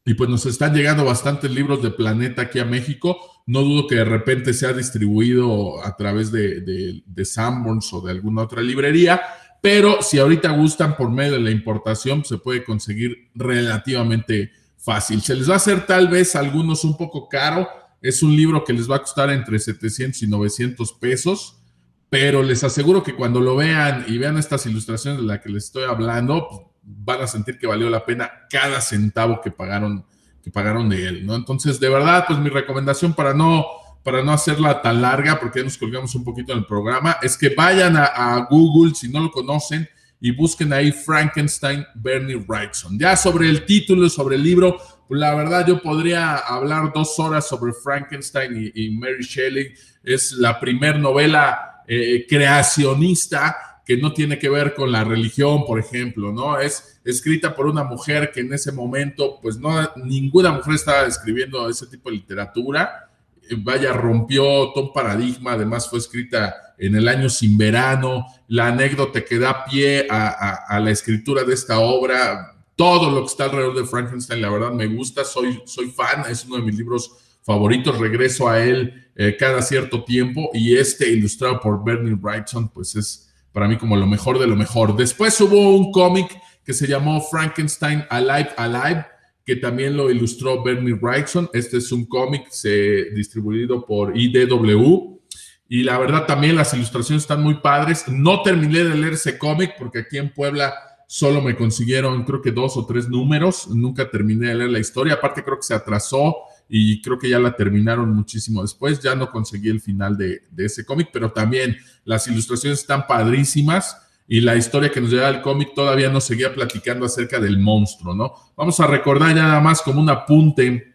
y pues nos están llegando bastantes libros de Planeta aquí a México. No dudo que de repente sea distribuido a través de, de, Sanborns o de alguna otra librería, pero si ahorita gustan por medio de la importación, se puede conseguir relativamente fácil. Se les va a hacer tal vez a algunos un poco caro. Es un libro que les va a costar entre 700 y 900 pesos, pero les aseguro que cuando lo vean y vean estas ilustraciones de las que les estoy hablando, pues, van a sentir que valió la pena cada centavo que pagaron, que pagaron de él, ¿no? Entonces, de verdad, pues mi recomendación para no, para no hacerla tan larga, porque ya nos colgamos un poquito en el programa, es que vayan a, Google, si no lo conocen, y busquen ahí Frankenstein Bernie Wrightson. Ya sobre el título, sobre el libro, pues la verdad yo podría hablar dos horas sobre Frankenstein y, Mary Shelley. Es la primer novela eh, creacionista que no tiene que ver con la religión, por ejemplo, ¿no? Es escrita por una mujer que en ese momento, pues no, ninguna mujer estaba escribiendo ese tipo de literatura. Eh, vaya, rompió todo un paradigma, además fue escrita en el año sin verano, la anécdota que da pie a, la escritura de esta obra, todo lo que está alrededor de Frankenstein, la verdad me gusta, soy, soy fan, es uno de mis libros favoritos, regreso a él eh, cada cierto tiempo. Y este ilustrado por Bernie Wrightson, pues es para mí como lo mejor de lo mejor. Después hubo un cómic que se llamó Frankenstein Alive Alive, que también lo ilustró Bernie Wrightson. Este es un cómic distribuido por IDW. Y la verdad también las ilustraciones están muy padres. No terminé de leer ese cómic porque aquí en Puebla solo me consiguieron creo que dos o tres números. Nunca terminé de leer la historia. Aparte creo que se atrasó y creo que ya la terminaron muchísimo después. Ya no conseguí el final de, ese cómic, pero también las ilustraciones están padrísimas y la historia que nos lleva el cómic todavía nos seguía platicando acerca del monstruo, ¿no? Vamos a recordar ya nada más como un apunte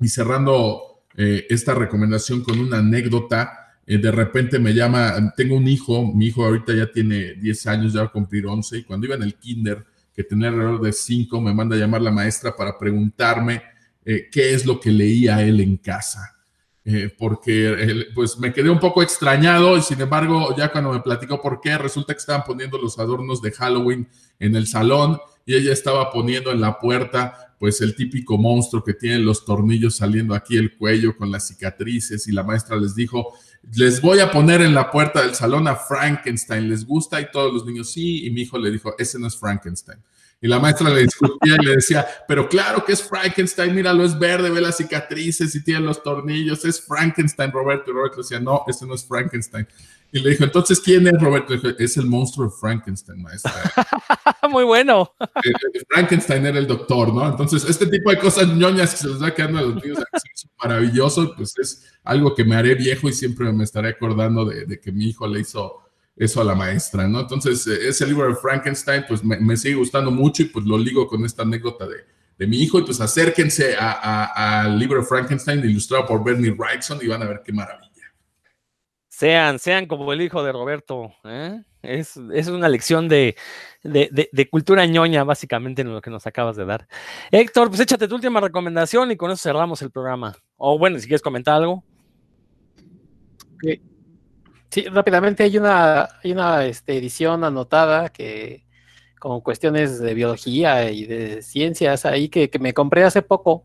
y cerrando eh, esta recomendación con una anécdota. Eh, de repente me llama, tengo un hijo, mi hijo ahorita ya tiene 10 años, ya va a cumplir 11, y cuando iba en el kinder, que tenía alrededor de 5, me manda a llamar la maestra para preguntarme eh, qué es lo que leía él en casa. Eh, porque pues me quedé un poco extrañado y sin embargo ya cuando me platicó por qué, resulta que estaban poniendo los adornos de Halloween en el salón y ella estaba poniendo en la puerta pues el típico monstruo que tiene los tornillos saliendo aquí el cuello con las cicatrices y la maestra les dijo, les voy a poner en la puerta del salón a Frankenstein, ¿les gusta? Y todos los niños sí, y mi hijo le dijo, ese no es Frankenstein. Y la maestra le discutía y le decía, pero claro que es Frankenstein, míralo, es verde, ve las cicatrices y tiene los tornillos, es Frankenstein, Roberto. Y Roberto decía, no, ese no es Frankenstein. Y le dijo, entonces, ¿quién es Roberto? Dijo, es el monstruo de Frankenstein, maestra. Muy bueno. Eh, eh, Frankenstein era el doctor, ¿no? Entonces, este tipo de cosas ñoñas que se les va quedando a los niños es maravilloso, pues es algo que me haré viejo y siempre me estaré acordando de, de que mi hijo le hizo eso a la maestra, ¿no? Entonces, eh, ese libro de Frankenstein, pues me, sigue gustando mucho y pues lo ligo con esta anécdota de, de mi hijo y pues acérquense al libro de Frankenstein ilustrado por Bernie Wrightson y van a ver qué maravilla. Sean, sean como el hijo de Roberto, ¿eh? es, es, una lección de, de, de, cultura ñoña, básicamente, en lo que nos acabas de dar. Héctor, pues échate tu última recomendación y con eso cerramos el programa. O bueno, si quieres comentar algo. Sí, rápidamente hay una, hay una este, edición anotada que con cuestiones de biología y de ciencias ahí que, me compré hace poco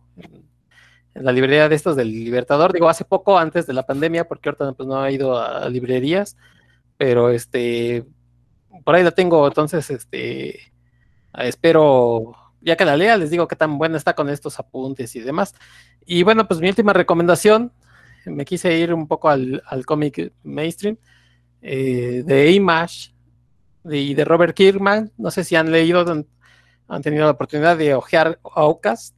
en la librería de estos del Libertador, digo hace poco antes de la pandemia, porque ahorita pues, no he ido a librerías, pero este por ahí la tengo, entonces este espero ya que la lea, les digo qué tan buena está con estos apuntes y demás. Y bueno, pues mi última recomendación me quise ir un poco al, cómic mainstream eh, de Image y de, Robert Kirkman. No sé si han leído, han, tenido la oportunidad de ojear Outcast.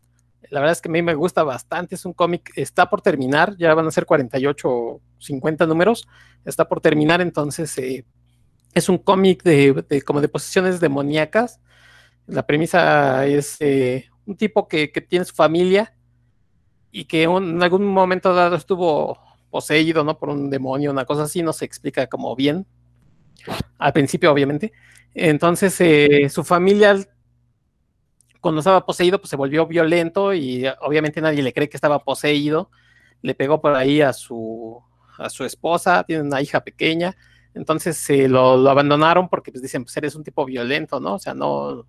La verdad es que a mí me gusta bastante. Es un cómic, está por terminar, ya van a ser 48 o 50 números. Está por terminar, entonces eh, es un cómic de, como de posesiones demoníacas. La premisa es eh, un tipo que, que tiene su familia y que en algún momento dado estuvo poseído, ¿no? Por un demonio, una cosa así, no se explica como bien. Al principio, obviamente. Entonces, eh, su familia, cuando estaba poseído, pues se volvió violento y obviamente nadie le cree que estaba poseído. Le pegó por ahí a su, a su esposa, tiene una hija pequeña. Entonces se lo, abandonaron porque pues dicen, pues eres un tipo violento, ¿no? O sea, no,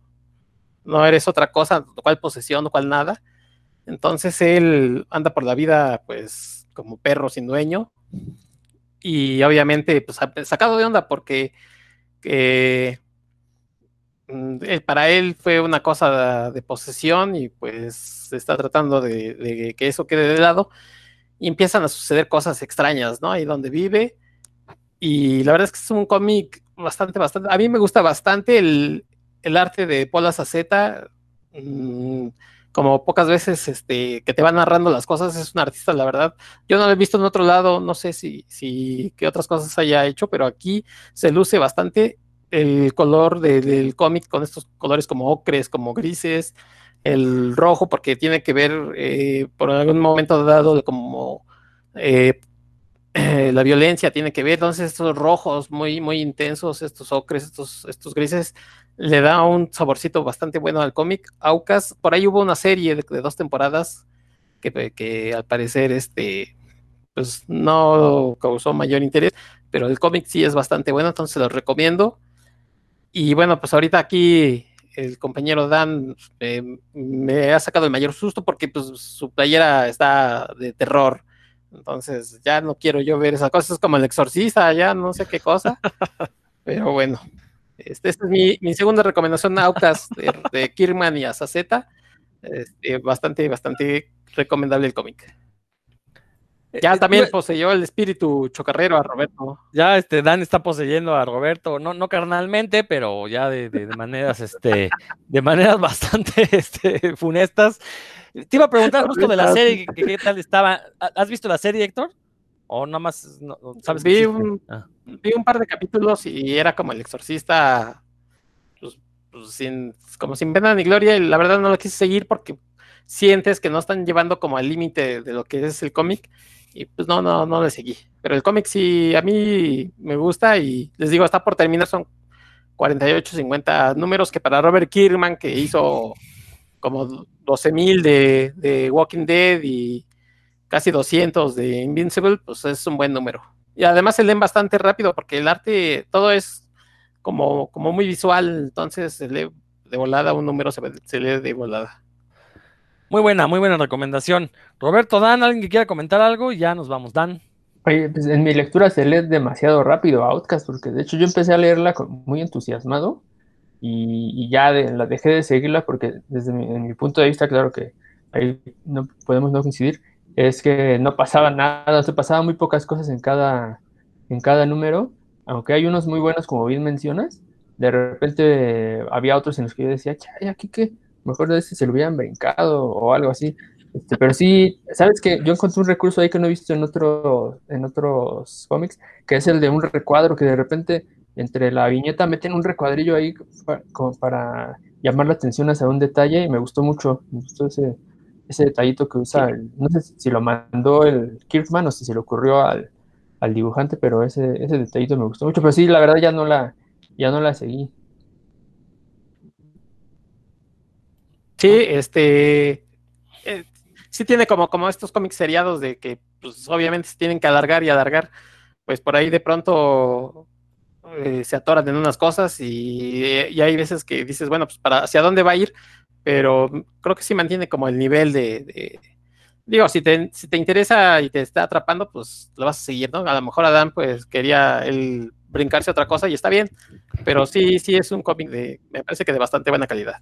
no eres otra cosa, cual posesión, cual nada. Entonces él anda por la vida, pues, como perro sin dueño. Y obviamente, pues, sacado de onda porque mm, para él fue una cosa de, posesión y pues está tratando de, que eso quede de lado. Y empiezan a suceder cosas extrañas, ¿no? Ahí donde vive. Y la verdad es que es un cómic bastante, bastante. A mí me gusta bastante el, arte de Paula Zaceta. Mm, como pocas veces este, que te va narrando las cosas, es un artista, la verdad. Yo no lo he visto en otro lado, no sé si, si qué otras cosas haya hecho, pero aquí se luce bastante el color del cómic con estos colores como ocres, como grises, el rojo, porque tiene que ver eh, por algún momento dado como eh, la violencia tiene que ver, entonces estos rojos muy, muy intensos, estos ocres, estos, estos grises, le da un saborcito bastante bueno al cómic. Aucas, por ahí hubo una serie de, dos temporadas que, que, al parecer este, pues no causó mayor interés, pero el cómic sí es bastante bueno, entonces lo recomiendo. Y bueno, pues ahorita aquí el compañero Dan eh, me ha sacado el mayor susto porque pues su playera está de terror. Entonces ya no quiero yo ver esas cosas, es como el exorcista, ya no sé qué cosa. Pero bueno, este, esta es mi, segunda recomendación, Aucas de, de Kirman y Azaceta. Este, bastante, bastante recomendable el cómic. Eh, ya eh, también poseyó el espíritu chocarrero a Roberto. Ya este Dan está poseyendo a Roberto, no, no carnalmente, pero ya de, maneras, este, de maneras bastante este, funestas. Te iba a preguntar justo de la serie, ¿qué tal estaba? ¿Has visto la serie, Héctor? ¿O nada más, sabes? Vi un, ah. vi un par de capítulos y era como el exorcista, pues, pues, sin, como sin pena ni gloria, y la verdad no lo quise seguir porque sientes que no están llevando como al límite de lo que es el cómic, y pues no, no, no le seguí. Pero el cómic sí, a mí me gusta y les digo, está por terminar, son 48, 50 números que para Robert Kirkman, que hizo como 12 mil de, de Walking Dead y casi 200 de Invincible, pues es un buen número. Y además se leen bastante rápido porque el arte, todo es como, como muy visual, entonces se lee de volada, un número se, se lee de volada. Muy buena, muy buena recomendación. Roberto, Dan, ¿alguien que quiera comentar algo? Ya nos vamos, Dan. Oye, pues en mi lectura se lee demasiado rápido Outcast, porque de hecho yo empecé a leerla muy entusiasmado y, ya la dejé de seguirla porque desde mi, mi punto de vista, claro que ahí no podemos no coincidir, es que no pasaba nada, se pasaban muy pocas cosas en cada, en cada número, aunque hay unos muy buenos como bien mencionas, de repente había otros en los que yo decía, chay, aquí que mejor de ese se lo hubieran brincado o algo así. Este, pero sí, sabes que yo encontré un recurso ahí que no he visto en, otro, en otros cómics, que es el de un recuadro, que de repente entre la viñeta meten un recuadrillo ahí para, para llamar la atención hacia un detalle y me gustó mucho, me gustó ese, ese detallito que usa, no sé si lo mandó el Kirkman o si se le ocurrió al, al dibujante, pero ese, ese detallito me gustó mucho, pero sí, la verdad ya no la, ya no la seguí. Sí, este, eh, sí tiene como, como estos cómics seriados de que, pues, obviamente se tienen que alargar y alargar, pues por ahí de pronto eh, se atoran en unas cosas y, y, hay veces que dices, bueno, pues para hacia dónde va a ir, pero creo que sí mantiene como el nivel de, digo, si te, si te interesa y te está atrapando, pues lo vas a seguir, ¿no? A lo mejor Adán pues quería él brincarse otra cosa y está bien, pero sí, sí es un cómic de, me parece que de bastante buena calidad.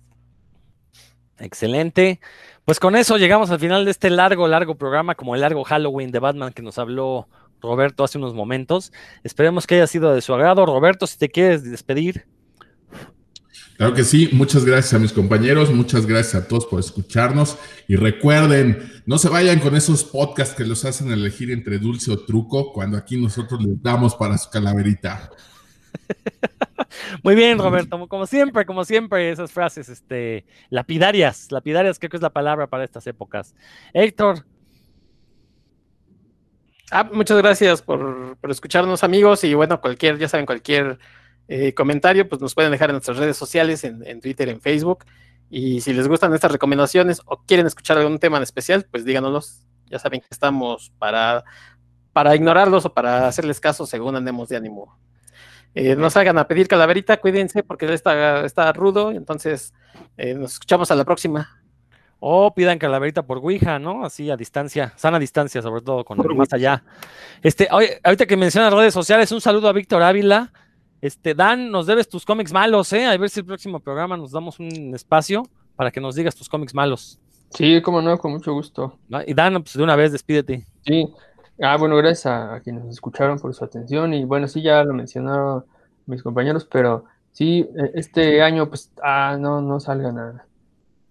Excelente. Pues con eso llegamos al final de este largo, largo programa, como el largo Halloween de Batman que nos habló Roberto hace unos momentos. Esperemos que haya sido de su agrado. Roberto, si te quieres despedir. Claro que sí, muchas gracias a mis compañeros, muchas gracias a todos por escucharnos y recuerden, no se vayan con esos podcasts que los hacen elegir entre dulce o truco cuando aquí nosotros les damos para su calaverita. Muy bien, Roberto, como siempre, como siempre, esas frases este, lapidarias, lapidarias creo que es la palabra para estas épocas. Héctor. Ah, muchas gracias por, por escucharnos, amigos, y bueno, cualquier, ya saben, cualquier eh, comentario, pues nos pueden dejar en nuestras redes sociales, en, Twitter, en Facebook. Y si les gustan estas recomendaciones o quieren escuchar algún tema en especial, pues díganoslos. Ya saben que estamos para, para ignorarlos o para hacerles caso según andemos de ánimo. Eh, no salgan a pedir calaverita, cuídense porque está, está rudo. Entonces, eh, nos escuchamos a la próxima. O pidan calaverita por Ouija, ¿no? Así a distancia, sana distancia, sobre todo con más allá. Este, ahorita que mencionas redes sociales, un saludo a Víctor Ávila, este, Dan, nos debes tus cómics malos, ¿eh? A ver si el próximo programa nos damos un espacio para que nos digas tus cómics malos. Sí, como no, con mucho gusto. Y Dan, pues de una vez despídete. Sí. Ah, bueno, gracias a, quienes nos escucharon por su atención. Y bueno, sí, ya lo mencionaron mis compañeros, pero sí, e, este año, pues, ah, no, no salgan a,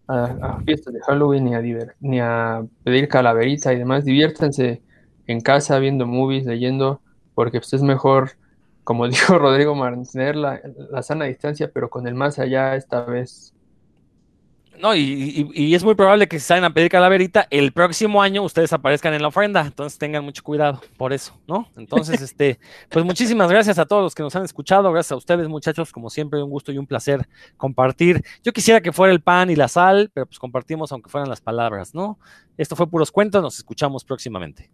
a, fiestas de Halloween ni a, ni a pedir calaverita y demás. Diviértanse en casa viendo movies, leyendo, porque pues es mejor como dijo Rodrigo, mantener la, la, sana distancia, pero con el más allá esta vez. No, y, es muy probable que si salen a pedir calaverita, el próximo año ustedes aparezcan en la ofrenda, entonces tengan mucho cuidado por eso, ¿no? Entonces, este, pues muchísimas gracias a todos los que nos han escuchado, gracias a ustedes muchachos, como siempre, un gusto y un placer compartir. Yo quisiera que fuera el pan y la sal, pero pues compartimos aunque fueran las palabras, ¿no? Esto fue Puros Cuentos, nos escuchamos próximamente.